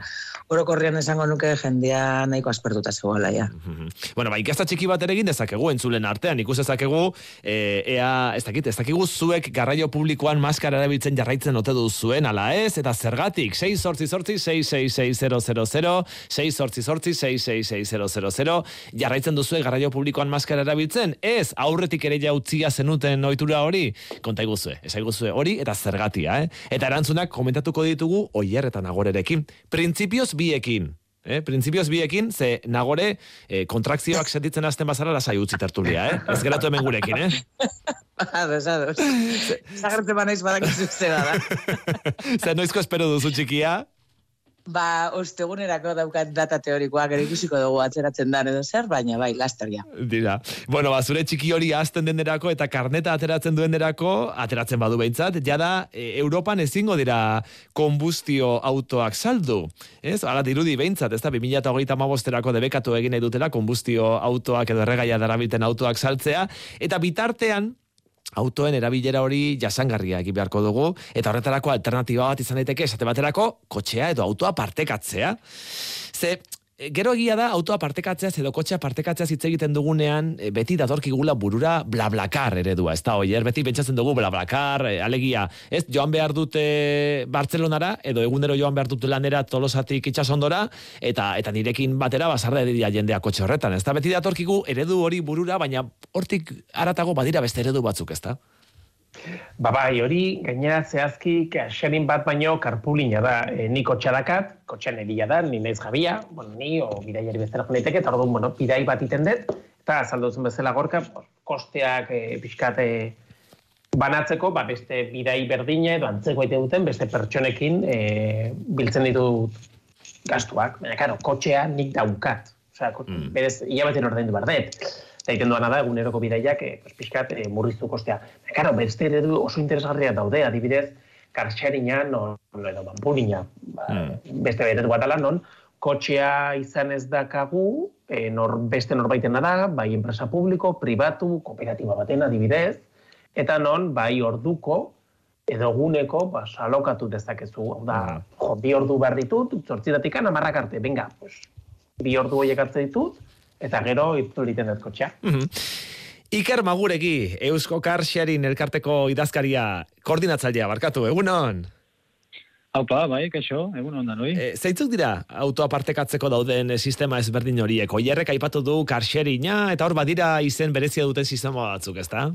orokorrian esango nuke jendea nahiko aspertuta zegoela, ja. Bueno, ba, ikasta txiki bat ere egin dezakegu entzulen artean, ikus dezakegu, e, ea, ez dakit, ez dakigu zuek garraio publikoan maskara erabiltzen jarraitzen ote duzuen, ala ez, eta zergatik, 6 sortzi sortzi, 6660000, 6 sortzi sortzi, 6660000, jarraitzen duzue garraio publikoan maskara erabiltzen, ez, aurretik ere jautzia zenuten ohitura hori, konta iguzue, esaiguzue hori, eta zergatia, eh? Eta erantzunak komentatuko ditugu oier eta nagorerekin. Printzipioz biekin, Eh, printzipioz biekin, ze nagore eh, kontrakzioak sentitzen hasten bazara lasai utzi tertulia, eh? Ez geratu hemen gurekin, eh? Ados, ados. Zagertzen banaiz badakizu zera da. Ze noizko espero duzu txikia? Ba, ostegunerako daukat data teorikoa, gero ikusiko dugu atzeratzen dan edo zer, baina bai, laster ja. Dira. Bueno, ba, zure txiki hori azten denerako eta karneta ateratzen duenerako, ateratzen badu behintzat, jada e, Europan ezingo dira konbustio autoak saldu. Ez? Ala dirudi behintzat, ez da, 2008 mabosterako debekatu egin nahi konbustio autoak edo erregaia darabilten autoak saltzea, eta bitartean, autoen erabilera hori jasangarria egin beharko dugu, eta horretarako alternatiba bat izan daiteke esate baterako kotxea edo autoa partekatzea. Ze, Gero egia da, autoa partekatzeaz edo kotxea partekatzeaz hitz egiten dugunean, e, beti datorkigula burura blablakar eredua, ez da, oier, beti pentsatzen dugu blablakar, e, alegia, ez, joan behar dute Bartzelonara, edo egunero joan behar dute lanera tolosatik itxasondora, eta eta nirekin batera basarda edia jendea kotxe horretan, ez da, beti datorkigu eredu hori burura, baina hortik aratago badira beste eredu batzuk, ez da? Ba bai, hori gainera zehazki kaxerin bat baino karpulina da. E, ni kotxa dakat, kotxean eria da, ni naiz jabia, bueno, ni o bidaiari bezala joaniteke, eta orduan, bueno, bidai bat iten dut, eta azalduzen bezala gorka, kosteak e, pixkat e, banatzeko, ba, beste bidai berdina edo antzeko aite duten, beste pertsonekin e, biltzen ditut gastuak. Baina, karo, kotxea nik daukat. Osea, mm. berez, hilabeten ordaindu behar dut. Eta egiten duana da, eguneroko bidaiak, e, pues, pixkat, e, murriztu kostea. Baina, karo, beste eredu oso interesgarria daude, adibidez, karxerina, non, edo bampurina, ba, Mm. beste eredu bat ala, non, kotxea izan ez dakagu, e, nor, beste norbaitena da, bai enpresa publiko, pribatu, kooperatiba baten adibidez, eta non, bai orduko, edo eguneko, ba, salokatu dezakezu. Hau da, jo, bi ordu behar ditut, zortzitatik amarrak arte, venga, pues, bi ordu horiek hartze ditut, eta gero itzuliten dut kotxea. Mhm. Iker Maguregi, Eusko Car Sharing elkarteko idazkaria, koordinatzailea, barkatu, egunon? Haupa, bai, kaixo, egun ondan, oi? E, zeintzuk dira autoa partekatzeko dauden eh, sistema ezberdin horiek? Oierrek aipatu du car sharinga, eta hor badira izen berezia duten sistema batzuk, ezta?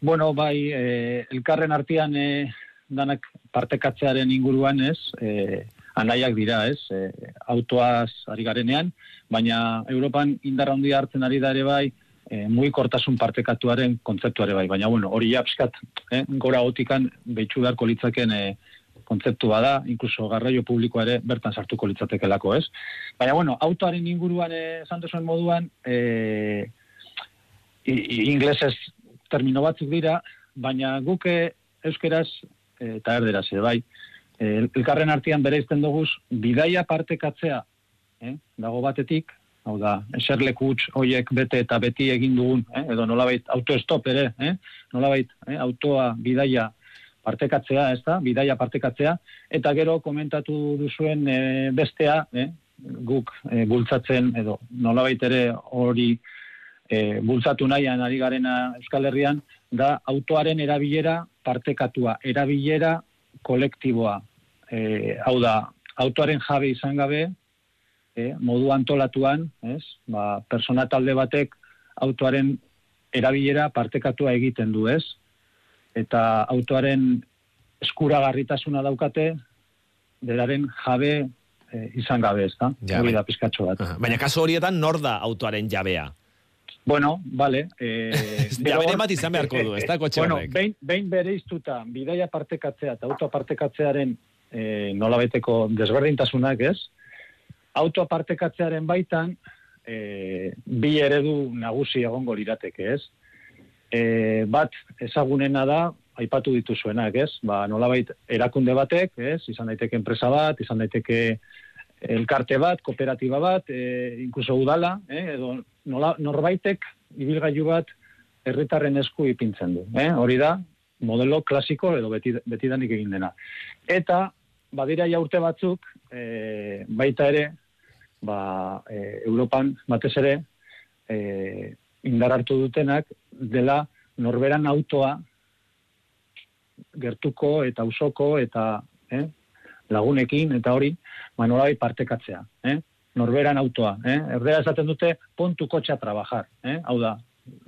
Bueno, bai, eh, elkarren artean eh, danak partekatzearen inguruan ez, eh, anaiak dira ez, eh, autoaz ari garenean, baina Europan indar handia hartzen ari da ere bai, eh, mugikortasun partekatuaren kontzeptuare bai, baina bueno, hori japskat, eh, gora otikan behitxu beharko litzaken eh, kontzeptu bada, inkluso garraio publikoa ere bertan sartuko litzatekelako, ez? Baina, bueno, autoaren inguruan eh, esan duzuen moduan, i- inglesez termino batzuk dira, baina guk eh, euskeraz eh, eta erderaz ere bai, eh, elkarren artean bere izten duguz, bidaia partekatzea, eh, dago batetik, hau da, eserleku huts hoiek bete eta beti egin dugun, eh, edo nolabait autostop ere, eh, nolabait eh, autoa bidaia partekatzea, ez da, bidaia partekatzea, eta gero komentatu duzuen eh, bestea, eh, guk eh, bultzatzen, edo nolabait ere hori eh, bultzatu nahian ari garena Euskal Herrian, da autoaren erabilera partekatua, erabilera kolektiboa. Eh, hau da, autoaren jabe izan gabe, eh, modu antolatuan, ez? Ba, persona talde batek autoaren erabilera partekatua egiten du, ez? Eta autoaren eskuragarritasuna daukate, beraren jabe eh, izan gabe, ez da? Jabe. Hori da pizkatxo bat. Baina kasu horietan nor da autoaren jabea? Bueno, vale. Eh, Jaberen bat izan beharko du, ez da, kotxe bueno, horrek? behin, behin bere iztuta, bidaia partekatzea eta auto partekatzearen eh, nolabeteko desberdintasunak, ez? Auto partekatzearen baitan, eh, bi eredu nagusi egongo lirateke, ez? Eh, bat ezagunena da, aipatu dituzuenak, ez? Ba, nolabait erakunde batek, ez? Izan daiteke enpresa bat, izan daiteke elkarte bat, kooperatiba bat, e, inkluso udala, eh, edo nola, norbaitek ibilgailu bat herritarren esku ipintzen du. Eh? Hori da, modelo klasiko edo beti, betidanik egin dena. Eta, badira ja urte batzuk, e, baita ere, ba, e, Europan batez ere, e, indar hartu dutenak, dela norberan autoa gertuko eta usoko eta eh, lagunekin eta hori, ba nolabait partekatzea, eh? Norberan autoa, eh? Erdera esaten dute pontu kotxea trabajar, eh? Hau da,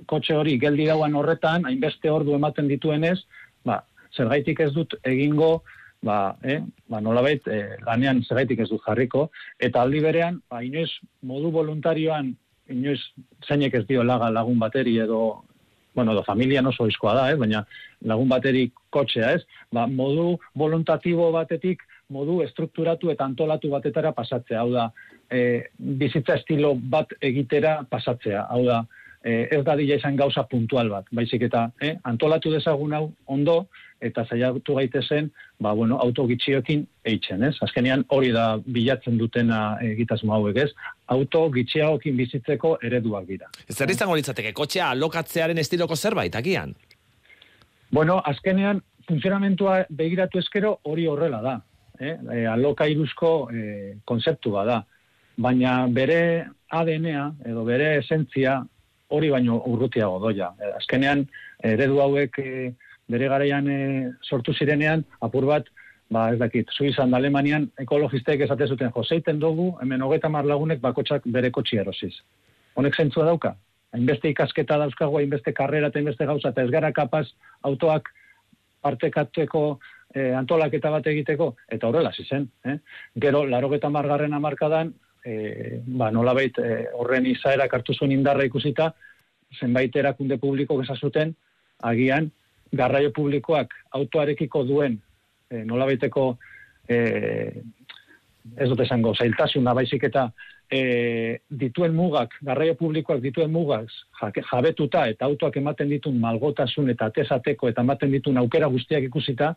kotxe hori geldi dauan horretan, hainbeste ordu ematen dituenez, ba, zergaitik ez dut egingo, ba, eh? ba nolabait eh, lanean zergaitik ez dut jarriko, eta aldi berean, ba, inoiz modu voluntarioan, inoiz zeinek ez dio laga lagun bateri edo bueno, edo familia oso izkoa da, eh? baina lagun bateri kotxea, ez? Ba, modu voluntatibo batetik, modu estrukturatu eta antolatu batetara pasatzea. Hau da, e, bizitza estilo bat egitera pasatzea. Hau da, e, ez da dila izan gauza puntual bat, baizik eta eh, antolatu dezagun hau ondo, eta zaiatu gaitezen, ba, bueno, auto gitxiokin eitzen, ez? Azkenean hori da bilatzen dutena egitasmo hauek, ez? Auto gitxiagokin bizitzeko ereduak dira. Zer izango litzateke, kotxea alokatzearen estiloko zerbait, agian? Bueno, azkenean, funtzionamentua begiratu eskero hori horrela da. Eh? E, alokairuzko e, konzeptu da. Baina bere ADN-a edo bere esentzia hori baino urrutiago doia. E, azkenean, eredu hauek e, bere garaian e, sortu zirenean, apur bat, ba ez dakit, Suizan Alemanian ekologistek esate zuten, joseiten dugu, hemen hogeita mar lagunek bakotsak bere kotxi erosiz. Honek zentzua dauka? hainbeste ikasketa dauzkagu, hainbeste karrera hainbeste gauza, eta ez gara kapaz autoak partekatzeko eh, antolaketa bat egiteko, eta horrela hasi zen. Eh? Gero, larogeta margarren amarkadan, eh, ba, nolabait eh, horren izaera hartu zuen indarra ikusita, zenbait erakunde publiko gezazuten, agian, garraio publikoak autoarekiko duen eh, nolabaiteko eh, ez dut esango, zailtasuna baizik eta e, dituen mugak, garraio publikoak dituen mugak jabetuta eta autoak ematen ditun malgotasun eta atezateko eta ematen ditun aukera guztiak ikusita,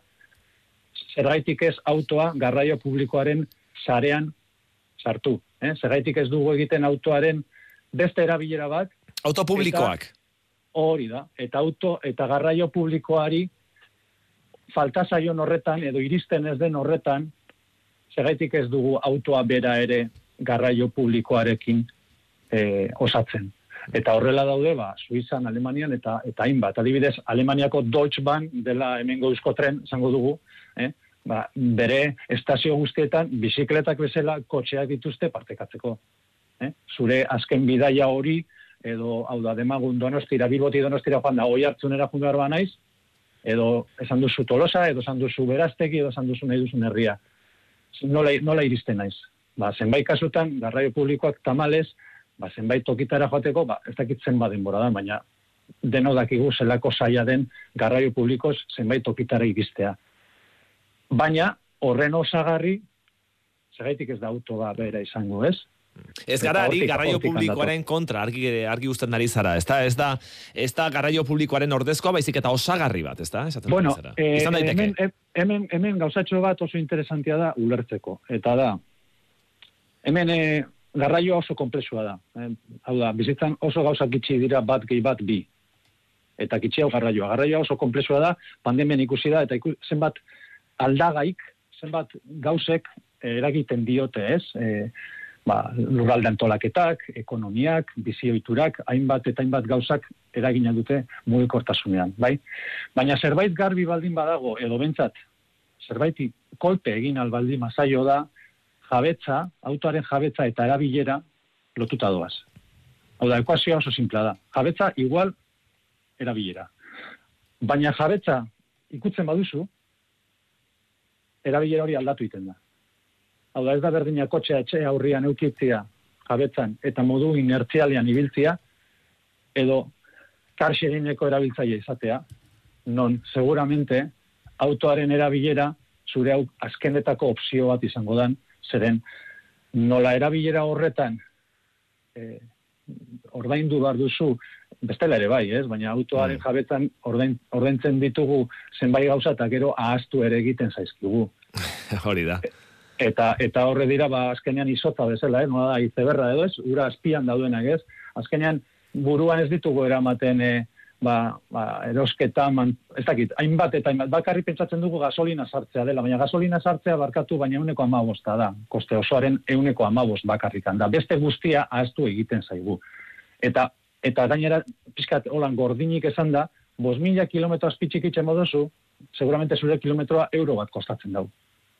zergaitik ez autoa garraio publikoaren sarean sartu. Eh? Zergaitik ez dugu egiten autoaren beste erabilera bat. Auto publikoak. Hori da. Eta auto eta garraio publikoari falta zaion horretan edo iristen ez den horretan zergaitik ez dugu autoa bera ere garraio publikoarekin eh, osatzen. Eta horrela daude, ba, Suizan, Alemanian eta eta hainbat. Adibidez, Alemaniako Deutsche Bahn dela hemengo euskotren, zango dugu, eh? Ba, bere estazio guztietan bizikletak bezala kotxeak dituzte partekatzeko. Eh? Zure azken bidaia hori, edo, hau da, demagun donostira, bilboti donostira joan da, oi hartzunera ba naiz, edo esan duzu tolosa, edo esan duzu berazteki, edo esan duzu nahi duzun herria. Nola, nola iristen naiz? Ba, zenbait kasutan, garraio publikoak tamalez, ba, zenbait tokitara joateko, ba, ez dakit zenbat denbora da, baina deno dakigu zelako saia den garraio publikoz zenbait tokitara iristea. Baina, horren osagarri, zergaitik ez da auto ba bera izango, ez? Ez gara ari garraio publikoaren kontra, argi, argi usten ari zara, ez da, ez da, ez da garraio publikoaren ordezkoa, baizik eta osagarri bat, ez da, esaten Bueno, zara. eh, Izan daiteke. hemen, he- hemen, hemen gauzatxo bat oso interesantia da ulertzeko. Eta da, hemen eh, garraioa oso komplexua da. Eh, hau da, bizitzan oso gauzak gitxi dira bat gehi bat bi. Eta gitxi hau garraioa. Garraioa oso komplexua da, pandemian ikusi da, eta iku, zenbat aldagaik, zenbat gauzek eh, eragiten diote, ez? Eh, ba, lurralde antolaketak, ekonomiak, bizioiturak, hainbat eta hainbat gauzak eragina dute mugikortasunean, bai? Baina zerbait garbi baldin badago, edo bentsat, zerbaiti kolpe egin albaldin mazaio da, jabetza, autoaren jabetza eta erabilera lotuta doaz. Hau da, ekuazioa oso simplea da. Jabetza igual erabilera. Baina jabetza ikutzen baduzu, erabilera hori aldatu iten da. Hau da, ez da berdina kotxea etxe aurrian eukitzia jabetzan eta modu inertzialean ibiltzia, edo karsi egineko erabiltzaile izatea, non seguramente autoaren erabilera zure hau azkenetako opzio bat izango dan, zeren nola erabilera horretan eh, ordaindu behar duzu, bestela ere bai, ez? baina autoaren jabetzan ordain, ordaintzen ditugu zenbait gauza eta gero ahaztu ere egiten zaizkigu. Hori da. Eta eta horre dira ba azkenean izotza bezala, eh, nola da izeberra edo ez, ura azpian daudenak, ez? Azkenean buruan ez ditugu eramaten eh, ba, ba, erosketa, man, ez dakit, hainbat eta hainbat, bakarri pentsatzen dugu gasolina sartzea dela, baina gasolina sartzea barkatu baina euneko amabosta da, koste osoaren euneko amabost bakarrikan da, beste guztia ahaztu egiten zaigu. Eta, eta gainera, pizkat, holan gordinik esan da, bos mila kilometro azpitxikitzen moduzu, seguramente zure kilometroa euro bat kostatzen dau.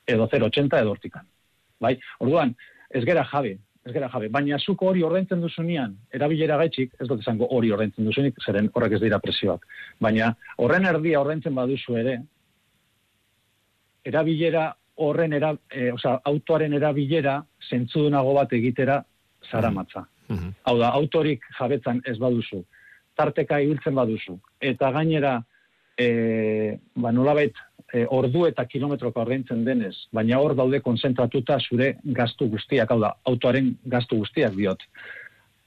Edo 0,80 edo hortikan. Bai? Orduan, ez gera jabe, ez gera jabe. Baina zuko hori ordaintzen duzunean, erabilera gaitxik, ez dut esango hori ordaintzen duzunik, zeren horrek ez dira presioak. Baina horren erdia ordaintzen baduzu ere, erabilera horren era, e, osea, autoaren erabilera zentzudunago bat egitera zaramatza. Hau da, autorik jabetzan ez baduzu, tarteka ibiltzen baduzu, eta gainera, e, ba, nolabait, e, ordu eta kilometroka ordaintzen denez, baina hor daude konzentratuta zure gastu guztiak, hau da, autoaren gastu guztiak diot.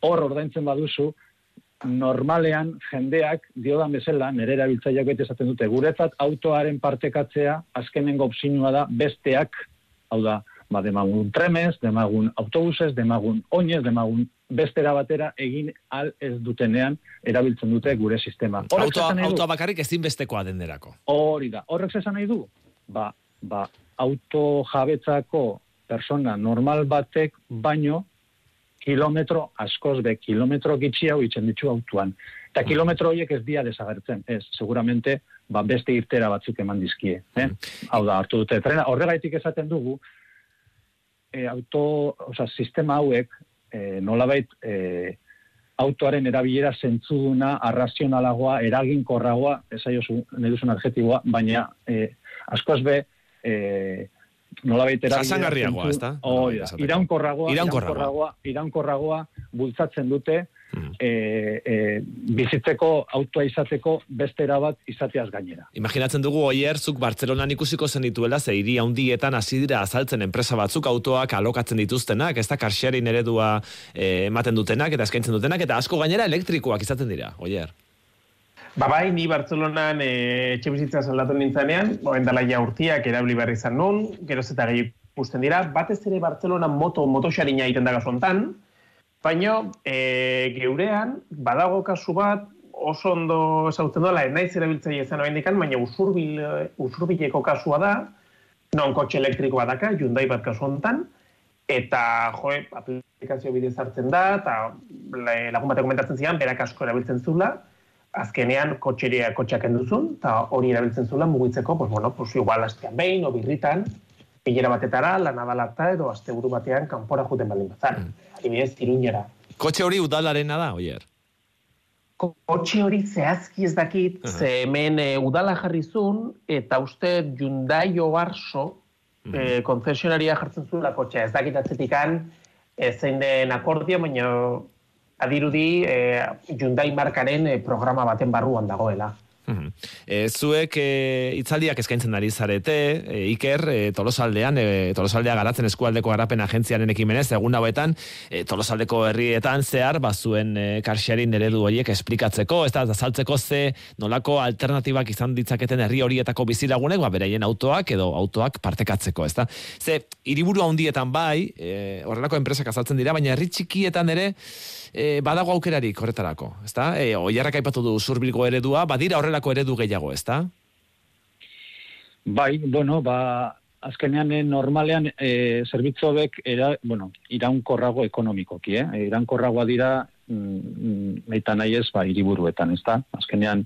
Hor ordaintzen baduzu, normalean jendeak diodan bezala, nire erabiltzaileak bete esaten dute, guretzat autoaren partekatzea azkenengo opzinua da besteak, hau da, ba, demagun tremes, demagun autobuses, demagun oinez, demagun bestera batera egin al ez dutenean erabiltzen dute gure sistema. Horrek Autoa, autoa bakarrik ezinbestekoa denerako. Hori da. Horrek esan nahi du? Ba, ba, auto jabetzako persona normal batek baino kilometro askoz be, kilometro gitxi hau itzen ditu autuan. Eta kilometro horiek ez dia desagertzen. Ez, seguramente, ba, beste irtera batzuk eman dizkie. Eh? Hau da, hartu dute trena. Horregaitik esaten dugu, e, auto, oza, sistema hauek, e, nolabait, e, autoaren erabilera zentzuduna, arrazionalagoa, eraginkorragoa, esaiozu, nahi duzun adjetiboa, baina eh, askoz be, eh, nola baitera... Jasangarriagoa, ezta? Hoi da, Esateko. iraunkorragoa, Iraunkorragoa. iraunkorragoa, iraunkorragoa bultzatzen dute, e, e, bizitzeko autoa izateko beste erabat izateaz gainera. Imaginatzen dugu oier, zuk Bartzelonan ikusiko zen dituela, ze hiri handietan hasi dira azaltzen enpresa batzuk autoak alokatzen dituztenak, ez da karsharing eredua eh, ematen dutenak eta eskaintzen dutenak, eta asko gainera elektrikoak izaten dira, oier. Ba bai, ni Bartzelonan e, etxe bizitza saldatu nintzanean, oen dela ja urtiak erabili behar izan nun, geroz eta gehi ikusten dira, batez ere Bartzelonan moto, motoxarina egiten da gazontan, baina e, geurean, badago kasu bat, oso ondo esautzen dola, naiz erabiltzaile izan oraindikan, baina usurbil, usurbileko kasua da, non kotxe elektrikoa daka, Hyundai bat kasu hontan, eta jo, aplikazio bidez hartzen da, eta la- lagun batek komentatzen zian, berak asko erabiltzen zula, azkenean kotxeria kotxeak enduzun, eta hori erabiltzen zula mugitzeko, pues, bueno, pues, igual astean behin, o birritan, bilera batetara, lanadalata edo asteburu batean kanpora juten baldin bazan. Adibidez, iruñera. Kotxe hori udalarena da, oier. Kotxe hori zehazki ez dakit, ze hemen e, udala jarri zuen, eta uste Hyundai Oarso e, konzesionaria jartzen zuela kotxea. Ez dakit atzetikan, ez zein den akordia, baina adirudi e, Hyundai markaren e, programa baten barruan dagoela. Mhm. E, zuek e, itzaldiak eskaintzen ari zarete, e, Iker, e, Tolosaldean, e, Tolosaldea garatzen eskualdeko garapen agentziaren ekimenez, egun hauetan, e, Tolosaldeko herrietan zehar, bazuen e, karsharing eredu horiek esplikatzeko, ez da, azaltzeko ze nolako alternatibak izan ditzaketen herri horietako bizilagunek, ba, beraien autoak edo autoak partekatzeko, ez da. Ze, hiriburu handietan bai, e, horrelako enpresak azaltzen dira, baina herri txikietan ere, e, badago aukerarik horretarako, ezta? E, oiarrak aipatu du zurbilgo eredua, badira horrelako eredu gehiago, ezta? Bai, bueno, ba, azkenean eh, normalean e, zerbitzobek era, bueno, iraunkorrago ekonomikoki, eh? Iraunkorragoa dira mm, naita nahi ez, ba, hiriburuetan, ezta? Azkenean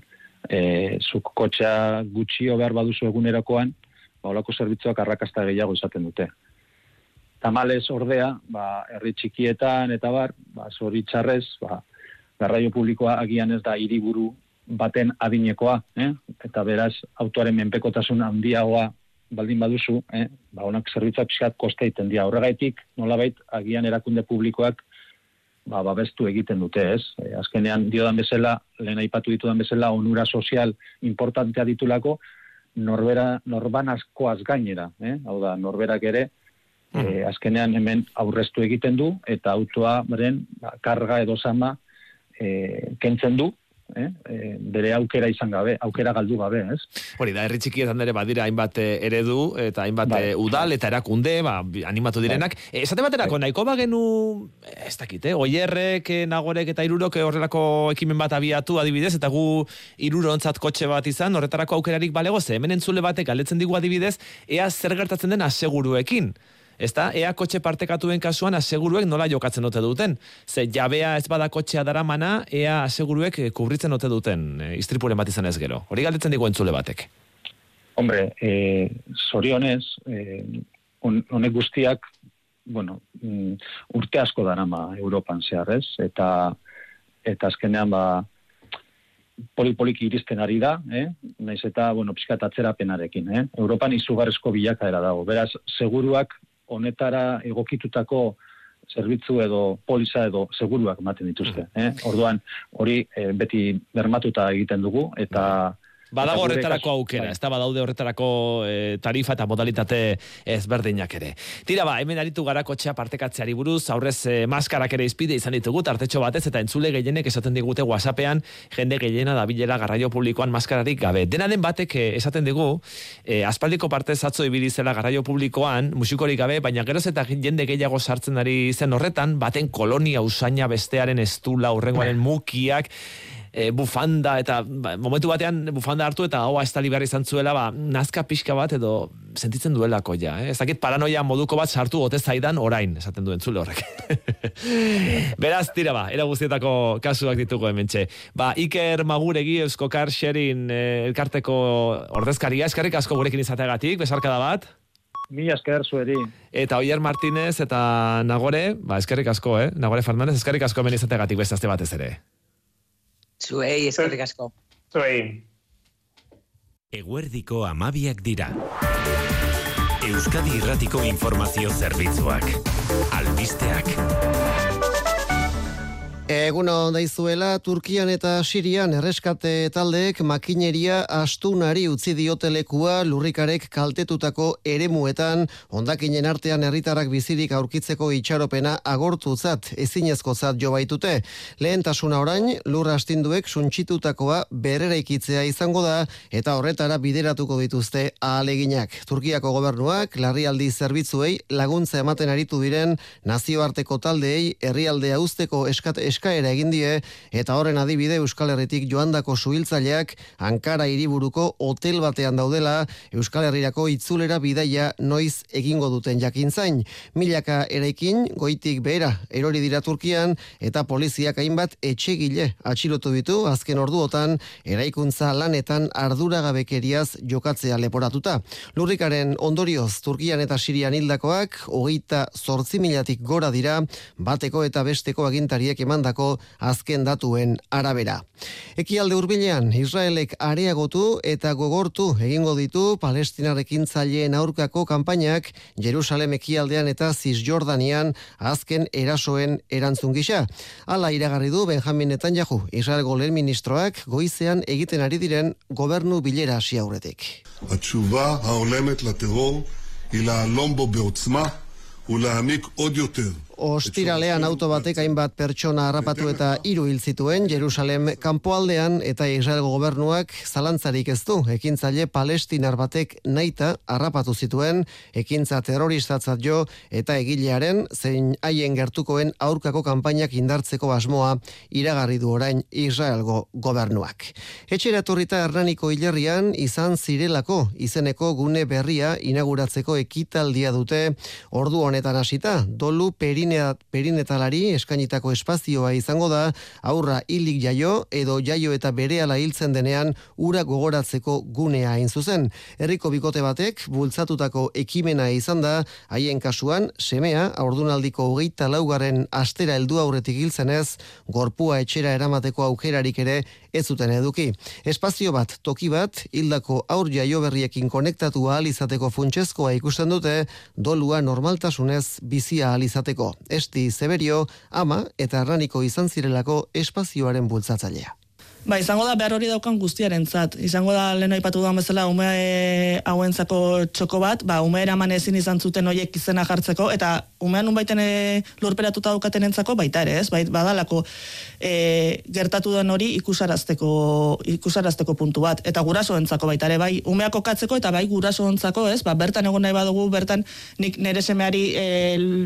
e, zuk kotxea gutxio behar baduzu egunerakoan, ba, olako zerbitzuak arrakasta gehiago izaten dute. Tamales ordea, ba, herri txikietan eta bar, ba, zoritxarrez, ba, garraio publikoa agian ez da hiriburu baten adinekoa, eh? eta beraz autoaren menpekotasun handiagoa baldin baduzu, eh? ba, honak zerbitzak pixkat koste egiten dira. Horregaitik, nolabait, agian erakunde publikoak ba, babestu egiten dute, ez? E, azkenean, diodan bezala, lehen aipatu ditudan bezala, onura sozial importantea ditulako, norbera, norban askoaz gainera, eh? hau da, norberak ere, e, azkenean hemen aurreztu egiten du, eta autoa beren, karga edo sama e, kentzen du, eh? e, bere aukera izan gabe, aukera galdu gabe, ez? Hori da, herri txikietan ere badira hainbat eh, eredu eta hainbat Bai. eh, udal eta erakunde, ba, animatu direnak. Eh, Esate baterako, nahiko bagenu, eh, ez dakit, eh, oierrek, eh, nagorek eta irurok eh, horrelako ekimen bat abiatu adibidez, eta gu irurontzat kotxe bat izan, horretarako aukerarik balego, ze hemen entzule batek galdetzen digu adibidez, ea zer gertatzen den aseguruekin. Ezta, ea kotxe partekatuen kasuan aseguruek nola jokatzen ote duten. Ze jabea ez bada kotxea daramana, ea aseguruek eh, kubritzen ote duten, e, istripuren bat izan ez gero. Hori galdetzen digu entzule batek. Hombre, e, zorionez, e, hon- honek guztiak, bueno, mm, urte asko darama Europan zehar, ez? Eta, eta azkenean, ba, poli-poliki iristen ari da, eh? naiz eta, bueno, pixkat atzerapenarekin, eh? Europan izugarrezko bilakaera dago. Beraz, seguruak honetara egokitutako zerbitzu edo polisa edo seguruak ematen dituzte. Eh? Orduan, hori eh, beti bermatuta egiten dugu, eta... Badago horretarako aukera, bai. ez da badaude horretarako eh, tarifa eta modalitate ezberdinak ere. Tira ba, hemen aritu gara kotxea partekatzeari buruz, aurrez eh, maskarak ere izpide izan ditugu, tartetxo batez eta entzule gehienek esaten digute WhatsAppean, jende gehiena da bilera garraio publikoan maskararik gabe. Dena den batek eh, esaten digu, eh, aspaldiko parte zatzo ibili zela garraio publikoan, musikorik gabe, baina geroz eta jende gehiago sartzen ari zen horretan, baten kolonia usaina bestearen estula, urrengoaren mukiak, e, bufanda eta ba, momentu batean bufanda hartu eta hoa estali behar izan zuela ba, nazka pixka bat edo sentitzen duelako ja. Eh? Ez dakit paranoia moduko bat sartu ote zaidan orain, esaten duen zule horrek. Beraz, tira ba, era guztietako kasuak ditugu hementxe. Ba, Iker Maguregi Eusko Car Sharing eh, elkarteko ordezkaria, eskarrik asko gurekin izateagatik, besarkada bat. Mila esker zueri. Eta Oier Martinez eta Nagore, ba, eskerrik asko, eh? Nagore Fernandez, eskerrik asko hemen izategatik beste aste batez ere. Zuei, eskerrik asko. Zuei. Eguerdiko amabiak dira. Euskadi Irratiko Informazio Zerbitzuak. Albisteak. Eguno daizuela, Turkian eta Sirian erreskate taldeek makineria astunari utzi diotelekua lurrikarek kaltetutako eremuetan ondakinen artean herritarrak bizirik aurkitzeko itxaropena agortuzat ezinezkozat jo baitute. Lehentasuna orain, lur astinduek suntsitutakoa berreraikitzea izango da eta horretara bideratuko dituzte ahaleginak. Turkiako gobernuak larrialdi zerbitzuei laguntza ematen aritu diren nazioarteko taldeei herrialdea usteko eskat eskaera egin die eta horren adibide Euskal Herritik joandako suhiltzaileak Ankara hiriburuko hotel batean daudela Euskal Herrirako itzulera bidaia noiz egingo duten jakintzain. Milaka eraikin goitik behera erori dira Turkian eta poliziak hainbat etxegile atxilotu ditu azken orduotan eraikuntza lanetan arduragabekeriaz jokatzea leporatuta. Lurrikaren ondorioz Turkian eta Sirian hildakoak hogeita zortzi milatik gora dira bateko eta besteko agintariek emandako azken datuen arabera. Ekialde hurbilean Israelek areagotu eta gogortu egingo ditu Palestinarekin zaileen aurkako kanpainak Jerusalem ekialdean eta Cisjordanian azken erasoen erantzun gisa. Hala iragarri du Benjamin Netanyahu, Israelgo lehen ministroak goizean egiten ari diren gobernu bilera hasi aurretik. התשובה ההולמת לטרור היא להלום בו בעוצמה ולהעמיק עוד יותר Ostiralean auto batek hainbat pertsona harrapatu eta hiru hil zituen Jerusalem kanpoaldean eta Israelgo gobernuak zalantzarik ez du. Ekintzaile palestinar batek naita harrapatu zituen ekintza terroristatzat jo eta egilearen zein haien gertukoen aurkako kanpainak indartzeko asmoa iragarri du orain Israelgo gobernuak. Etxera etorrita Hernaniko hilerrian izan zirelako izeneko gune berria inauguratzeko ekitaldia dute. Ordu honetan hasita dolu perine perinetalari eskainitako espazioa izango da aurra hilik jaio edo jaio eta berehala hiltzen denean ura gogoratzeko gunea hain zuzen. Herriko bikote batek bultzatutako ekimena izan da haien kasuan semea aurdunaldiko hogeita laugarren astera heldu aurretik hiltzenez gorpua etxera eramateko aukerarik ere ez zuten eduki. Espazio bat, toki bat, hildako aur jaio berriekin konektatu ahal izateko funtsezkoa ikusten dute dolua normaltasunez bizia ahal izateko. Esti Zeberio, ama eta erraniko izan zirelako espazioaren bultzatzailea. Ba, izango da behar hori daukan guztiarentzat. Izango da lehen aipatu duan bezala ume e, hauentzako txoko bat, ba, ume eraman ezin izan zuten horiek izena jartzeko, eta umean unbaiten e, lurperatuta daukaten entzako baita ere, ez? Bait, badalako e, gertatu den hori ikusarazteko, ikusarazteko puntu bat. Eta guraso entzako baita ere, bai, umeako katzeko eta bai guraso entzako, ez? Ba, bertan egon nahi badugu, bertan nik nere semeari e,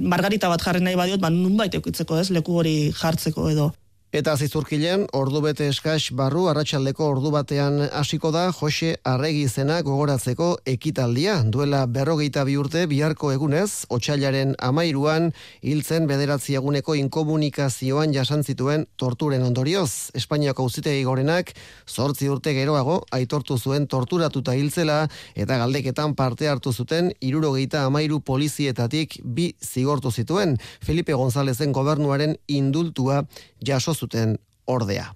margarita bat jarri nahi badiot, ba, nun baita eukitzeko, ez? Leku hori jartzeko edo. Eta zizurkilen, ordu bete eskaz barru arratsaldeko ordu batean hasiko da Jose Arregi izena gogoratzeko ekitaldia. Duela berrogeita bi urte biharko egunez, otxailaren amairuan, hiltzen bederatzi eguneko inkomunikazioan jasan zituen torturen ondorioz. Espainiako uzitegi gorenak, zortzi urte geroago, aitortu zuen torturatuta hiltzela, eta galdeketan parte hartu zuten, irurogeita amairu polizietatik bi zigortu zituen. Felipe Gonzalezen gobernuaren indultua jaso zuten ordea.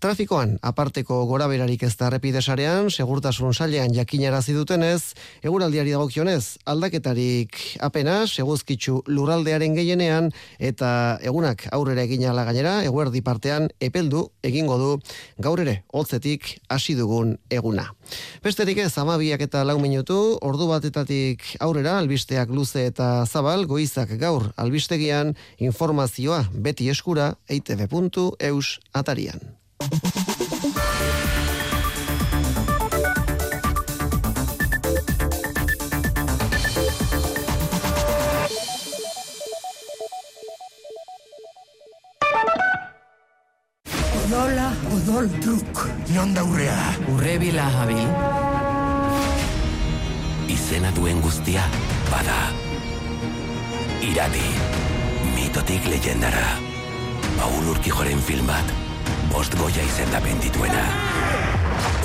Trafikoan, aparteko gora berarik ez da repidesarean, segurtasun sailean jakinarazi dutenez, eguraldiari dagokionez, aldaketarik apenas, seguzkitzu lurraldearen gehienean, eta egunak aurrera egin gainera, eguerdi partean epeldu egingo du gaur ere hotzetik hasi dugun eguna. Besterik ez, amabiak eta lau minutu, ordu batetatik aurrera, albisteak luze eta zabal, goizak gaur albistegian, informazioa beti eskura, eitv.eus atarian. Odola, odol truk. Non daurrea? Urrebila habil. Izena duen guztia, bada. Irati, mitotik leyendara. Paul Urkijoren film bat, bost goia izendapen dituena.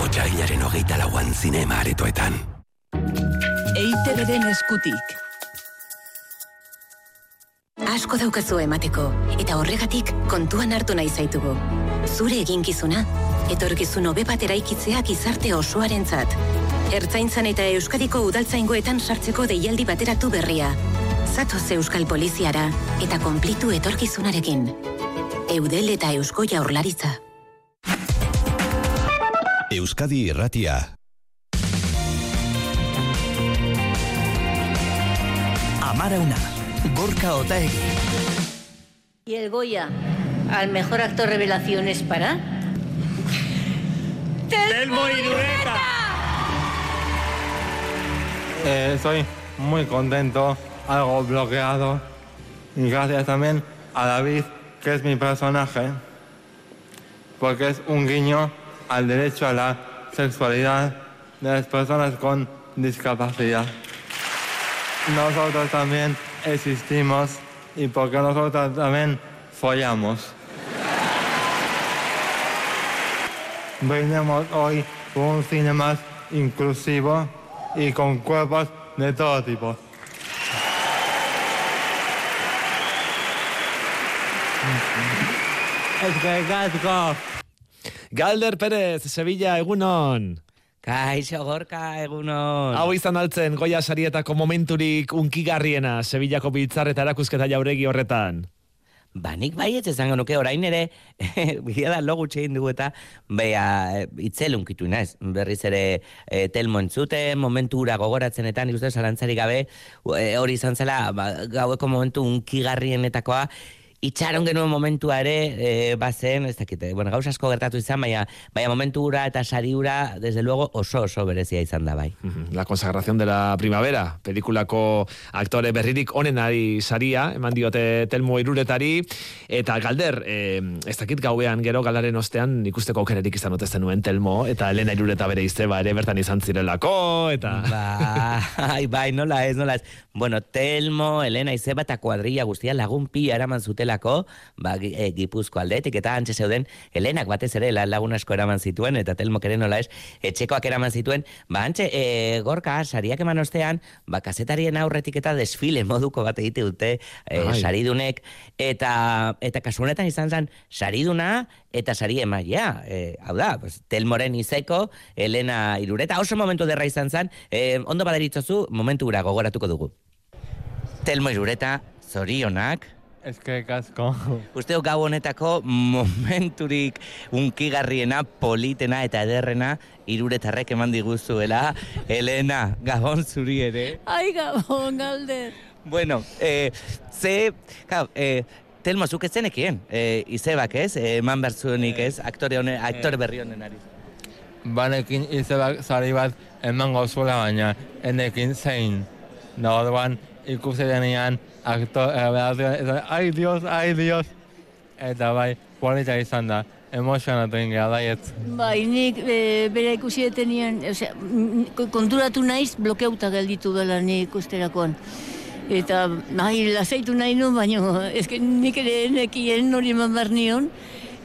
Otsailaren hogeita lauan zinema aretoetan. EITB ETV-ren eskutik. Asko daukazu emateko, eta horregatik kontuan hartu nahi zaitugu. Zure eginkizuna, etorkizun hobe bat eraikitzea gizarte osoarentzat. Ertzaintzan eta Euskadiko udaltzaingoetan sartzeko deialdi bateratu berria. Zatoz Euskal Poliziara eta konplitu etorkizunarekin. Eudel eta Eusko Jaurlaritza. Euskadi Irratia. Amara una. Gorka Otaegi. Y el Goya al mejor actor revelación es para. ¡Telmo Irureta! Eh, estoy muy contento, algo bloqueado. Y gracias también a David, que es mi personaje. Porque es un guiño al derecho a la sexualidad de las personas con discapacidad. Nosotros también existimos y porque nosotros también follamos. Venimos hoy por un cine más inclusivo y con cuerpos de todo tipo. Galder Pérez, Sevilla, egunon. Kaixo gorka egunon. Hau izan altzen goia sarietako momenturik unkigarriena Sevillako biltzar eta erakusketa jauregi horretan. Ba, nik baiet esango nuke orain ere, bila da logu txegin dugu eta, beha, itzelunkitu naiz, berriz ere e, telmo entzuten, momentu ura gogoratzen eta nik uste zalantzari gabe, e, hori izan zela, ba, gaueko momentu unkigarrienetakoa, itxaron genuen momentua ere, e, bazen, ez dakite, bueno, gauz asko gertatu izan, baina, baina momentu ura eta sari ura, desde luego, oso oso berezia izan da bai. La consagración de la primavera, pelikulako aktore berririk onenari saria, eman diote telmo iruretari, eta galder, e, ez dakit gauean gero galaren ostean ikusteko aukererik izan otezen nuen telmo, eta Elena irureta bere izteba ere bertan izan zirelako, eta... Bai, bai, nola ez, nola ez. Bueno, Telmo, Elena Izeba eta kuadrilla guztia lagun pila eraman zutelako, ba, e, gipuzko aldetik, eta antxe zeuden, Elenak batez ere la- lagun asko eraman zituen, eta Telmo kere nola ez, etxekoak eraman zituen, ba, antxe, e, gorka, sariak eman ostean, ba, kazetarien aurretik eta desfile moduko bat egite dute, e, saridunek, eta, eta kasu honetan izan zen, sariduna, eta sari emaia, e, hau da, pues, Telmoren izeko, Elena Irureta, oso momentu derra izan zen, e, ondo baderitzozu, momentu ura gogoratuko dugu. Telmo Irureta, zorionak, Ez que kasko. Uste dut gau honetako momenturik unkigarriena, politena eta ederrena iruretarrek eman diguzuela. Elena, gabon zuri ere. Ai, gabon, galder. Bueno, eh, ze, claro, eh, Telmo, zuk ez zenekien, eh, izebak ez, eh, eman behar zuenik ez, aktore, hone, aktore berri honen ari. Banekin izebak sari bat emango zuela baina enekin zein. Da orduan ikusi denean aktor, eh, ai dios, ai dios. Eta bai, polita izan da, emozionatu ingea daiet. Bai, nik e, bere ikusi detenien, osea, konturatu naiz blokeuta gelditu dela nik ikusterakoan. Eta, nahi, lasaitu nahi nuen, baina eske nik ere nekien hori eman behar nion.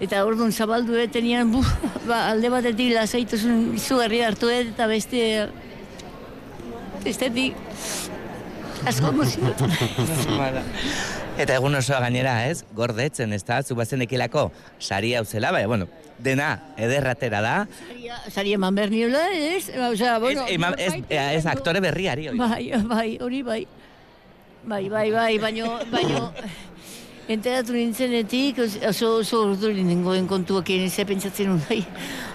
Eta orduan zabaldu etenian, bu, ba, alde batetik lasaituzun izugarri hartu eta beste, bestetik, asko emozionatu. Eta egun osoa gainera, ez? Gordetzen, ez da? Zu bazen ekilako sari hau zela, baina, bueno, dena ederratera da. Sari eman behar niola, ez? Osea, bueno, ez, eman, ez, ez aktore berriari. Bai, bai, hori bai. Bai, bai, bai, baino, baino, enteratu nintzenetik, os- oso, oso urduri nengoen kontuak egin ze pentsatzen un, ai,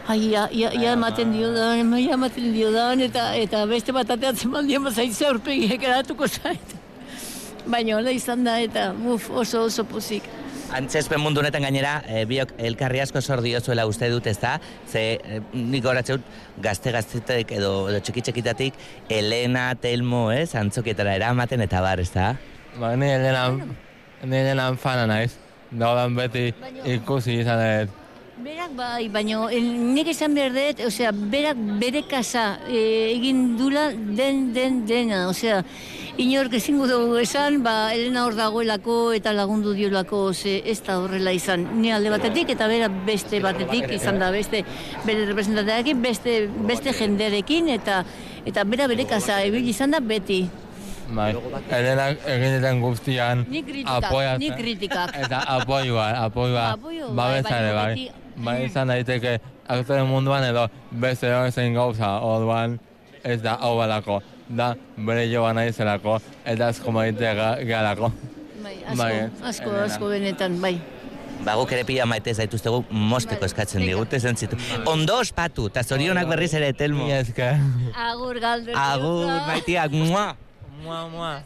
ai, ja, ja, ja ematen dio dan, ja ematen dio dan, eta, eta beste bat ateatzen baldien bazaitze aurpegiek eratuko zait. Baina hola izan da, eta uf, oso oso pozik. Antzespen mundu honetan gainera, e, biok elkarri asko zor diozuela uste dut, ez da? Ze e, nik horatze dut gazte gaztetek edo, edo txiki txikitatik Elena, Telmo, ez? Antzokietara eramaten eta bar, ez da? Ba, ni Elena, ni Elena fana naiz. Da orduan beti ikusi izan dut. Berak bai, baina nik esan behar dut, osea, berak bere kasa e, egin dula den, den, dena, osea, inork ezingo dugu esan, ba, Elena hor dagoelako eta lagundu diolako, ze ez da horrela izan, ni alde batetik eta bera beste batetik izan da, beste bere representatearekin, beste, beste jendearekin, eta Eta bera bere kasa, ibili izan da beti. Bai, Elenak eginetan guztian apoiatzen. ni kritikak. Eta apoioa, apoioa, Apoio, bai, babesare bai. beti- Bai izan daiteke aktore munduan edo beste zein gauza orduan ez da hau balako. Da bere joa nahi zelako eta asko maite gehalako. Bai, asko, Bai, asko, Elena. asko benetan, bai. Ba, guk ere pila maite zaituztegu mosteko eskatzen digute zentzitu. Ondo ospatu, eta zorionak berriz ere, Telmo. Agur galder. Agur, maitiak, mua. Mua, mua.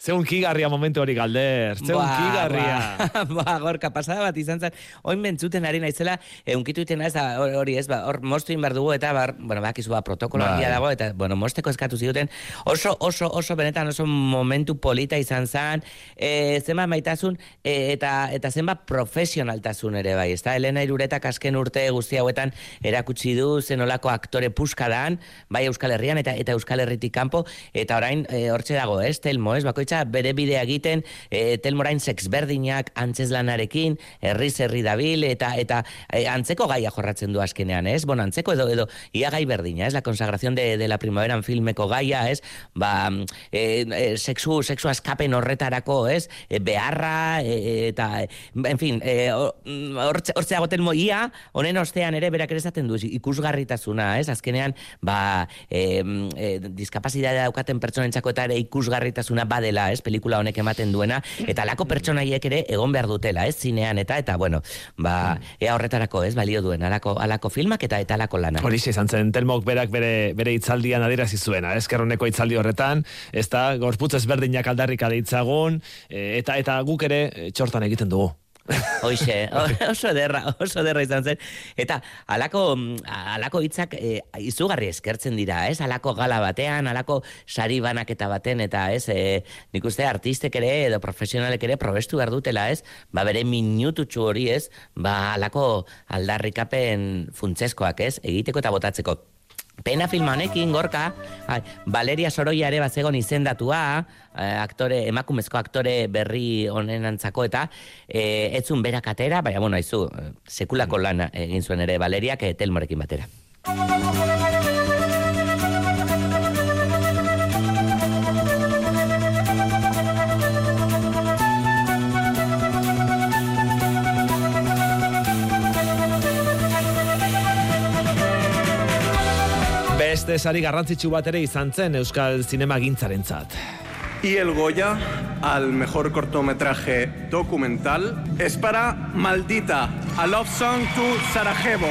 Zeun kigarria momentu hori galder, zeun kigarria. Ba, ba, gorka, pasada bat izan zen, oin bentzuten ari naizela, eunkitu iten ez hori ez, ba, hor mostu behar dugu eta, bar, bueno, bakizu, ba, protokolo handia dago, eta, bueno, mosteko eskatu ziguten, oso, oso, oso, benetan oso momentu polita izan zen, e, zenbat maitasun, e, eta, eta zenbat profesionaltasun ere bai, ezta? Elena Iruretak azken urte guzti hauetan erakutsi du zenolako aktore puskadan, bai Euskal Herrian eta eta Euskal Herritik kanpo, eta orain e, hortxe dago, ez, Telmo, ez, bakoitza bere bidea egiten, e, Telmo orain sexberdinak antzezlanarekin, herriz herri dabil, eta eta e, antzeko gaia jorratzen du azkenean, ez? Bueno, antzeko edo, edo ia gai berdina, ez? La consagración de, de la primavera en filmeko gaia, ez? Ba, e, e, sexu, sexu askapen horretarako, ez? E, beharra, e, eta, en fin, e, hor- mm, hortze hortze dago Telmo ia, honen ostean ere berak ere esaten du ikusgarritasuna, ez? Azkenean, ba, e, e, diskapazitatea daukaten pertsonentzako eta ere ikusgarritasuna badela, ez? Pelikula honek ematen duena, eta lako pertsonaiek ere egon behar dutela, ez? Zinean eta, eta, bueno, ba, ea horretarako, ez? Balio duen, alako, alako filmak eta eta alako lana. Horixe izan zen, Telmok berak bere, bere itzaldian adierazi zuena, eskerroneko itzaldi horretan, ez da, gorputz ezberdinak aldarrik adeitzagun, e, eta eta guk ere e, txortan egiten dugu. Hoixe, oso ederra, oso ederra izan zen. Eta alako, mm, alako hitzak e, izugarri eskertzen dira, ez? Alako gala batean, alako sari banaketa baten, eta ez, e, nik uste artistek ere, edo profesionalek ere probestu behar dutela, ez? Ba bere minututxu hori, ez? Ba alako aldarrikapen funtzeskoak, ez? Egiteko eta botatzeko. Pena filma honekin, gorka, Valeria Soroia ere bazegon izendatua, eh, aktore, emakumezko aktore berri honen antzako eta eh, etzun berak atera, baina, bueno, aizu, eh, sekulako lana egin zuen ere Valeriak Telmorekin batera. Beste sari garrantzitsu bat ere izan zen Euskal Zinema gintzarentzat. Y el Goya al mejor cortometraje documental es para Maldita, a love song to Sarajevo.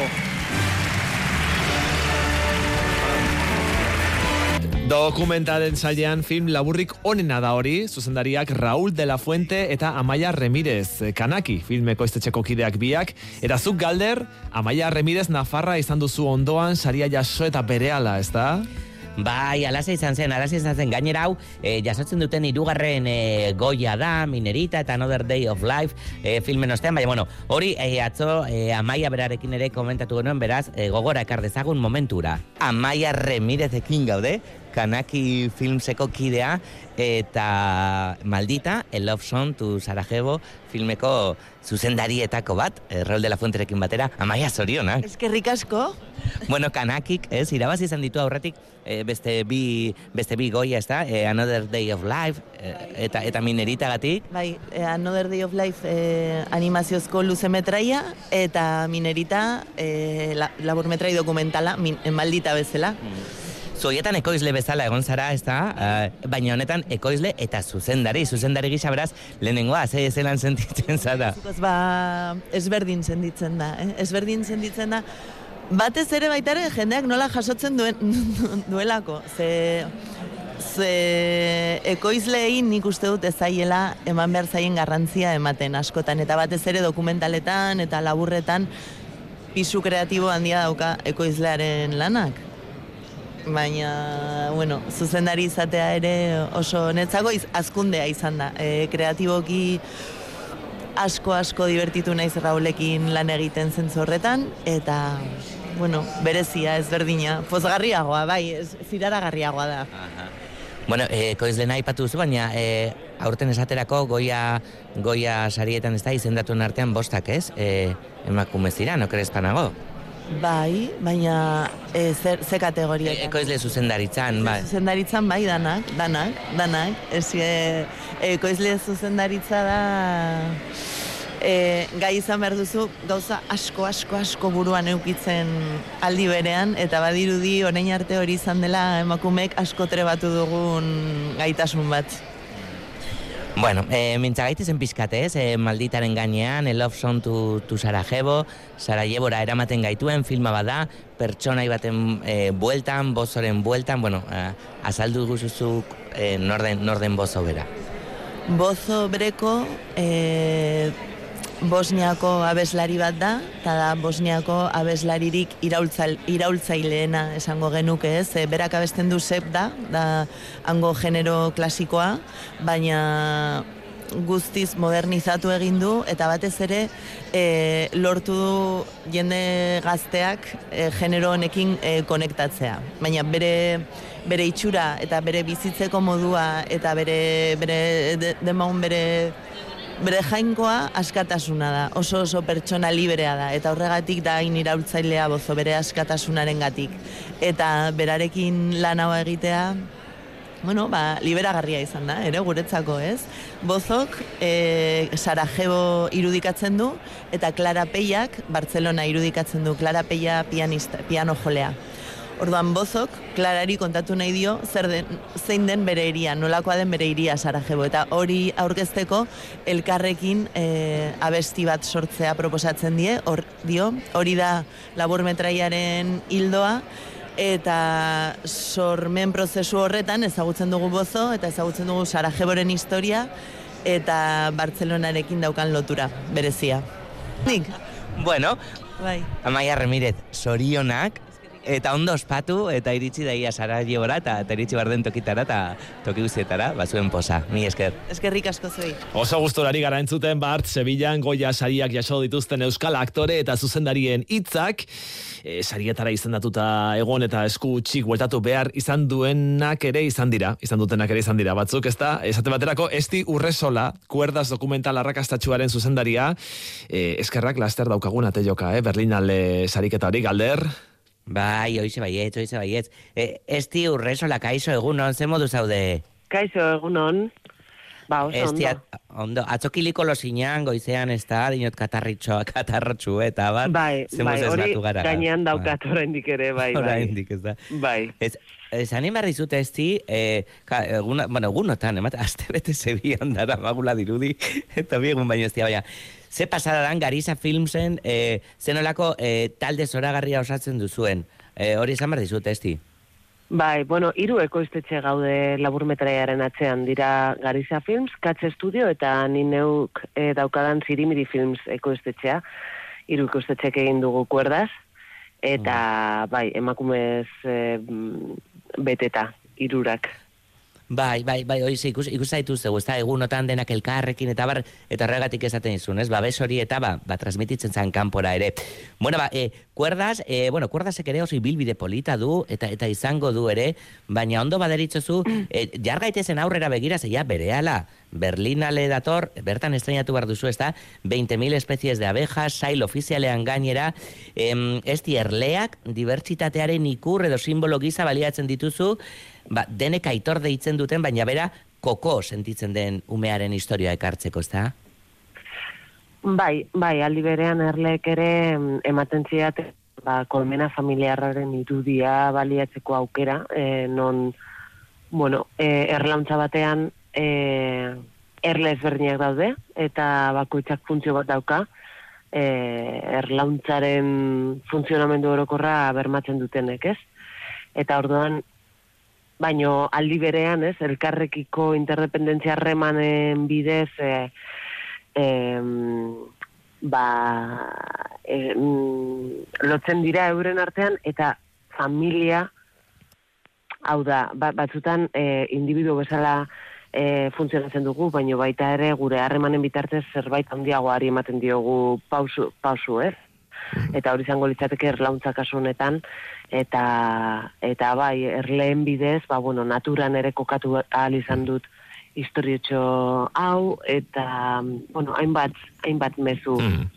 Dokumentaren sailean film laburrik onena da hori, zuzendariak Raúl de la Fuente eta Amaia Remirez, eh, Kanaki filmeko estetxeko kideak biak, eta zuk galder, Amaia Remirez Nafarra izan duzu ondoan saria jaso eta berehala, ez da? Bai, alaza izan zen, alaza izan zen, gainera hau, e, jasotzen duten hirugarren e, goia da, Minerita eta Another Day of Life e, filmen ostean, baina, bueno, hori e, atzo e, Amaia berarekin ere komentatu genuen, beraz, e, gogora ekar dezagun momentura. Amaia Remirezekin gaude, Kanaki Filmseko kidea, eta Maldita, El Love Song to Sarajevo filmeko zuzendarietako bat, e, Raúl de la Fuenterekin batera, Amaia zorionak. Eskerrik asko. Bueno, kanakik, ez, irabazi izan ditu aurretik eh, beste bi beste bi goia, ez da? Eh, Another Day of Life eh, eta eta mineritagatik. Bai, eh, Another Day of Life eh, animaziozko luzemetraia eta minerita eh, la, laburmetrai dokumentala, min, eh, maldita bezala. Zuietan ekoizle bezala egon zara, ez da? Eh, baina honetan ekoizle eta zuzendari, zuzendari gisa beraz, lehenengoa, ze zelan sentitzen zara. Ba, ezberdin senditzen da, eh? ezberdin senditzen da. Batez ere baita ere jendeak nola jasotzen duen, duelako, ze, ze ekoizleei nik uste dut ezaiela eman behar zaien garrantzia ematen askotan, eta batez ere dokumentaletan eta laburretan pisu kreatibo handia dauka ekoizlearen lanak. Baina, bueno, zuzendari izatea ere oso netzako iz, azkundea izan da. E, kreatiboki asko asko divertitu naiz Raulekin lan egiten zentzu horretan eta bueno, berezia, ezberdina, pozgarriagoa, bai, ez, ziraragarriagoa da. Bueno, eh, ekoizlena aipatu duzu, baina eh, aurten esaterako goia, goia sarietan ez da izendatuen artean bostak, ez? Eh, emakumez dira, no crees panago? Bai, baina e, zer, ze kategoria? E, ekoizle zuzendaritzan, bai. Zuzendaritzan bai, danak, danak, danak. Ez e, ekoizle zuzendaritza da e, gai izan behar duzu gauza asko, asko, asko buruan eukitzen aldi berean, eta badirudi orain arte hori izan dela emakumeek asko trebatu dugun gaitasun bat. Bueno, eh, mintzagaiti zen pizkate, ez? Eh, malditaren gainean, El Love Song to, to Sarajevo, Sarajevora eramaten gaituen filma bada, pertsonai baten eh, bueltan, bozoren bueltan, bueno, eh, azaldu guzuzuk eh, norden, norden bozo bera. Bozo breko, eh, Bosniako abeslari bat da, eta da Bosniako abeslaririk iraultzail, iraultzaileena esango genuke ez, e, berak abesten du zep da, da hango genero klasikoa, baina guztiz modernizatu egin du eta batez ere e, lortu du jende gazteak e, genero honekin e, konektatzea. Baina bere bere itxura eta bere bizitzeko modua eta bere bere de, demaun bere bere jainkoa askatasuna da, oso oso pertsona liberea da, eta horregatik da hain iraultzailea bozo bere askatasunaren gatik. Eta berarekin lan hau egitea, bueno, ba, liberagarria izan da, ere, guretzako, ez? Bozok, e, Sarajevo irudikatzen du, eta Clara Peiak, Barcelona irudikatzen du, Clara Peia pianista, piano jolea. Orduan bozok, klarari kontatu nahi dio, zer den, zein den bere iria, nolakoa den bere iria Sarajevo. Eta hori aurkezteko elkarrekin e, abesti bat sortzea proposatzen die, hor, dio, hori da laburmetraiaren hildoa, eta sormen prozesu horretan ezagutzen dugu bozo, eta ezagutzen dugu Sarajevoren historia, eta Bartzelonarekin daukan lotura, berezia. Nik? Bueno, bai. Amaia Remirez, sorionak, eta ondo ospatu, eta iritsi daia Sarajevora, eta, eta iritsi barden tokitara, eta toki guztietara, bazuen posa. Mi esker. Eskerrik asko zuei. Oso gustorari gara entzuten Bart, Sevillan, Goya sariak jaso dituzten euskal aktore eta zuzendarien hitzak e, sarietara izendatuta egon eta esku txik bueltatu behar izan duenak ere izan dira, izan dutenak ere izan dira batzuk, ez da, esate baterako, esti urresola, kuerdaz dokumental arrakastatxuaren zuzendaria, e, eskerrak laster daukagun ateioka, eh? Berlinale sariketa hori, galder, Bai, oize baietz, oize baietz. E, esti urresola, kaixo egunon, ze modu zaude? Kaixo egunon. Ba, oso Esti, ondo. at- ondo. Atzokiliko losinean, goizean, ez da, dinot katarritxoa, katarrotxu, eta bat. Bai, bai, hori gara. gainean daukat oraindik ere, bai, bai. Oraindik, ez da. Bai. Ez, esan behar dizut esti, eh, ka, eguna, bueno, egunotan, emat, azte bete zebian dara magula dirudi, eta bi egun baino ez dira, baina, ze pasada dan Gariza Filmsen, eh, zenolako eh, talde zoragarria osatzen duzuen. Eh, hori esan behar dizut, esti. Bai, bueno, hiru ekoiztetxe gaude laburmetraiaren atzean dira Gariza Films, Katze Studio eta ni neuk e, daukadan Zirimiri Films ekoiztetxea. Hiru ekoiztetxek egin dugu kuerdaz eta bai, emakumez e, mm, beteta hirurak. Bai, bai, bai, hori ze, ikus, ikus zaituztegu, ez da, egunotan denak elkarrekin, eta bar, eta horregatik esaten izun, ez, babes hori, eta ba, ba, transmititzen zan kanpora ere. Bueno, ba, e, kuerdaz, e, bueno, kuerdazek ere oso ibilbide polita du, eta eta izango du ere, baina ondo baderitzozu, e, jar gaitezen aurrera begira, zeia, berehala, Berlinale dator, bertan estrenatu behar duzu, ez da, 20.000 espezies de abejas, sail ofizialean gainera, em, ez di erleak, dibertsitatearen ikur edo simbolo gisa baliatzen dituzu, ba, denek aitor deitzen duten, baina bera, koko sentitzen den umearen historia ekartzeko, ez da? Bai, bai, aldi berean erleek ere ematen ziat ba, kolmena familiarraren irudia baliatzeko aukera, e, non, bueno, e, erlauntza batean e, erle ezberdinak daude, eta bakoitzak funtzio bat dauka, e, erlauntzaren funtzionamendu orokorra bermatzen dutenek, ez? Eta orduan, baino aldi berean, ez, elkarrekiko interdependentzia harremanen bidez, e, em, ba, em, lotzen dira euren artean, eta familia, hau da, ba, batzutan e, individu bezala e, funtzionatzen dugu, baino baita ere gure harremanen bitartez zerbait handiagoari ematen diogu pausu, pausu ez? Eta hori izango litzateke erlauntza kasu honetan, eta, eta bai, erleen bidez, ba, bueno, naturan ere kokatu ahal izan dut historiotxo hau, eta, bueno, hainbat, hainbat mezu Mm.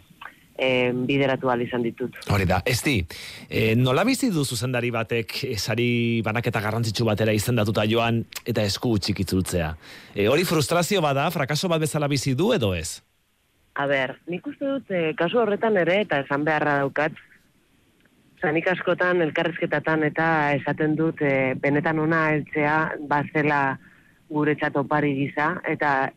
e, bideratu ahal izan ditut. Hori da, ez di, e, nola bizi du zuzendari batek sari banaketa garrantzitsu batera izendatuta joan eta esku utxik itzultzea? E, hori frustrazio bada, frakaso bat bezala bizi du edo ez? A ber, nik uste dut, e, kasu horretan ere, eta esan beharra daukat, zanik askotan, elkarrezketatan eta esaten dut, e, benetan ona eltzea, bazela gure txatopari gisa, eta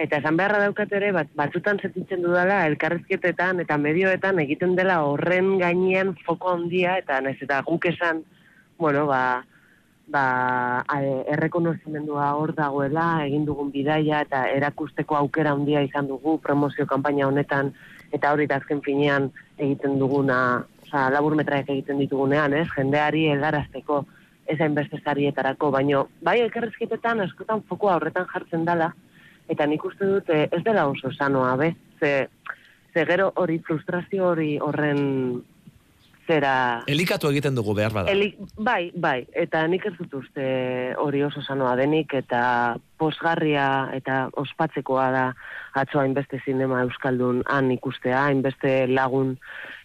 Eta esan beharra daukat ere, bat, batzutan zetitzen dudala, elkarrezketetan eta medioetan egiten dela horren gainean foko handia, eta nez, eta guk esan, bueno, ba, ba, errekonozimendua hor dagoela, egin dugun bidaia, eta erakusteko aukera handia izan dugu promozio kanpaina honetan, eta hori azken finean egiten duguna, oza, labur metraek egiten ditugunean, ez, jendeari elgarazteko, ezain beste zarietarako, baino, bai elkarrezketetan, askotan fokoa horretan jartzen dela, eta nik uste dut eh, ez dela oso sanoa, be? Ze, ze gero hori frustrazio hori horren zera... Elikatu egiten dugu behar bada. Eli, bai, bai, eta nik ez dut uste hori oso sanoa denik, eta posgarria eta ospatzekoa da atzo hainbeste zinema euskaldun han ikustea, hainbeste lagun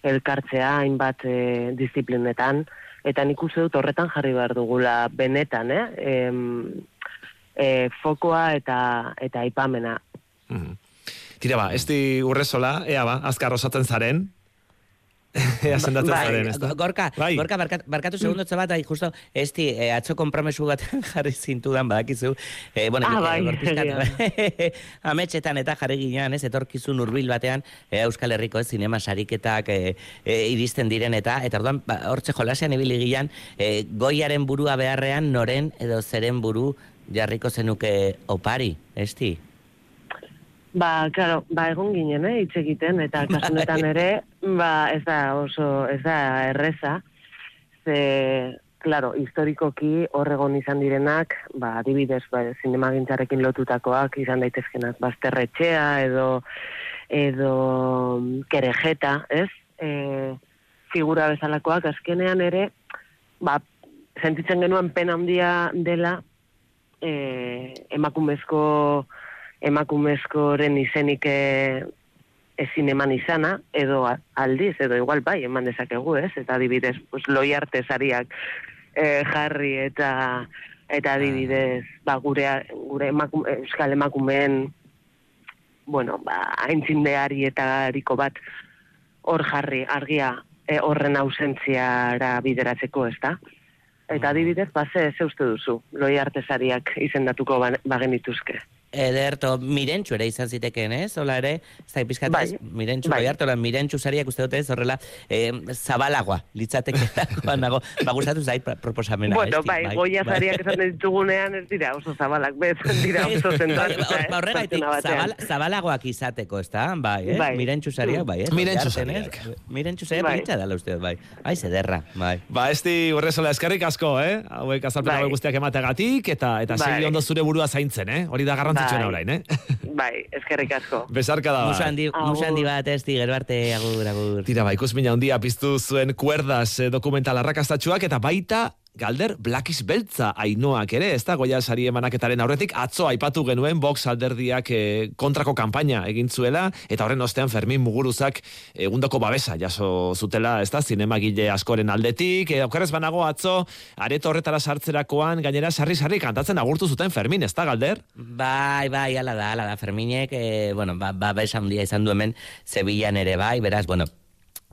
elkartzea, hainbat e, disiplinetan, eta nik uste dut horretan jarri behar dugula benetan, eh? Em, e, fokoa eta eta aipamena. Mm Tira ba, esti urresola, ea ba, azkar osatzen zaren, Ea sendatzen Bai, zaren, ez da? Gorka, Bai. Gorka, barkat, barkatu segundotze bat, ai, justo, esti, eh, atzo kompromesu bat jarri zintudan, badakizu. Eh, bueno, Ah, eh, bai, gorpizkat- ametxetan eta jarri ginean, ez, etorkizun hurbil batean, eh, Euskal Herriko, ez, zinema sariketak eh, eh, iristen diren eta, eta orduan, ba, hortxe jolasean ibili ginean, eh, goiaren burua beharrean, noren edo zeren buru jarriko zenuke opari, esti? Ba, claro, ba, egon ginen, eh, hitz egiten, eta kasunetan ere, ba, ez da oso, ez da erreza, ze, claro, historikoki horregon izan direnak, ba, adibidez, ba, zinemagintzarekin lotutakoak izan daitezkenak, bazterretxea edo, edo kerejeta, ez? E, figura bezalakoak, azkenean ere, ba, sentitzen genuen pena handia dela, e, emakumezko emakumezkoren izenik e, ezin eman izana, edo aldiz, edo igual bai, eman dezakegu, ez? Eta adibidez, pues, loi arte sariak e, jarri eta eta adibidez, ba, gure, gure emakume, euskal emakumeen bueno, ba, aintzindeari eta hariko bat hor jarri, argia e, horren ausentziara bideratzeko, ez da? Eta adibidez, ba, ze, ze uste duzu, loi artesariak izendatuko ba- bagenituzke. Ederto, mirentxu ere izan zitekeen, ez? Hola ere, ez da pizkat Bai. ez? Mirentxu, Bai. bai. mirentxu sariak uste dute ez horrela, eh, zabalagoa, litzateke dagoan nago, ba, gustatu zait proposamena. bueno, esti, bai, goia zariak esan ditugunean ez dira oso zabalak, bez, dira oso zentratuta, eh? Ba, horregaitik, batean. zabal, zabalagoak izateko, ez da? Bai, eh? Bai. Mirentxu sariak, bai, eh? Mirentxu eh? sariak. Mirentxu sariak, Bai. bai. dala uste, bai. Ai, zederra, bai. Ba, esti urresola eskerrik asko, eh? Hauek azalpen Bai. guztiak emategatik, eta eta Bai. ondo zure burua zaintzen, eh? Hori da garrantzitsuena Bai. orain, eh? Bai, eskerrik asko. Besarka da, Musa handi, musa handi bat, esti, gero arte, agur, agur. Tira, ba, ikusmina handia piztu zuen kuerdas eh, dokumental arrakastatxuak, eta baita galder Blackis Beltza ainoak ere, ez da, goia sari emanaketaren aurretik, atzo aipatu genuen Vox alderdiak eh, kontrako kanpaina egin zuela, eta horren ostean Fermin Muguruzak egundoko babesa jaso zutela, ez da, zinemagile askoren aldetik, e, okerrez banago atzo, areto horretara sartzerakoan, gainera sarri-sarri kantatzen agurtu zuten Fermin, ez da, galder? Bai, bai, ala da, ala da, Ferminek, eh, bueno, ba, ba, handia izan du hemen, Sevillan ere bai, beraz, bueno,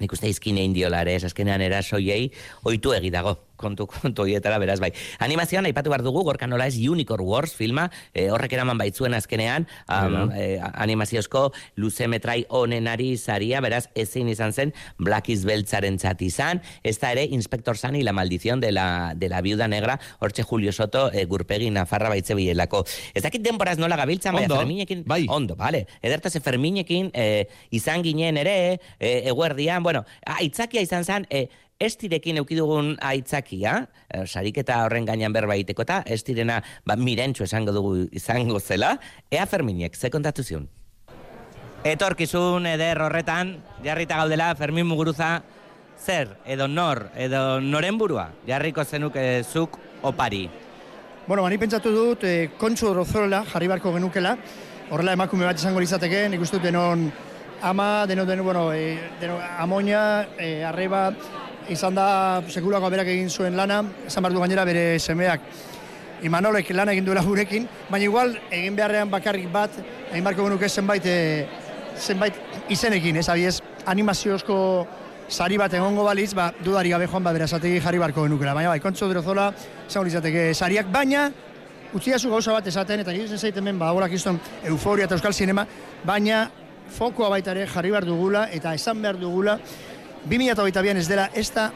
nik uste izkine indiola ere, ez azkenean erasoiei, oitu egi dago, kontu, kontu horietara, beraz, bai. Animazioan, aipatu behar dugu, gorka nola ez Unicorn Wars filma, eh, horrek eraman baitzuen azkenean, am, eh, animaziozko luze metrai onenari zaria, beraz, ezin izan zen, Blackies Beltzaren zat izan, ez da ere, Inspector Sani, la maldición de la, de la viuda negra, hortxe Julio Soto, eh, gurpegi Nafarra baitze bilelako. Ez dakit denboraz nola gabiltzan, baina Ondo. Ferminekin, bai. ondo, bale. Edertaz Ferminekin eh, izan ginen ere, eh, eguerdian, bueno, aitzakia izan zen, eh, estirekin eukidugun aitzakia, eh, sariketa horren gainean berba egiteko eta estirena ba, mirentxu esango dugu izango zela, ea Ferminek, ze kontatu zion? Etorkizun eder horretan, jarrita gaudela, Fermin Muguruza, zer, edo nor, edo noren burua, jarriko zenuke zuk opari. Bueno, bani pentsatu dut, e, kontsu orozola jarri barko genukela, horrela emakume bat izango litzateke, nik uste dut denon ama, deno, deno, bueno, e, deno, amoina, e, arreba, izan da sekulako berak egin zuen lana, esan behar du gainera bere semeak. Imanolek lana egin duela gurekin, baina igual egin beharrean bakarrik bat, egin barko genuke zenbait, e, zenbait izenekin, ez abiez, animaziozko sari bat egongo baliz, ba, dudari gabe joan bat berazategi jarri barko genukela. Baina bai, kontzo drozola, zango izateke sariak, baina utziazu gauza bat esaten, eta gire zaiten hemen, ba, holak izton, euforia eta euskal sinema, baina fokoa baita ere jarri behar dugula, eta esan behar dugula, 2008an ez dela ez da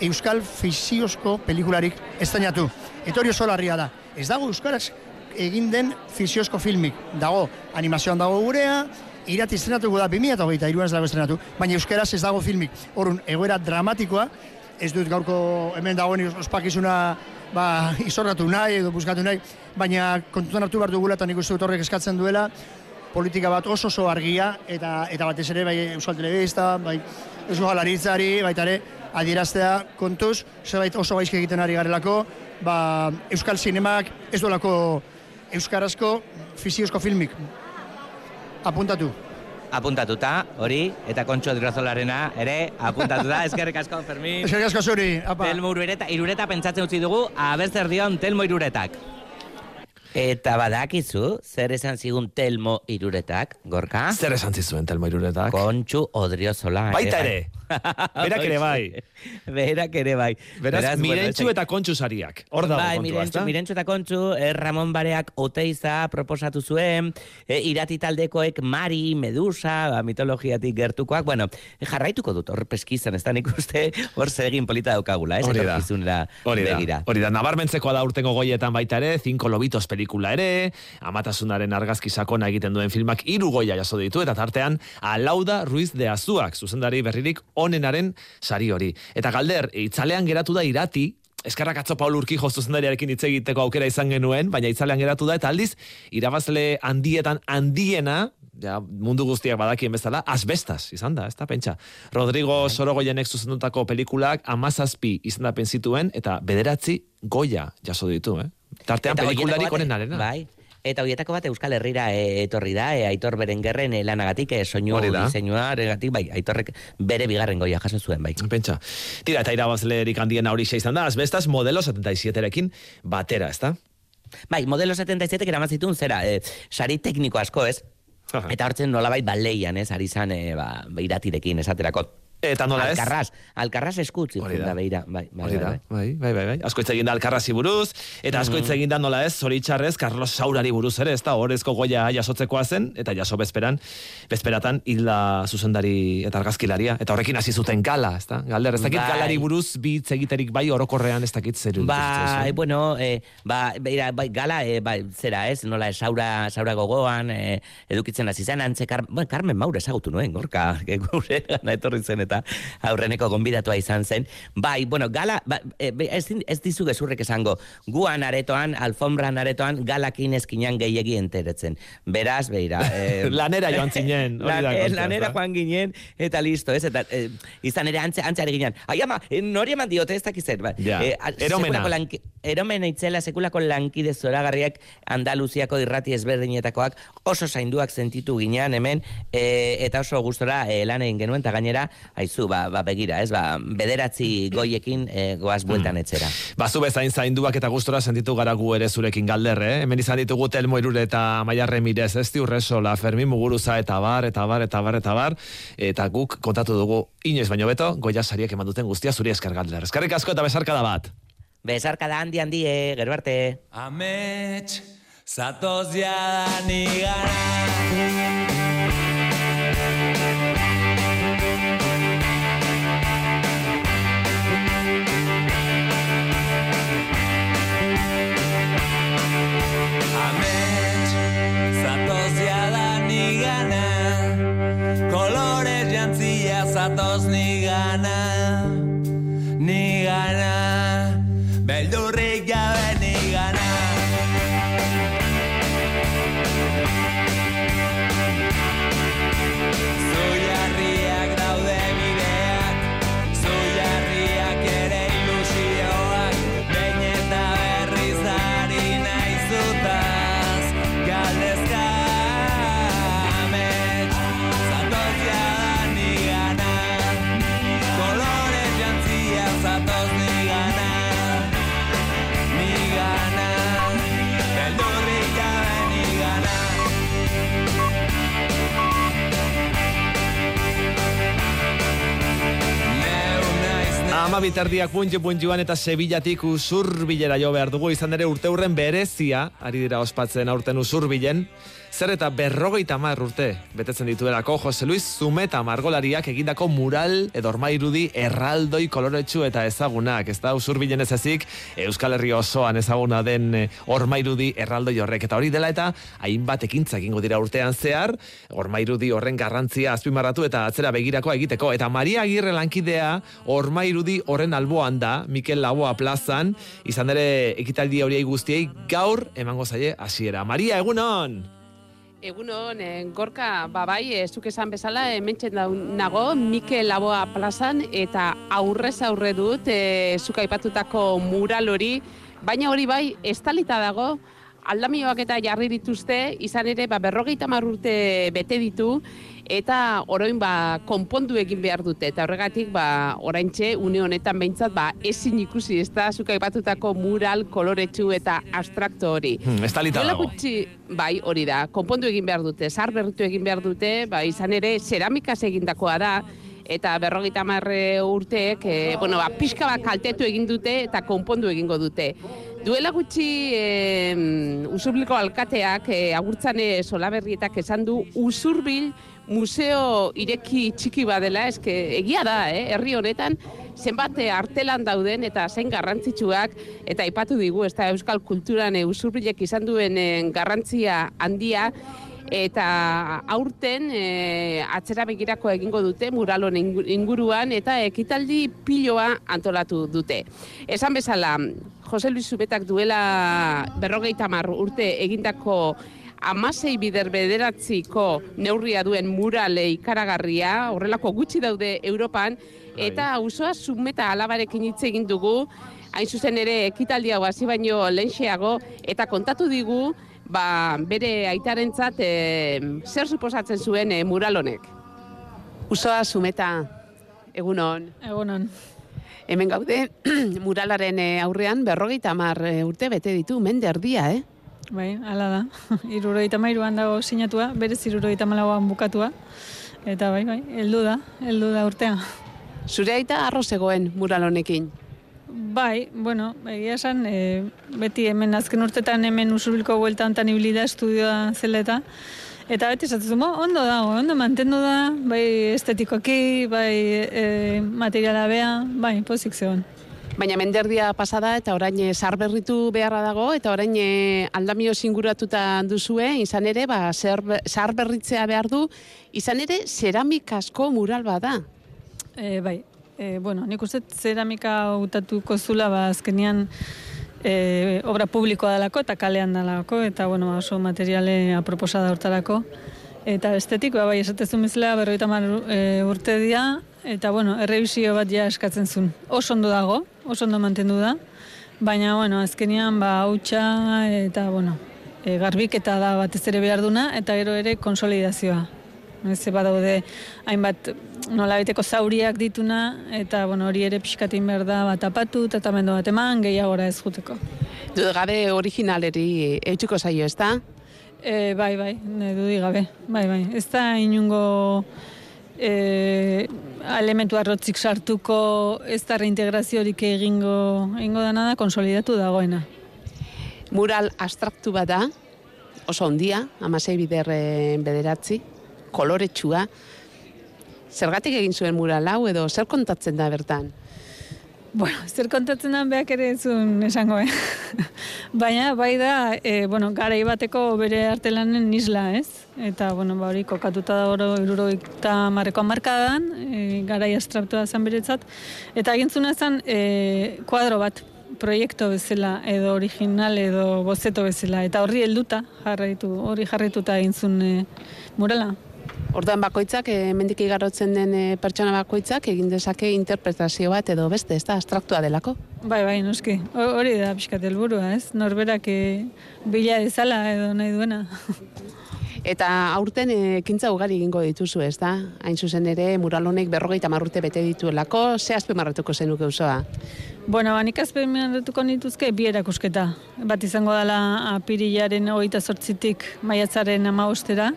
euskal fiziozko pelikularik estainatu. Etorio solarria da. Ez dago euskaraz egin den fiziozko filmik. Dago, animazioan dago gurea, irati estrenatuko da 2008 iruan ez dago estrenatu, baina euskaraz ez dago filmik. Horun, egoera dramatikoa, ez dut gaurko hemen dagoen ospakizuna ba, izorratu nahi edo buskatu nahi, baina kontutan hartu behar dugula eta nik uste horrek eskatzen duela, politika bat oso oso argia eta eta batez ere bai Euskal Telebista, bai Eusko Galaritzari, baita ere adieraztea kontuz, zerbait oso gaizki egiten ari garelako, ba, Euskal Sinemak ez duelako Euskarazko fiziozko filmik. Apuntatu. Apuntatuta, hori, eta kontxo drozolarena, ere, apuntatuta, eskerrik asko, Fermin. Eskerrik asko zuri, apa. Telmo irureta, irureta pentsatzen utzi dugu, abertzer dion Telmo iruretak. Eta badakizu, zer esan zigun Telmo iruretak, gorka? Zer esan zizuen Telmo iruretak? Kontxu odriozola. Baita ere. Berak ere bai. Berak ere bai. Beraz, Beraz, mirentxu bueno, eta kontxu sariak. Hor dago bai, kontua, mirentxu, eta kontxu, eh, Ramon Bareak oteiza proposatu zuen, eh, irati taldekoek Mari, Medusa, ba, mitologiatik gertukoak, bueno, jarraituko dut, hor peskizan, ez da nik uste, hor zegin polita daukagula, ez? Hori da. Hori da, hori da, nabarmentzekoa da urtengo goietan baita ere, Cinco Lobitos pelikula ere, amatasunaren argazki sakona egiten duen filmak hiru goia jaso ditu, eta tartean, Alauda Ruiz de Azuak, zuzendari berririk onenaren sari hori. Eta galder, itzalean geratu da irati, Eskerrak atzo Paul Urkijo zuzendariarekin hitz egiteko aukera izan genuen, baina itzalean geratu da, eta aldiz, irabazle handietan handiena, ja, mundu guztiak badakien bezala, asbestas izan da, ez da, pentsa. Rodrigo Bai. Sorogoyenek zuzendutako pelikulak amazazpi izendapen zituen, eta bederatzi goia jaso ditu, eh? Tartean pelikularik bat- onenarena. Bai. Eta horietako bat Euskal Herrira e, etorri da, e, Aitor Berengerren e, lanagatik, e, soinu Hori da. diseinuaregatik, bai, Aitorrek bere bigarren goia jaso zuen, bai. Pentsa. Tira, eta irabazlerik handiena hori izan da, asbestas modelo 77-rekin batera, ez da? Bai, modelo 77 eraman zituen zera, e, sari tekniko asko, ez? Eta hartzen nolabait baleian, ez? Ari zan, e, ba, beiratirekin esaterako. Eta nola ez? Alkarraz, alkarraz eskutzi Hori da. beira, bai, bai, Hori da, bai, bai, bai, bai, bai. Asko hitz egin da Alkarrazi buruz, eta asko hitz Mhm. egin da nola ez, zoritxarrez, Carlos Saurari buruz ere, ez da, horrezko goia jasotzekoa zen, eta jaso bezperan, bezperatan hilda zuzendari eta argazkilaria, eta horrekin hasi zuten gala, ez da? Galder, ez dakit Bai. galari buruz bi hitz egiterik bai orokorrean ez dakit zer Bai, bueno, eh, ba, beira, bai, gala, eh, bai, zera, ez, nola, saura, saura gogoan, eh, edukitzen hasi zen, antze, bueno, Carmen Maure ezagutu nuen, gorka, gure etorri zen eta aurreneko gonbidatua izan zen. Bai, bueno, gala, ba, eh, be- ez, ez dizu gezurrek esango, guan aretoan, alfombran aretoan, galakin eskinan gehiegi enteretzen. Beraz, beira. Eh, Lanera joan zinen, Lan- eh, lanera joan ginen, eta listo, ez, eta eh, izan ere antze, ari ginen. Ai, ama, eh, nori eman diote ez dakizer, ba. Ja, a- eromena. lanki- eromena itzela, sekulako lankide zoragarriak Andaluziako irrati ezberdinetakoak oso zainduak sentitu ginean hemen, eh, eta oso gustora eh, lan egin genuen, eta gainera, aizu, ba, ba, begira, ez, ba, bederatzi goiekin eh, goaz bueltan etzera. Bazu bezain zainduak eta gustora sentitu gara gu ere zurekin galder, eh? Hemen izan ditugu Telmo Irure eta Maiarre Mirez, ez Urresola, Fermin Muguruza eta bar, eta bar, eta bar, eta bar, eta guk kontatu dugu inoiz baino beto, goia sariak eman duten guztia zuri esker galder. Eskerrik asko eta besarka da bat. Bezarka da handi handi, eh, gero arte. Amets, zatoz jada nigara ni gana, ni gana. Ama bitardiak puntxu puntxuan eta Sevillatik usurbilera jo behar dugu. Izan ere urte hurren berezia, ari dira ospatzen aurten usurbilen, zer eta berrogeita mar urte betetzen dituelako Jose Luis Zumeta margolariak egindako mural edo ormairudi erraldoi koloretsu eta ezagunak, ez da usurbilen ez ezik Euskal Herri osoan ezaguna den eh, ormairudi erraldoi horrek. Eta hori dela eta hainbat ekintza egingo dira urtean zehar, ormairudi horren garrantzia azpimarratu eta atzera begirakoa egiteko. Eta Maria Agirre lankidea ormairudi horren alboan da Mikel Laboa plazan, izan ere ekitaldi horiei guztiei gaur emango zaie hasiera. Maria, egunon! Egunon, eh, gorka, babai, eh, zuk esan bezala, hementsen da nago, Mikel Laboa plazan, eta aurrez aurre dut, eh, zuk aipatutako mural hori, baina hori bai, estalita dago, aldamioak eta jarri dituzte, izan ere, ba, berrogeita marrurte bete ditu, eta oroin ba, konpondu egin behar dute, eta horregatik, ba, oraintxe, une honetan behintzat, ba, ezin ikusi, ez da, zuk aipatutako mural, koloretsu eta abstrakto hori. Hmm, estalita dago. gutxi, bai, hori da, konpondu egin behar dute, zar berritu egin behar dute, ba, izan ere, ceramikaz egindakoa da, eta berrogeita marre urteek, e, bueno, ba, pixka bat kaltetu egin dute eta konpondu egingo dute. Duela gutxi e, usurbliko alkateak, e, agurtzane solaberrietak esan du, usurbil museo ireki txiki badela, eske egia da, eh? herri honetan, zenbat artelan dauden eta zein garrantzitsuak, eta aipatu digu, ez da euskal kulturan e, usurbilek izan duen garrantzia handia, eta aurten e, atzera begirako egingo dute muralon ingu- inguruan eta ekitaldi piloa antolatu dute. Esan bezala, Jose Luis Zubetak duela berrogeita mar urte egindako amasei bider bederatziko neurria duen murale ikaragarria, horrelako gutxi daude Europan, eta auzoa Zumeta alabarekin hitz egin dugu, hain zuzen ere ekitaldi hau hasi baino lehenxeago, eta kontatu digu, ba, bere aitarentzat e, zer suposatzen zuen e, mural honek. Usoa Zumeta, egunon. Egunon. Hemen gaude, muralaren eh, aurrean berrogeita eh, urte bete ditu, mende erdia, eh? Bai, hala da. Irurogeita mairuan dago sinatua, berez irurogeita malauan bukatua. Eta bai, bai, heldu da, heldu da urtea. Zure aita arro zegoen mural honekin. Bai, bueno, egia esan, e, beti hemen azken urtetan hemen usurbilko buelta hontan ibili da estudioa zela eta Eta beti esatzen "Bo, ondo dago, ondo mantendu da, bai estetikoki, bai e, materiala bea, bai, pozik zegoen. Baina menderdia pasada eta orain eh, sarberritu beharra dago eta orain eh, aldamio singuratuta duzue, izan ere, ba, sarberritzea behar du, izan ere, ceramikasko mural bada. E, bai, e, bueno, nik uste zeramika hautatuko zula, ba, azkenian e, obra publikoa dalako eta kalean dalako, eta bueno, oso materiale aproposa da hortarako. Eta estetikoa, bai, esatezun bezala, berroita mar e, urte dira, eta bueno, errebizio bat ja eskatzen zuen. Oso ondo dago, oso ondo mantendu da, baina, bueno, azkenian, ba, hautsa eta, bueno, e, garbiketa da batez ere behar duna, eta gero ere konsolidazioa. Ez badaude hainbat nolabiteko zauriak dituna, eta bueno, hori ere pixkatin behar da bat apatu, tratamendu bat eman, gehiagora ez juteko. Dude gabe originaleri eutxuko zaio, ez da? E, bai, bai, ne, dudi gabe, bai, bai. Ez da inungo e, elementu arrotzik sartuko, ez da reintegraziorik egingo, egingo dana da, konsolidatu dagoena. Mural abstraktu bat da, oso ondia, amasei bider eh, bederatzi, koloretsua. Zergatik egin zuen mural hau edo zer kontatzen da bertan? Bueno, zer kontatzen da beak ere zuen esango, eh? Baina, bai da, e, bueno, garai bateko bere artelanen isla, ez? Eta, bueno, ba hori kokatuta da oro irurogeita marreko markadan, e, garai astraptua zen beretzat. Eta egintzuna zen e, kuadro bat, proiektu bezala, edo original, edo bozeto bezala. Eta horri helduta jarraitu, hori jarraituta egin zuen e, murala. Orduan bakoitzak, eh, hemendik igarotzen den eh, pertsona bakoitzak egin dezake interpretazio bat edo beste, ez da, abstraktua delako. Bai, bai, noski. Ho- Hori da pixkat helburua, ez? Norberak e, bila dezala edo nahi duena. Eta aurten ekintza ugari egingo dituzu, ez da? Hain zuzen ere, mural honek berrogeita marrute bete dituelako, ze azpimarratuko zenuke osoa? Bueno, ba, nik azpimarratuko nituzke bi erakusketa. Bat izango dela apirilaren hogeita sortzitik maiatzaren amabostera.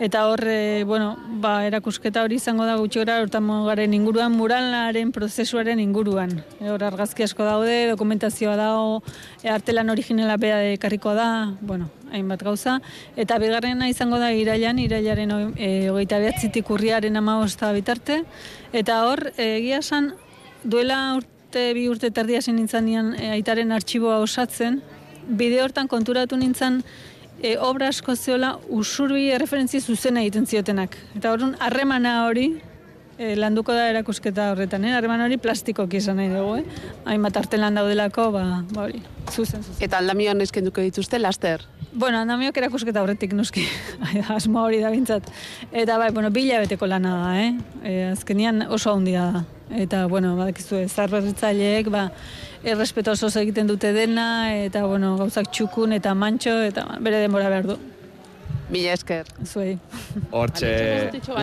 Eta hor, e, bueno, ba, erakusketa hori izango da gutxi gara garen inguruan, muralaren prozesuaren inguruan. E, hor argazki asko daude, dokumentazioa dago, e, artelan originela bea ekarriko da, bueno, hainbat gauza. Eta bigarrena izango da irailan, irailaren e, hogeita behatzitik urriaren amabosta bitarte. Eta hor, egia esan, duela urte, bi urte tardia zen nintzen e, aitaren artxiboa osatzen, bide hortan konturatu nintzen e, obra asko zeola usurbi referentzi zuzena egiten ziotenak. Eta horren, harremana hori e, landuko da erakusketa horretan, eh? harreman hori plastikoki izan nahi dugu, eh? hainbat artelan daudelako, ba, ba hori, zuzen, zuzen. Eta aldamioan eskenduko dituzte, laster? Bueno, andamiok erakusketa horretik noski, asmo hori da bintzat. Eta bai, bueno, bila beteko lana da, eh? E, azkenian oso handia da. Eta, bueno, badakizu, zarberritzaileek, ba, errespeto oso egiten dute dena, eta, bueno, gauzak txukun eta mantxo, eta bere denbora behar du. Mila esker. Zuei. Hortxe,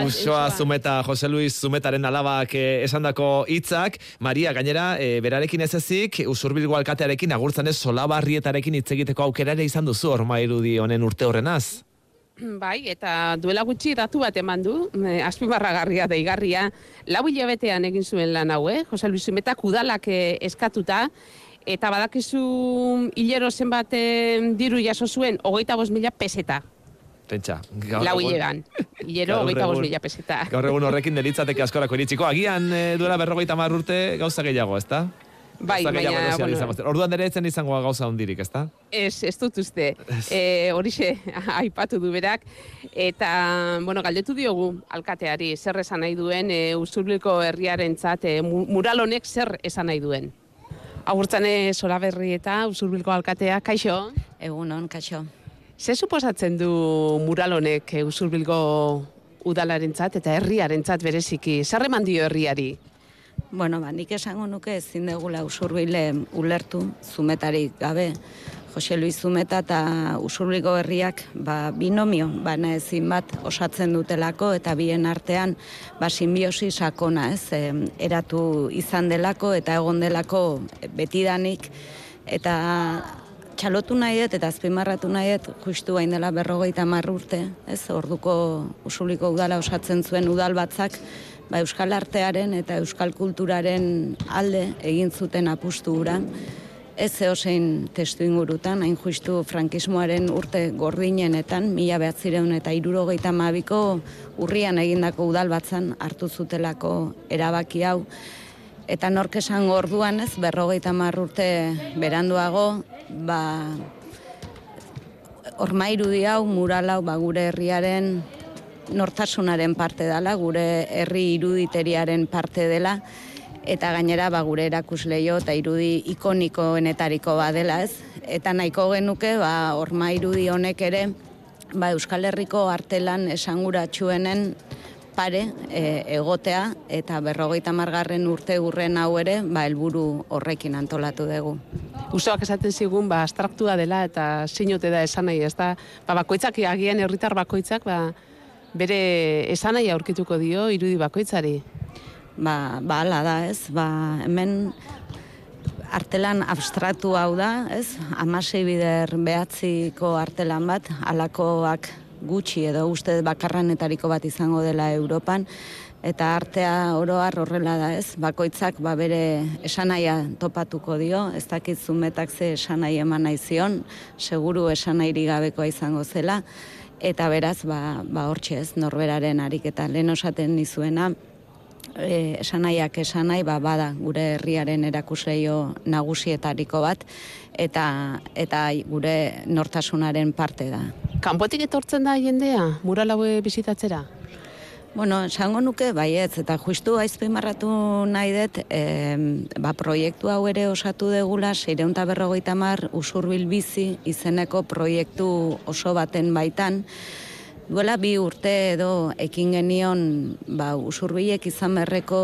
usoa zumeta, Jose Luis Zumetaren alabak eh, esandako hitzak Maria, gainera, eh, berarekin ez ezik, usurbilgo alkatearekin, agurtzan ez, solabarrietarekin hitz egiteko aukera ere izan duzu, orma irudi honen urte horrenaz. Bai, eta duela gutxi datu bat eman du, e, azpimarragarria deigarria, lau hilabetean egin zuen lan hau, eh? Jose Luis Zumetak udalak eh, eskatuta, eta badakizu hilero zenbat eh, diru jaso zuen, hogeita bost mila peseta. Pentsa. Lau hilegan. Hilero, hogeita bost mila peseta. Gaur egun horrekin delitzateke askorako iritsiko. Agian e, duela berrogeita mar urte gauza gehiago, ezta? Bai, baina, bueno. Orduan ere etzen izango gauza hondirik, ezta? Ez, ez dut uste. E, horixe, aipatu du berak. Eta, bueno, galdetu diogu alkateari, zer esan nahi duen, e, usurbilko herriaren zat, e, mural honek zer esan nahi duen. Agurtzane Solaberri eta usurbilko alkatea, kaixo? Egunon, kaixo. Ze suposatzen du mural honek e, usurbilgo udalarentzat eta herriarentzat bereziki? Zarreman dio herriari? Bueno, ba, nik esango nuke ezin degula usurbile ulertu zumetarik gabe. Jose Luis Zumeta eta usurbilgo herriak ba, binomio, bana ezin bat osatzen dutelako eta bien artean ba, simbiosi sakona ez, eratu izan delako eta egon delako betidanik eta txalotu nahi dut eta azpimarratu nahi dut justu bain dela berrogeita urte, ez, orduko usuliko udala osatzen zuen udal batzak, ba, euskal artearen eta euskal kulturaren alde egin zuten apustu ura, ez zehozein testu ingurutan, hain justu frankismoaren urte gordinenetan, mila behatzireun eta irurogeita mabiko urrian egindako udal batzan hartu zutelako erabaki hau. Eta nork esan orduan ez, berrogeita mar urte beranduago, ba, ormairu hau, mural hau, ba, gure herriaren nortasunaren parte dela, gure herri iruditeriaren parte dela, eta gainera ba, gure erakusleio eta irudi ikonikoenetariko badela ez. Eta nahiko genuke, ba, orma irudi honek ere, ba, Euskal Herriko artelan esanguratsuenen pare e, egotea eta berrogeita margarren urte urren hau ere, ba, helburu horrekin antolatu dugu. Usoak esaten zigun, ba, abstraktua dela eta sinote da esan nahi, ez da, ba, bakoitzak agian herritar bakoitzak, ba, bere esan nahi aurkituko dio irudi bakoitzari. Ba, ba, ala da, ez, ba, hemen artelan abstratu hau da, ez, amasei bider behatziko artelan bat, alakoak gutxi edo uste bakarranetariko bat izango dela Europan, eta artea oroar horrela da, ez? Bakoitzak ba bere esanaia topatuko dio, ez dakit zumetak ze esanai eman nahi zion, seguru esanairi gabekoa izango zela, eta beraz, ba, ba hortxe ez, norberaren ariketa, lehen osaten nizuena, e, esanaiak esanai, ba, bada gure herriaren erakusleio nagusietariko bat, eta, eta gure nortasunaren parte da. Kanpotik etortzen da jendea, mural haue bizitatzera? Bueno, esango nuke, baietz, eta justu aizpimarratu nahi dut, e, ba, proiektu hau ere osatu degula, seireunta berrogeita mar, usurbil bizi, izeneko proiektu oso baten baitan, Duela bi urte edo ekin genion ba, usurbilek izan berreko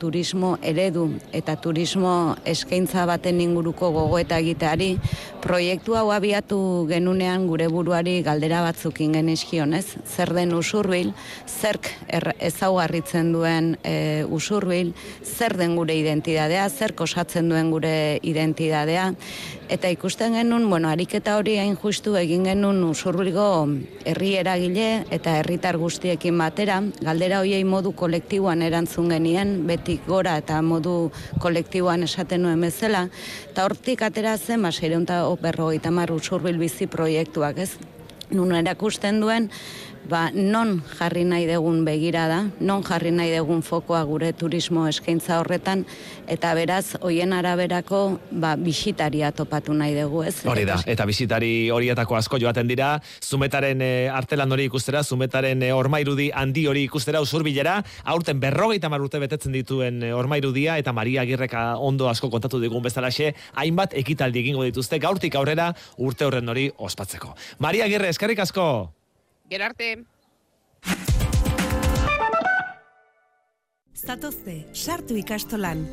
turismo eredu eta turismo eskaintza baten inguruko gogoeta egiteari proiektu hau abiatu genunean gure buruari galdera batzuk ingen ez? Zer den usurbil, zerk er, ezaugarritzen duen e, usurbil, zer den gure identidadea, zer osatzen duen gure identidadea, eta ikusten genuen, bueno, ariketa hori hain justu egin genuen usurbilgo herri eragile eta herritar guztiekin batera, galdera hoiei modu kolektiboan erantzun genien, betik gora eta modu kolektiboan esaten nuen bezala, eta hortik atera zen, ba, seireunta berrogeita mar usurbil bizi proiektuak, ez? Nun erakusten duen, ba, non jarri nahi degun begirada, non jarri nahi degun fokoa gure turismo eskaintza horretan, eta beraz, hoien araberako, ba, bisitaria topatu nahi dugu, ez? Hori da, eta bisitari horietako asko joaten dira, zumetaren e, artelan hori ikustera, zumetaren e, ormairudi handi hori ikustera usurbilera, aurten berrogeita mar urte betetzen dituen e, ormairudia, eta Maria Agirreka ondo asko kontatu digun bezalaxe, hainbat ekitaldi egingo dituzte, gaurtik aurrera urte horren hori ospatzeko. Maria Agirre, eskarrik asko! Gerarte. Zatozte, sartu ikastolan.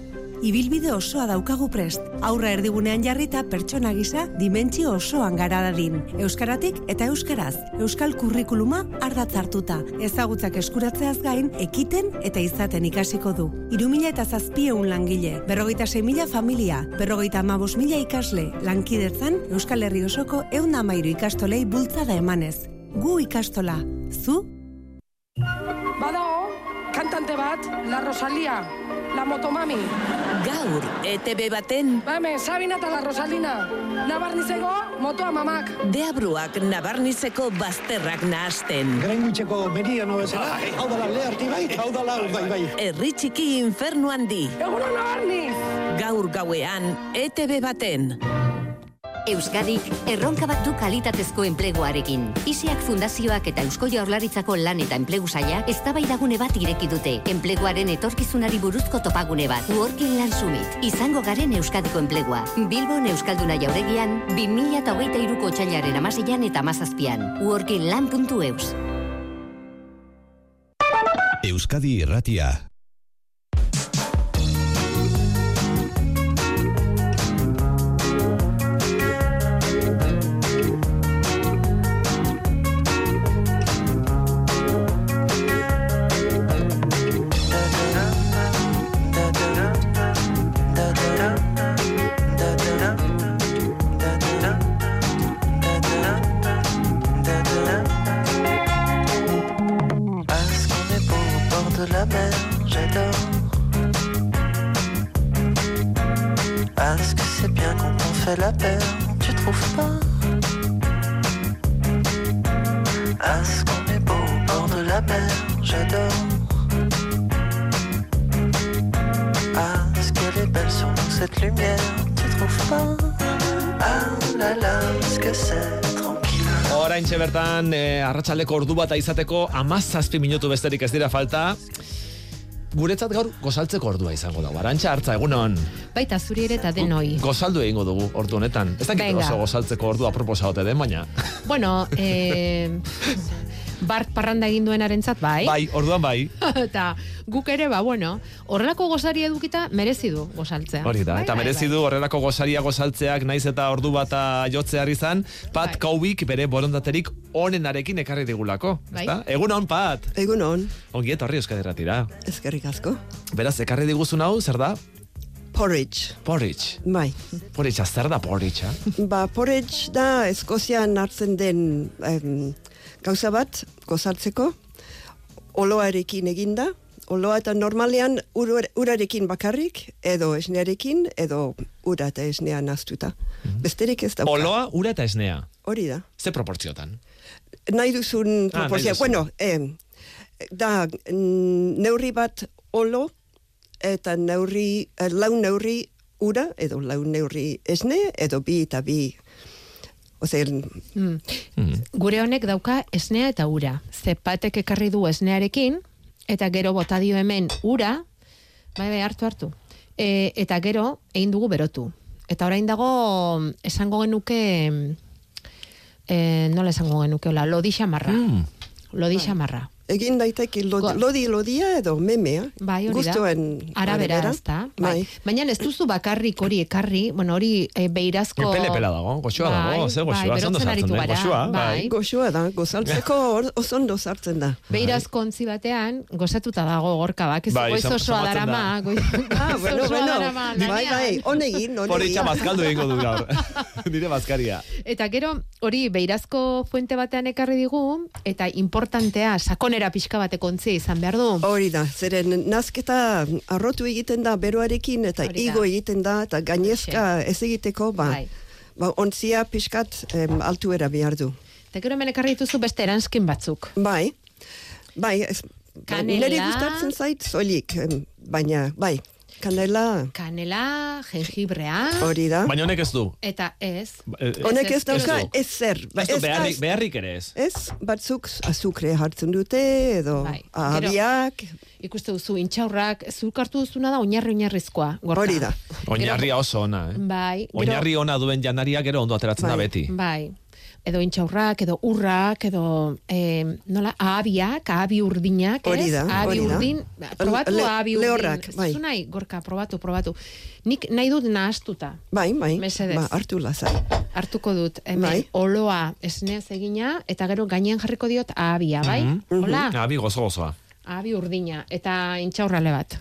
Ibilbide osoa daukagu prest. Aurra erdigunean jarrita pertsona gisa dimentsio osoan gara dadin. Euskaratik eta euskaraz. Euskal kurrikuluma ardatz hartuta. Ezagutzak eskuratzeaz gain, ekiten eta izaten ikasiko du. Irumila eta zazpieun langile. Berrogeita mila familia. Berrogeita amabos mila ikasle. Lankidetzan, Euskal Herri osoko eun amairu ikastolei bultzada emanez. Gu ikastola. Zu? Badago, kantante bat, La Rosalia, La Motomami. Gaur, ETB baten... Ba hemen, Sabina eta La Rosalina. Nabarnizego, motoa mamak. Deabruak nabarnizeko bazterrak nahasten. Grengutxeko meriano bezala, hau dala leharti bai, hau dala bai bai. Herri txiki infernu handi. Egunon nabarniz! Gaur gauean, ETB baten. Euskadik erronka bat du kalitatezko enpleguarekin. Isiak fundazioak eta Eusko Jaurlaritzako lan eta enplegu sailak eztabaidagune bat ireki dute. Enpleguaren etorkizunari buruzko topagune bat. Working Land Summit. Izango garen Euskadiko enplegua. Bilbon Euskalduna jauregian 2023ko otsailaren amaseian eta amazazpian. Workingland.eus. Euskadi Irratia. Fait la paire, tu trouves pas Parce qu'on est beau au bord de la mer, j'adore. Parce qu'elle est belle sur nous cette lumière, tu trouves pas Ah là là, ce que c'est. Oraintxe bertan, e, arratsaldeko ordu bat izateko amazazpi minutu besterik ez dira falta. Guretzat gaur gozaltzeko ordua izango da. Arantxa hartza, egunon. Baita zuri ere eta denoi. Gozaldu egingo dugu ordu honetan. Ez dakit oso gozaltzeko ordua proposa ote den, baina. Bueno, eh, Bart parranda egin duenarentzat bai. Bai, orduan bai. eta guk ere, ba, bueno, horrelako gozari edukita merezi du gozaltzea. Hori da, Bai, eta bai, merezi bai. du horrelako gozaria gozaltzeak naiz eta ordu bata jotzear izan, Pat Kaubik bere borondaterik onenarekin ekarri digulako. Bai. Ezta? Egunon, Pat! Egunon, Ongi etorri euskaderatira. ezkerrik asko. Beraz, ekarri diguzun hau, zer da? Porridge. Porridge. Bai. Porridge, zer da porridge, eh? Ba, porridge da Eskozian hartzen den em, gauza bat, gozaltzeko, oloarekin eginda, oloa eta normalean ur, urarekin bakarrik, edo esnearekin, edo ura eta esnea naztuta. Besterik ez da. Oloa, ura eta esnea. Hori da. Ze proportziotan? nahi duzun Ah, proporzio. duzun. bueno, eh, da mm, neurri bat olo eta neurri, eh, lau neurri ura edo lau neurri esne edo bi eta bi. Ose, Mm. Gure honek dauka esnea eta ura. Zepatek ekarri du esnearekin, eta gero bota dio hemen ura, bai, bai, hartu, hartu. E, eta gero, egin dugu berotu. Eta orain dago, mm, esango genuke, e, nola esango genuke, hola, lodi xamarra. Mm. Lodi xamarra. Egin daiteke lodi, lodi lodia edo memea. Bai, hori da. Arabera, ez da. Bai. Baina ez duzu bakarrik hori ekarri, bueno, hori e, beirazko... Pele-pela dago, goxoa Bai, dago, ze bai, goxoa, zondo sartzen gara, goxoa, bai. bai. Goxoa da, gozaltzeko hor- oso ondo sartzen da. Beirazko ontzi batean, gozatuta dago gorka bak, ez Bai, goiz osoa darama, da. goiz Ah, bueno, osoa bueno. Bai, bai, honegin, honegin. Poritxa bazkaldu egingo du gaur. Nire bazkaria. Eta gero, hori beirazko fuente batean ekarri digu, eta importantea, sakonera pixka bateko ontzia izan behar du. Hori da, zeren nazketa arrotu egiten da beroarekin eta igo egiten da eta gainezka ez egiteko, ba, Bai. ba ontzia pixkat em, altuera behar du. Eta gero hemen ekarri dituzu beste eranskin batzuk. Bai, bai, ez, Kanela. nire gustatzen zait soilik, em, baina, bai, kanela, Kanela, jengibrea. hori da. Baina honek ez du. Eta ez. Eh, Honek ez dauka du. ez zer. ba, Ez ez beharrik, beharrik ere ez. Ez, batzuk azukre hartzen dute, edo Bai, abiak, Ikuste duzu, intxaurrak, zuk hartu duzuna da oinarri oinarrizkoa. Gorka. hori da. Oinarria oso ona, eh? Bai. gero- Oinarri ona duen janaria gero ondo ateratzen da beti. Bai. Edo intxaurrak, edo urrak, edo eh, nola, ahabiak, ahabi urdinak, ez? Hori da, Ahabi hori da. urdin, ba, probatu Le- ahabi urdin. lehorrak, bai. nahi, gorka, probatu, probatu. Nik nahi dut nahastuta. Bai, bai, Mesedez. ba, hartu lazai. Hartuko dut, hemen, Bai. oloa esneaz egina, eta gero gainean jarriko diot ahabia, bai? Mhm. Hola? Abi gozo gozoa. Ahabi urdina, eta intxaurrale bat.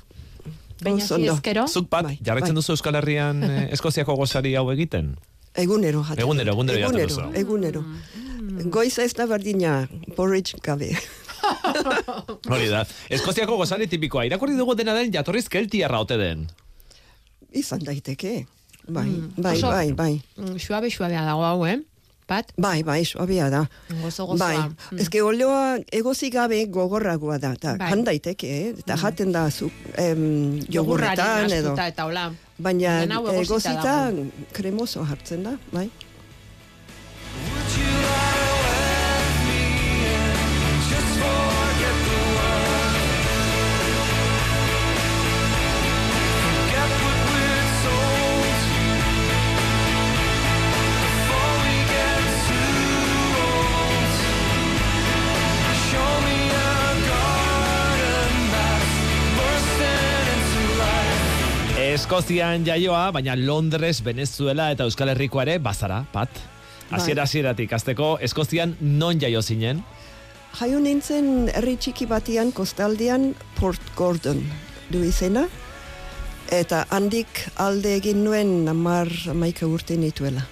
Baina ezkero, Zuk bat, jarraitzen duzu Euskal Herrian eh, Eskoziako gozari hau egiten? Egunero jaten. Egunero, egunero jaten egunero, duzu. egunero. Goiza ez da berdina, porridge gabe. Hori da. Eskoziako gozari tipikoa. Irakurri dugu dena den jatorriz keltiarra ote den. Izan daiteke. Bai, bai, Oso- bai, bai. mm, suabe suabea dago hau, eh? Bat? Bai, bai, suabia da. Gozo gozoa. Bai, Mm. ezke olioa egozi gabe gogorragoa da, eta Bai. jan daiteke, eh? eta jaten da zu, em, jogurretan edo. eta hola. Baina Baina hau egosita egozita dago. kremoso hartzen da, bai. Eskozian jaioa, baina Londres, Venezuela eta Euskal Herrikoa ere bazara, pat. Hasiera hasieratik azteko Eskozian non jaio zinen? Jaio nintzen herri txiki batian kostaldean Port Gordon du izena, eta handik alde egin nuen amar amaika urte nituela.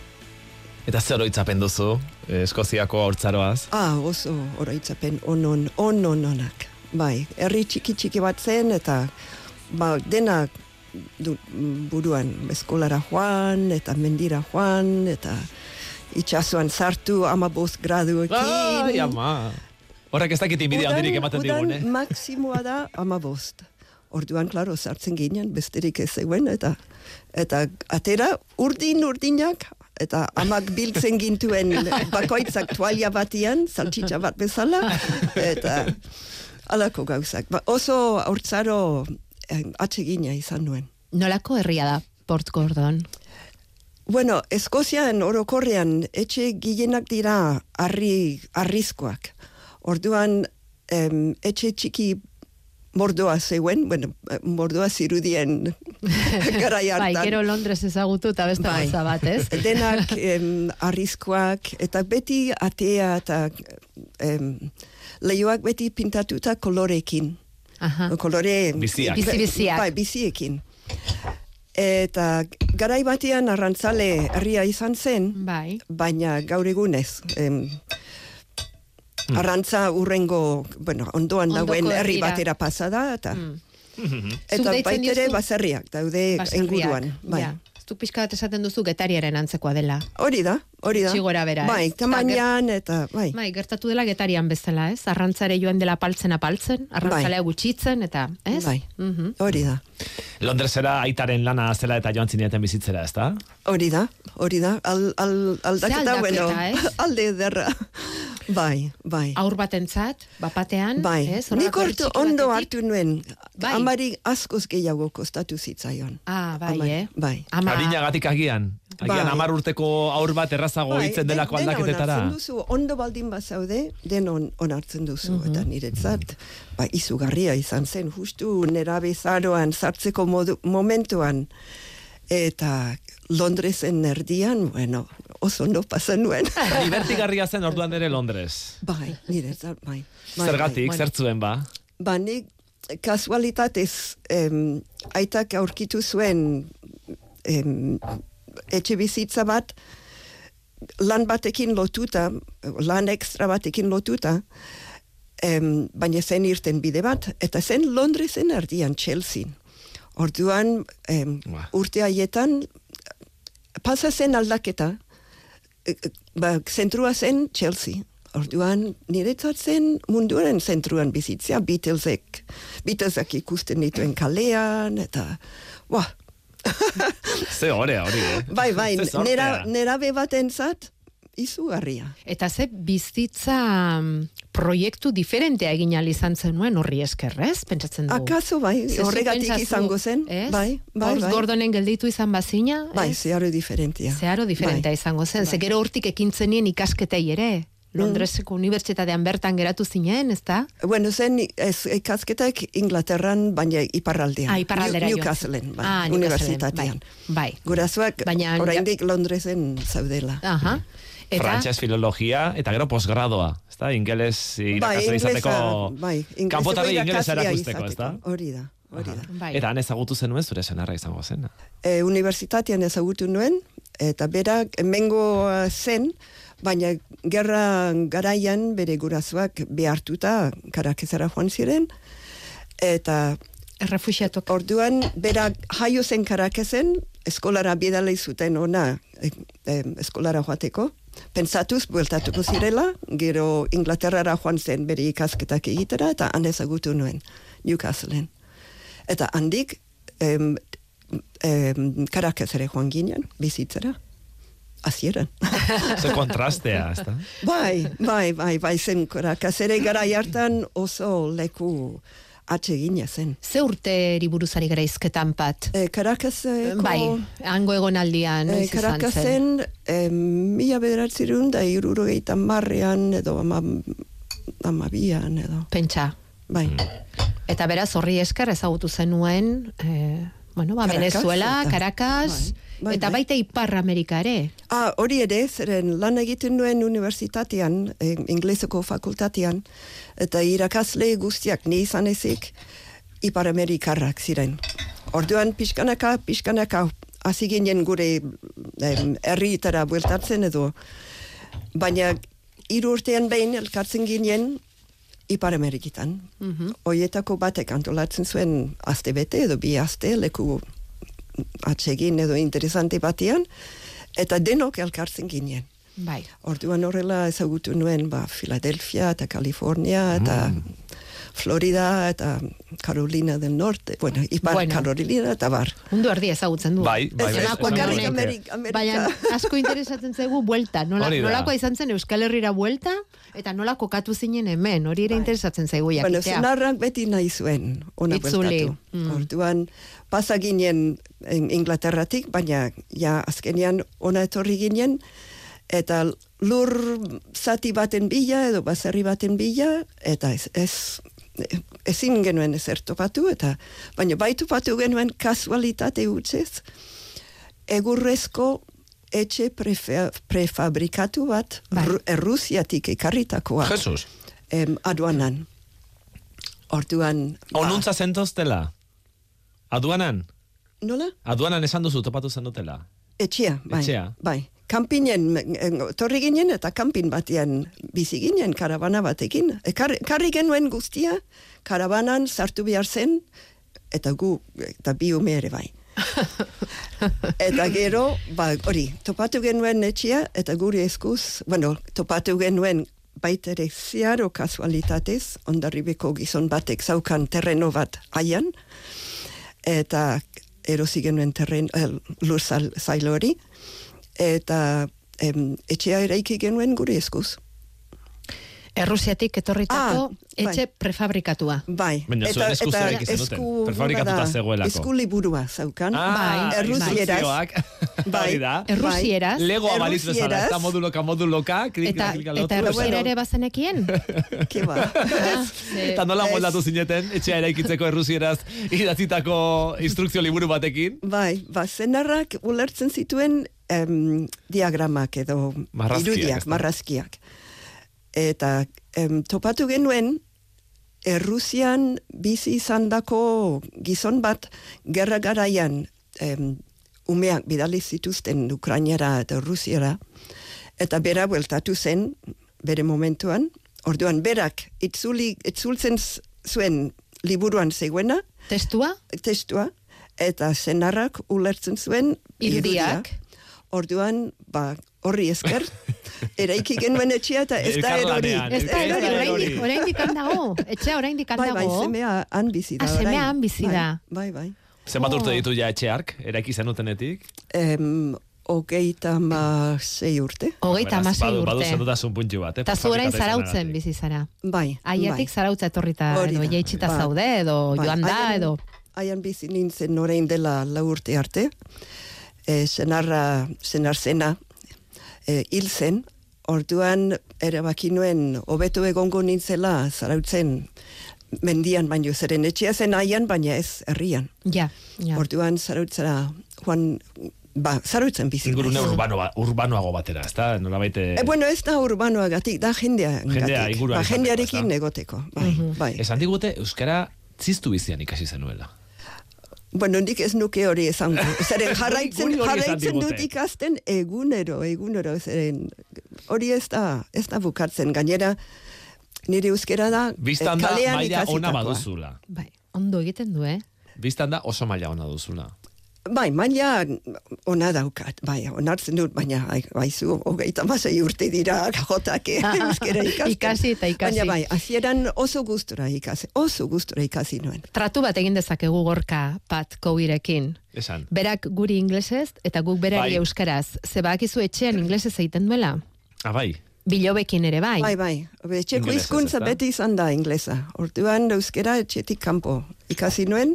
Eta zer oroitzapen duzu Eskoziako hortzaroaz? Ah, oso oroitzapen onon, onon onak. Bai, herri txiki txiki bat zen, eta ba, dena du, buruan eskolara joan, eta mendira joan, eta itxasuan sartu amaboz graduekin. Ai, ama. Horrek ez dakit inbidia handirik ematen digun, eh? Maksimoa da amabost. Orduan, klaro, sartzen ginen, besterik ez zegoen, eta eta atera urdin urdinak, eta amak biltzen gintuen bakoitzak toalia batian, saltxitxa bat bezala, eta alako gauzak. Ba, oso hortzaro atsegina izan nuen. Nolako herria da, Port Gordon? Bueno, Eskozian orokorrean etxe gehienak dira arri, arrizkoak. Orduan, em, etxe txiki mordoa zeuen, bueno, mordoa zirudien garai hartan. Bai, gero Londres ezagutu eta beste Bai. bat, ez? Denak em, arrizkoak, eta beti atea eta em, lehioak beti pintatuta kolorekin. Aha. Kolore... Biziak. Bizi-biziak. Bai, biziekin. Eta garai batean arrantzale herria izan zen, bai. baina gaur egunez. Em, Arrantza urrengo, bueno, ondoan Ondoko dauen herri batera pasada, eta, Zuk eta baitere baserriak daude inguruan. Bai. Ja. Zuk pixka bat esaten duzu getariaren antzekoa dela. Hori da, hori da. Txigora bera, Bai, ez? tamainan eta, bai. Bai, gertatu dela getarian bezala, ez? Arrantzare joan dela paltzen apaltzen, arrantzalea gutxitzen, eta, ez? Bai, Mhm. hori da. Londresera aitaren lana zela eta joan zineten bizitzera, ezta? Hori da, hori da. Al, al, aldaketa, aldaketa, bueno, ez? alde ederra. Bai, bai. Aur batentzat, bapatean, Bai, ez? nik txiki ondo hartu nuen, Bai. amari askoz gehiago kostatu zitzaion. Ah, bai, Amari, eh? Bai. Ama, Adinagatik agian. Agian Bai. amar urteko aur bat errazago Bai, hitzen den- delako dena aldaketetara. onartzen duzu, ondo baldin bazaude, den on, onartzen duzu. Eta niretzat, ba, izugarria izan zen, justu nerabe zaroan, sartzeko modu, momentuan, eta Londresen erdian, bueno, oso ondo pasan nuen. Libertigarria zen orduan ere Londres. bai, niretzat, bai. bai Zergatik, bai. zertzuen ba? Ba, nik kasualitatez em, aitak aurkitu zuen em, etxe bizitza bat lan batekin lotuta, lan ekstra batekin lotuta, em, baina zen irten bide bat, eta zen Londresen erdian Chelsea. Orduan, em, urte haietan, pasa zen aldaketa, e, e, ba, zentrua zen Chelsea. Orduan, niretzat zen munduaren zentruan bizitzea, Beatlesek, Beatlesak ikusten dituen kalean, eta, ba, Ze hore hori, eh? bai, bai, sortea. nera, nerabe batentzat, izugarria. Eta ze bizitza mm, proiektu diferentea egin ahal izan zenuen horri eskerrez, pentsatzen dugu. Akaso bai, Ze horregatik izango zen, ez? bai, bai, Hor bai. Gordonen gelditu izan bazina, Bai, ez? zeharo diferentia. Zeharo diferentea izango zen. Ze gero hortik ekintzenien ikasketei ere. Londreseko unibertsitatean bertan geratu zinen, ezta? Bueno, zen ez, ikasketak Inglaterran, baina iparraldean. Ah, iparraldera New- Newcastleen, bai, Ah, Newcastleen, unibertsitatean. Bai. bai. Gurasoak Baina- oraindik Londresen zaudela. Aha. Eta, Frantses filologia eta gero posgradoa, ezta? Ingeles irakasle izateko... bai, ingleseko Kanpotarrei ingelesa irakaslea erakusteko, izateko. ezta? Hori da, hori da. Bai. Eta han ezagutu zenuen zure senarra izango zen. E, unibertsitatean ezagutu nuen, eta berak hemengo uh, zen, baina gerra garaian bere gurasoak behartuta karakezara joan ziren, eta Errefuxiatok. Orduan, berak jaio zen karakezen, eskolara bidalei zuten ona e, e, eskolara joateko. Pentsatuz, bueltatuko zirela, gero Inglaterrara joan zen bere ikasketak egitera, eta han ezagutu nuen, Newcastleen. Eta handik, em, em, karakezere joan ginen, bizitzera. Azieran. Ze kontrastea, ezta? bai, bai, bai, bai, zen karakazere gara hartan oso leku atsegina zen. ze urte buruzari gara izketan pat? E, Karakazeko... Bai, hango egonaldian, E, zen. Karakazen, e, mila bederatzerun da irurogeita marrean edo ama, amabian edo. Pentsa. Bai. Eta beraz horri esker ezagutu zenuen, eh, bueno, ba, Caracas Venezuela, Caracas, bai, bai, eta bai. baita Ipar Amerika ere. Ah, hori ere, zeren lan egiten nuen unibertsitatean, e, ingleseko fakultatean, eta irakasle guztiak ni izan ezik, Ipar Amerikarrak ziren. Orduan pixkanaka, pixkanaka, hasi ginen gure herrietara bueltatzen edo, baina hiru urtean behin elkartzen ginen Ipar Amerikitan. Mhm. Oietako batek antolatzen zuen aste bete edo bi aste leku atsegin edo interesante batean, eta denok elkartzen ginen. Bai. Orduan horrela ezagutu nuen ba, Philadelphia eta California eta Florida eta Carolina del Norte, bueno, Ipar Bueno. Carolina eta bar. Mundu erdi ezagutzen du. Bai, bai, bai, Bakarrik. Amerika, Amerika. Baina asko interesatzen zaigu buelta. Nola, nolakoa izan zen Euskal Herrira buelta, eta nola kokatu zinen hemen. Hori ere interesatzen zaigu Bueno, jakitea. zenarrak beti nahi zuen, ona Itzuli. bueltatu. Mm. Orduan, pasa ginen en Inglaterratik, baina ja azkenean ona etorri ginen, eta lur zati baten bila edo baserri baten bila, eta ez, ez ezin genuen ezer topatu, eta baina bai topatu genuen kasualitate hutsez, egurrezko etxe prefabrikatu bat, Ru- Errusiatik ekarritakoa. Jesus. Em, aduanan. Orduan, Onuntza zentoztela? Aduanan? nola? Aduanan esan duzu topatu zenutela? Etxea, bai. Etxea. Bai. Kampinen, en, torri ginen eta kampin batean bizi ginen karabana batekin. E, kar, karri genuen guztia, karabanan sartu behar zen, eta gu, eta bi ume ere bai. eta gero, ba, hori, topatu genuen etxea, eta guri eskuz, bueno, topatu genuen baitere ziaro kasualitatez, ondarribeko gizon batek zaukan terreno bat aian, eta erosi genuen terren, el, lur zail, zail hori, eta em, etxea eraiki genuen gure eskuz. Errusiatik etorritako Ah, etxe bai. prefabrikatua. Bai. Baina zuen esku zer egin zenuten? esku Prefabrikatuta bada, zegoelako. Esku liburua zaukan. Ah, bai. Errusieraz. da. Errusieraz. Legoa balitz bezala, ez da Errusieraz. moduloka, moduloka, klika, Eta, eta errusiera ere bazenekien? Ke ba. Ah, Eta nola moldatu zineten, etxea eraikitzeko errusieraz idatzitako instrukzio liburu batekin? Bai, ba, zenarrak ulertzen zituen em, diagramak edo Marrazkiak, irudiak, ezta? marrazkiak. Eta em, topatu genuen, Errusian bizi izan dako gizon bat gerra garaian em, umeak bidali zituzten Ukrainara eta Rusiara, eta bera bueltatu zen, bere momentuan, orduan berak itzuli, itzultzen zuen liburuan zegoena, testua, testua, eta senarrak ulertzen zuen Irudiak. Orduan, ba, horri esker, eraiki genuen etxea eta ez da erori. Ez da, erori, oraindik, oraindik handago. Etxea oraindik Bai, bai, handago. semea han bizi da. Ah, semea orain. han bizi da. Bai, bai. Zenbat Oh. urte ditu ja etxeark, eraiki zenutenetik? Em, hogeita ma sei urte. Hogeita Beraz, hamasei badu- Badu urte. zenutasun puntxu bat, eh? Eta zu orain zarautzen bizi zara. Bai, Aiatik bai. zarautza etorrita, edo da. jaitsita Ba, zaude, edo bai, joan da, edo... Haian bizi nintzen orain dela lau urte arte, e, senarra, senar zena, e, hil zen, orduan erabaki nuen hobeto egongo nintzela zarautzen mendian baino zeren etxea zen haian, baina ez herrian. Ja, ja. Orduan zarautzera, Juan, ba, zarautzen bizi. Ingurune naiz. urbano, ba- urbanoago batera, ez da? Nola baite... E, bueno, ez da urbanoagatik, da jendea. Jendea inguruan ba, jendearekin ezta? egoteko. Bai, bai. Esan digute, Euskara ziztu bizian ikasi zenuela. Bueno, nik ez nuke hori esango. Zeren jarraitzen, jarraitzen dut ikasten egunero, egunero. Zeren hori ez da, ez da bukatzen. Gainera, nire euskera da, Bistan eh, da kalean maila ona baduzula. Bai, ondo egiten du, eh? Bistan da oso maila ona duzula. Bai, maila ona daukat, bai, onartzen dut, baina ai, baizu, hogeita masei urte dira jotak eh, euskera ikasten. Ikasi eta ikasi. Baina bai, hasieran oso gustura ikasi, oso gustura ikasi nuen. Tratu bat egin dezakegu gorka Pat Cowirekin. Esan. Berak guri inglesez eta guk berari Bai. euskaraz. Ze badakizu etxean inglesez egiten duela. Ah, bai. Bilobekin ere bai. Bai, bai. Etxeko hizkuntza beti izan da inglesa. Orduan euskera etxetik kanpo ikasi nuen,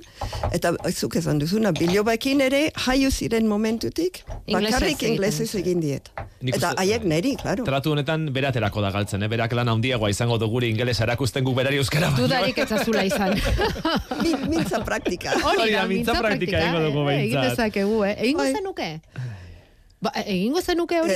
eta zuk esan duzuna, bilobekin ere jaio ziren momentutik, bakarrik inglesez egin diet. Nik Eta haiek neri, klaro. Tratu honetan beraterako da galtzen, eh? berak lan handiagoa izango du gure ingelesa erakusten guk berari euskara. Dudarik etzazula izan. Min- Mintza praktika. Hori da, mintza praktika egingo dugu eh, Egin behintzat. dezakegu, eh? Egingo zenuke? Ba, egingo zenuke hori?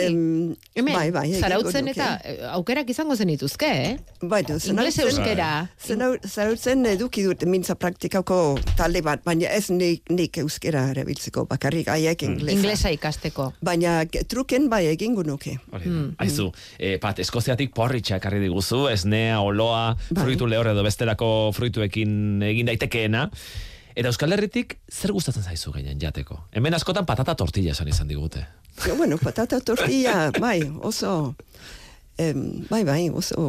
Hemen, bai, bai, egingo zarautzen nuke. eta eh, aukerak izango zenituzke, eh? Bueno, Ingles euskera. Zarautzen eduki dut mintza praktikako talde bat, baina ez nik, nik euskera erabiltzeko, bakarrik haiek inglesa. Inglesa ikasteko. Baina truken bai egingo nuke. Da. Aizu, eh, pat, eskoziatik porritxa ekarri diguzu, esnea, oloa, fruitu lehor edo bestelako fruituekin egin daitekeena. Eta Euskal Herritik zer gustatzen zaizu gehien jateko? Hemen askotan patata tortilla esan izan digute. Ja, bueno, patata tortilla, bai, oso, em, bai, bai, oso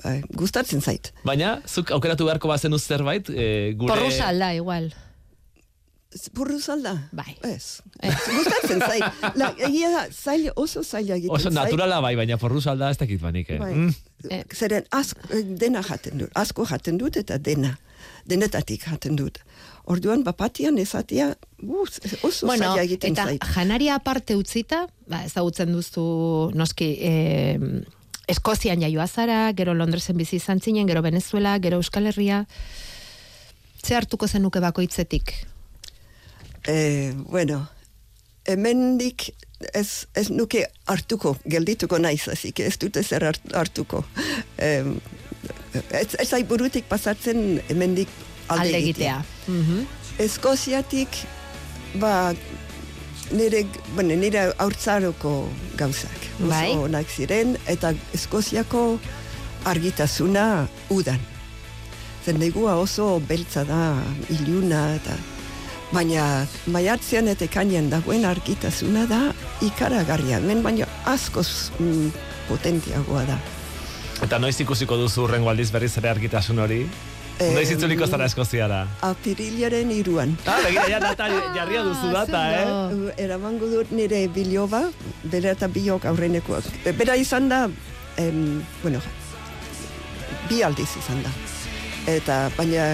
bai, gustatzen zait. Baina, zuk aukeratu beharko bazen zerbait, eh, gure... Porrusa alda, igual. Porru zalda? Bai. Ez. Gustatzen zait. La, egia da, zaila, oso zaila egiten Oso naturala bai, baina porruz alda ez dakit banik, eh? Bai. Mm. Zeren, asko, dena jaten dut, asko jaten dut eta dena, denetatik jaten dut. Orduan, bapatian ezatia, uh, oso Bueno, zaila egiten eta zait. janaria aparte utzita, ba, ezagutzen duzu noski eh, Eskozian jaioa zara, gero Londresen bizi izan zinen, gero Venezuela, gero Euskal Herria. Ze hartuko zenuke bakoitzetik? Eh, bueno, hemendik ez, ez nuke hartuko, geldituko naiz, azik ez dut ezer hart- hartuko. Eh, ez, ez burutik pasatzen hemendik alde, Alde egitea. Mhm. Eskoziatik, ba, nire, bueno, nire haurtzaroko gauzak. Bai. Oso onak ziren, eta Eskoziako argitasuna udan. Zer negua oso beltza da, iluna, eta baina maiatzean eta ekainean dagoen argitasuna da ikaragarria, men baina askoz mm, potentiagoa da. Eta noiz ikusiko duzu urrengo aldiz berriz ere argitasun hori? Eh, noiz itzuliko zara Eskoziara? Apirilaren iruan. Ah, begira, ja data jarria duzu data, eh? Eramango dut nire biloba, bera eta biok aurrenekoak. Bera izan da, em, bueno, bi aldiz izan da. Eta, baina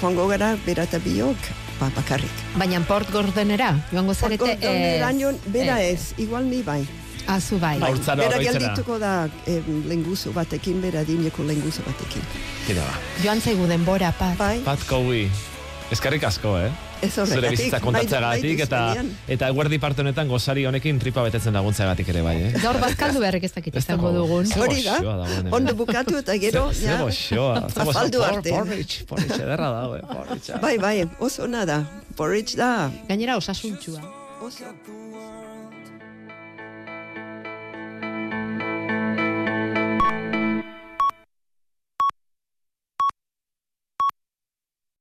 joango gara, bera eta biok, ba, bakarrik. Baina Port Gordenera, joango zarete Gordoneraino, bera ez, igual ni bai. Azu bai. Haurtzara Bera oroitzera. geldituko da eh, lenguzu batekin, bera dineko lenguzu batekin. Tira ba. Joan zaigu denbora, pat. Bai. Pat Cowie. Eskarrik asko, eh? Ez Zure horregatik, bizitza nahi- kontatzeagatik eta eta eguerdi parte honetan gozari honekin tripa betetzen laguntzeagatik ere bai, eh? Gaur bazkaldu beharrik ez dakit izango dago. dugun. Hori da, dagoen, ondo bukatu eta gero, ja, afaldu arte. Porridge, porridge ederra dago, eh? Porridge. Bai, bai, oso ona da, porridge da. Gainera osasuntxua. Oso.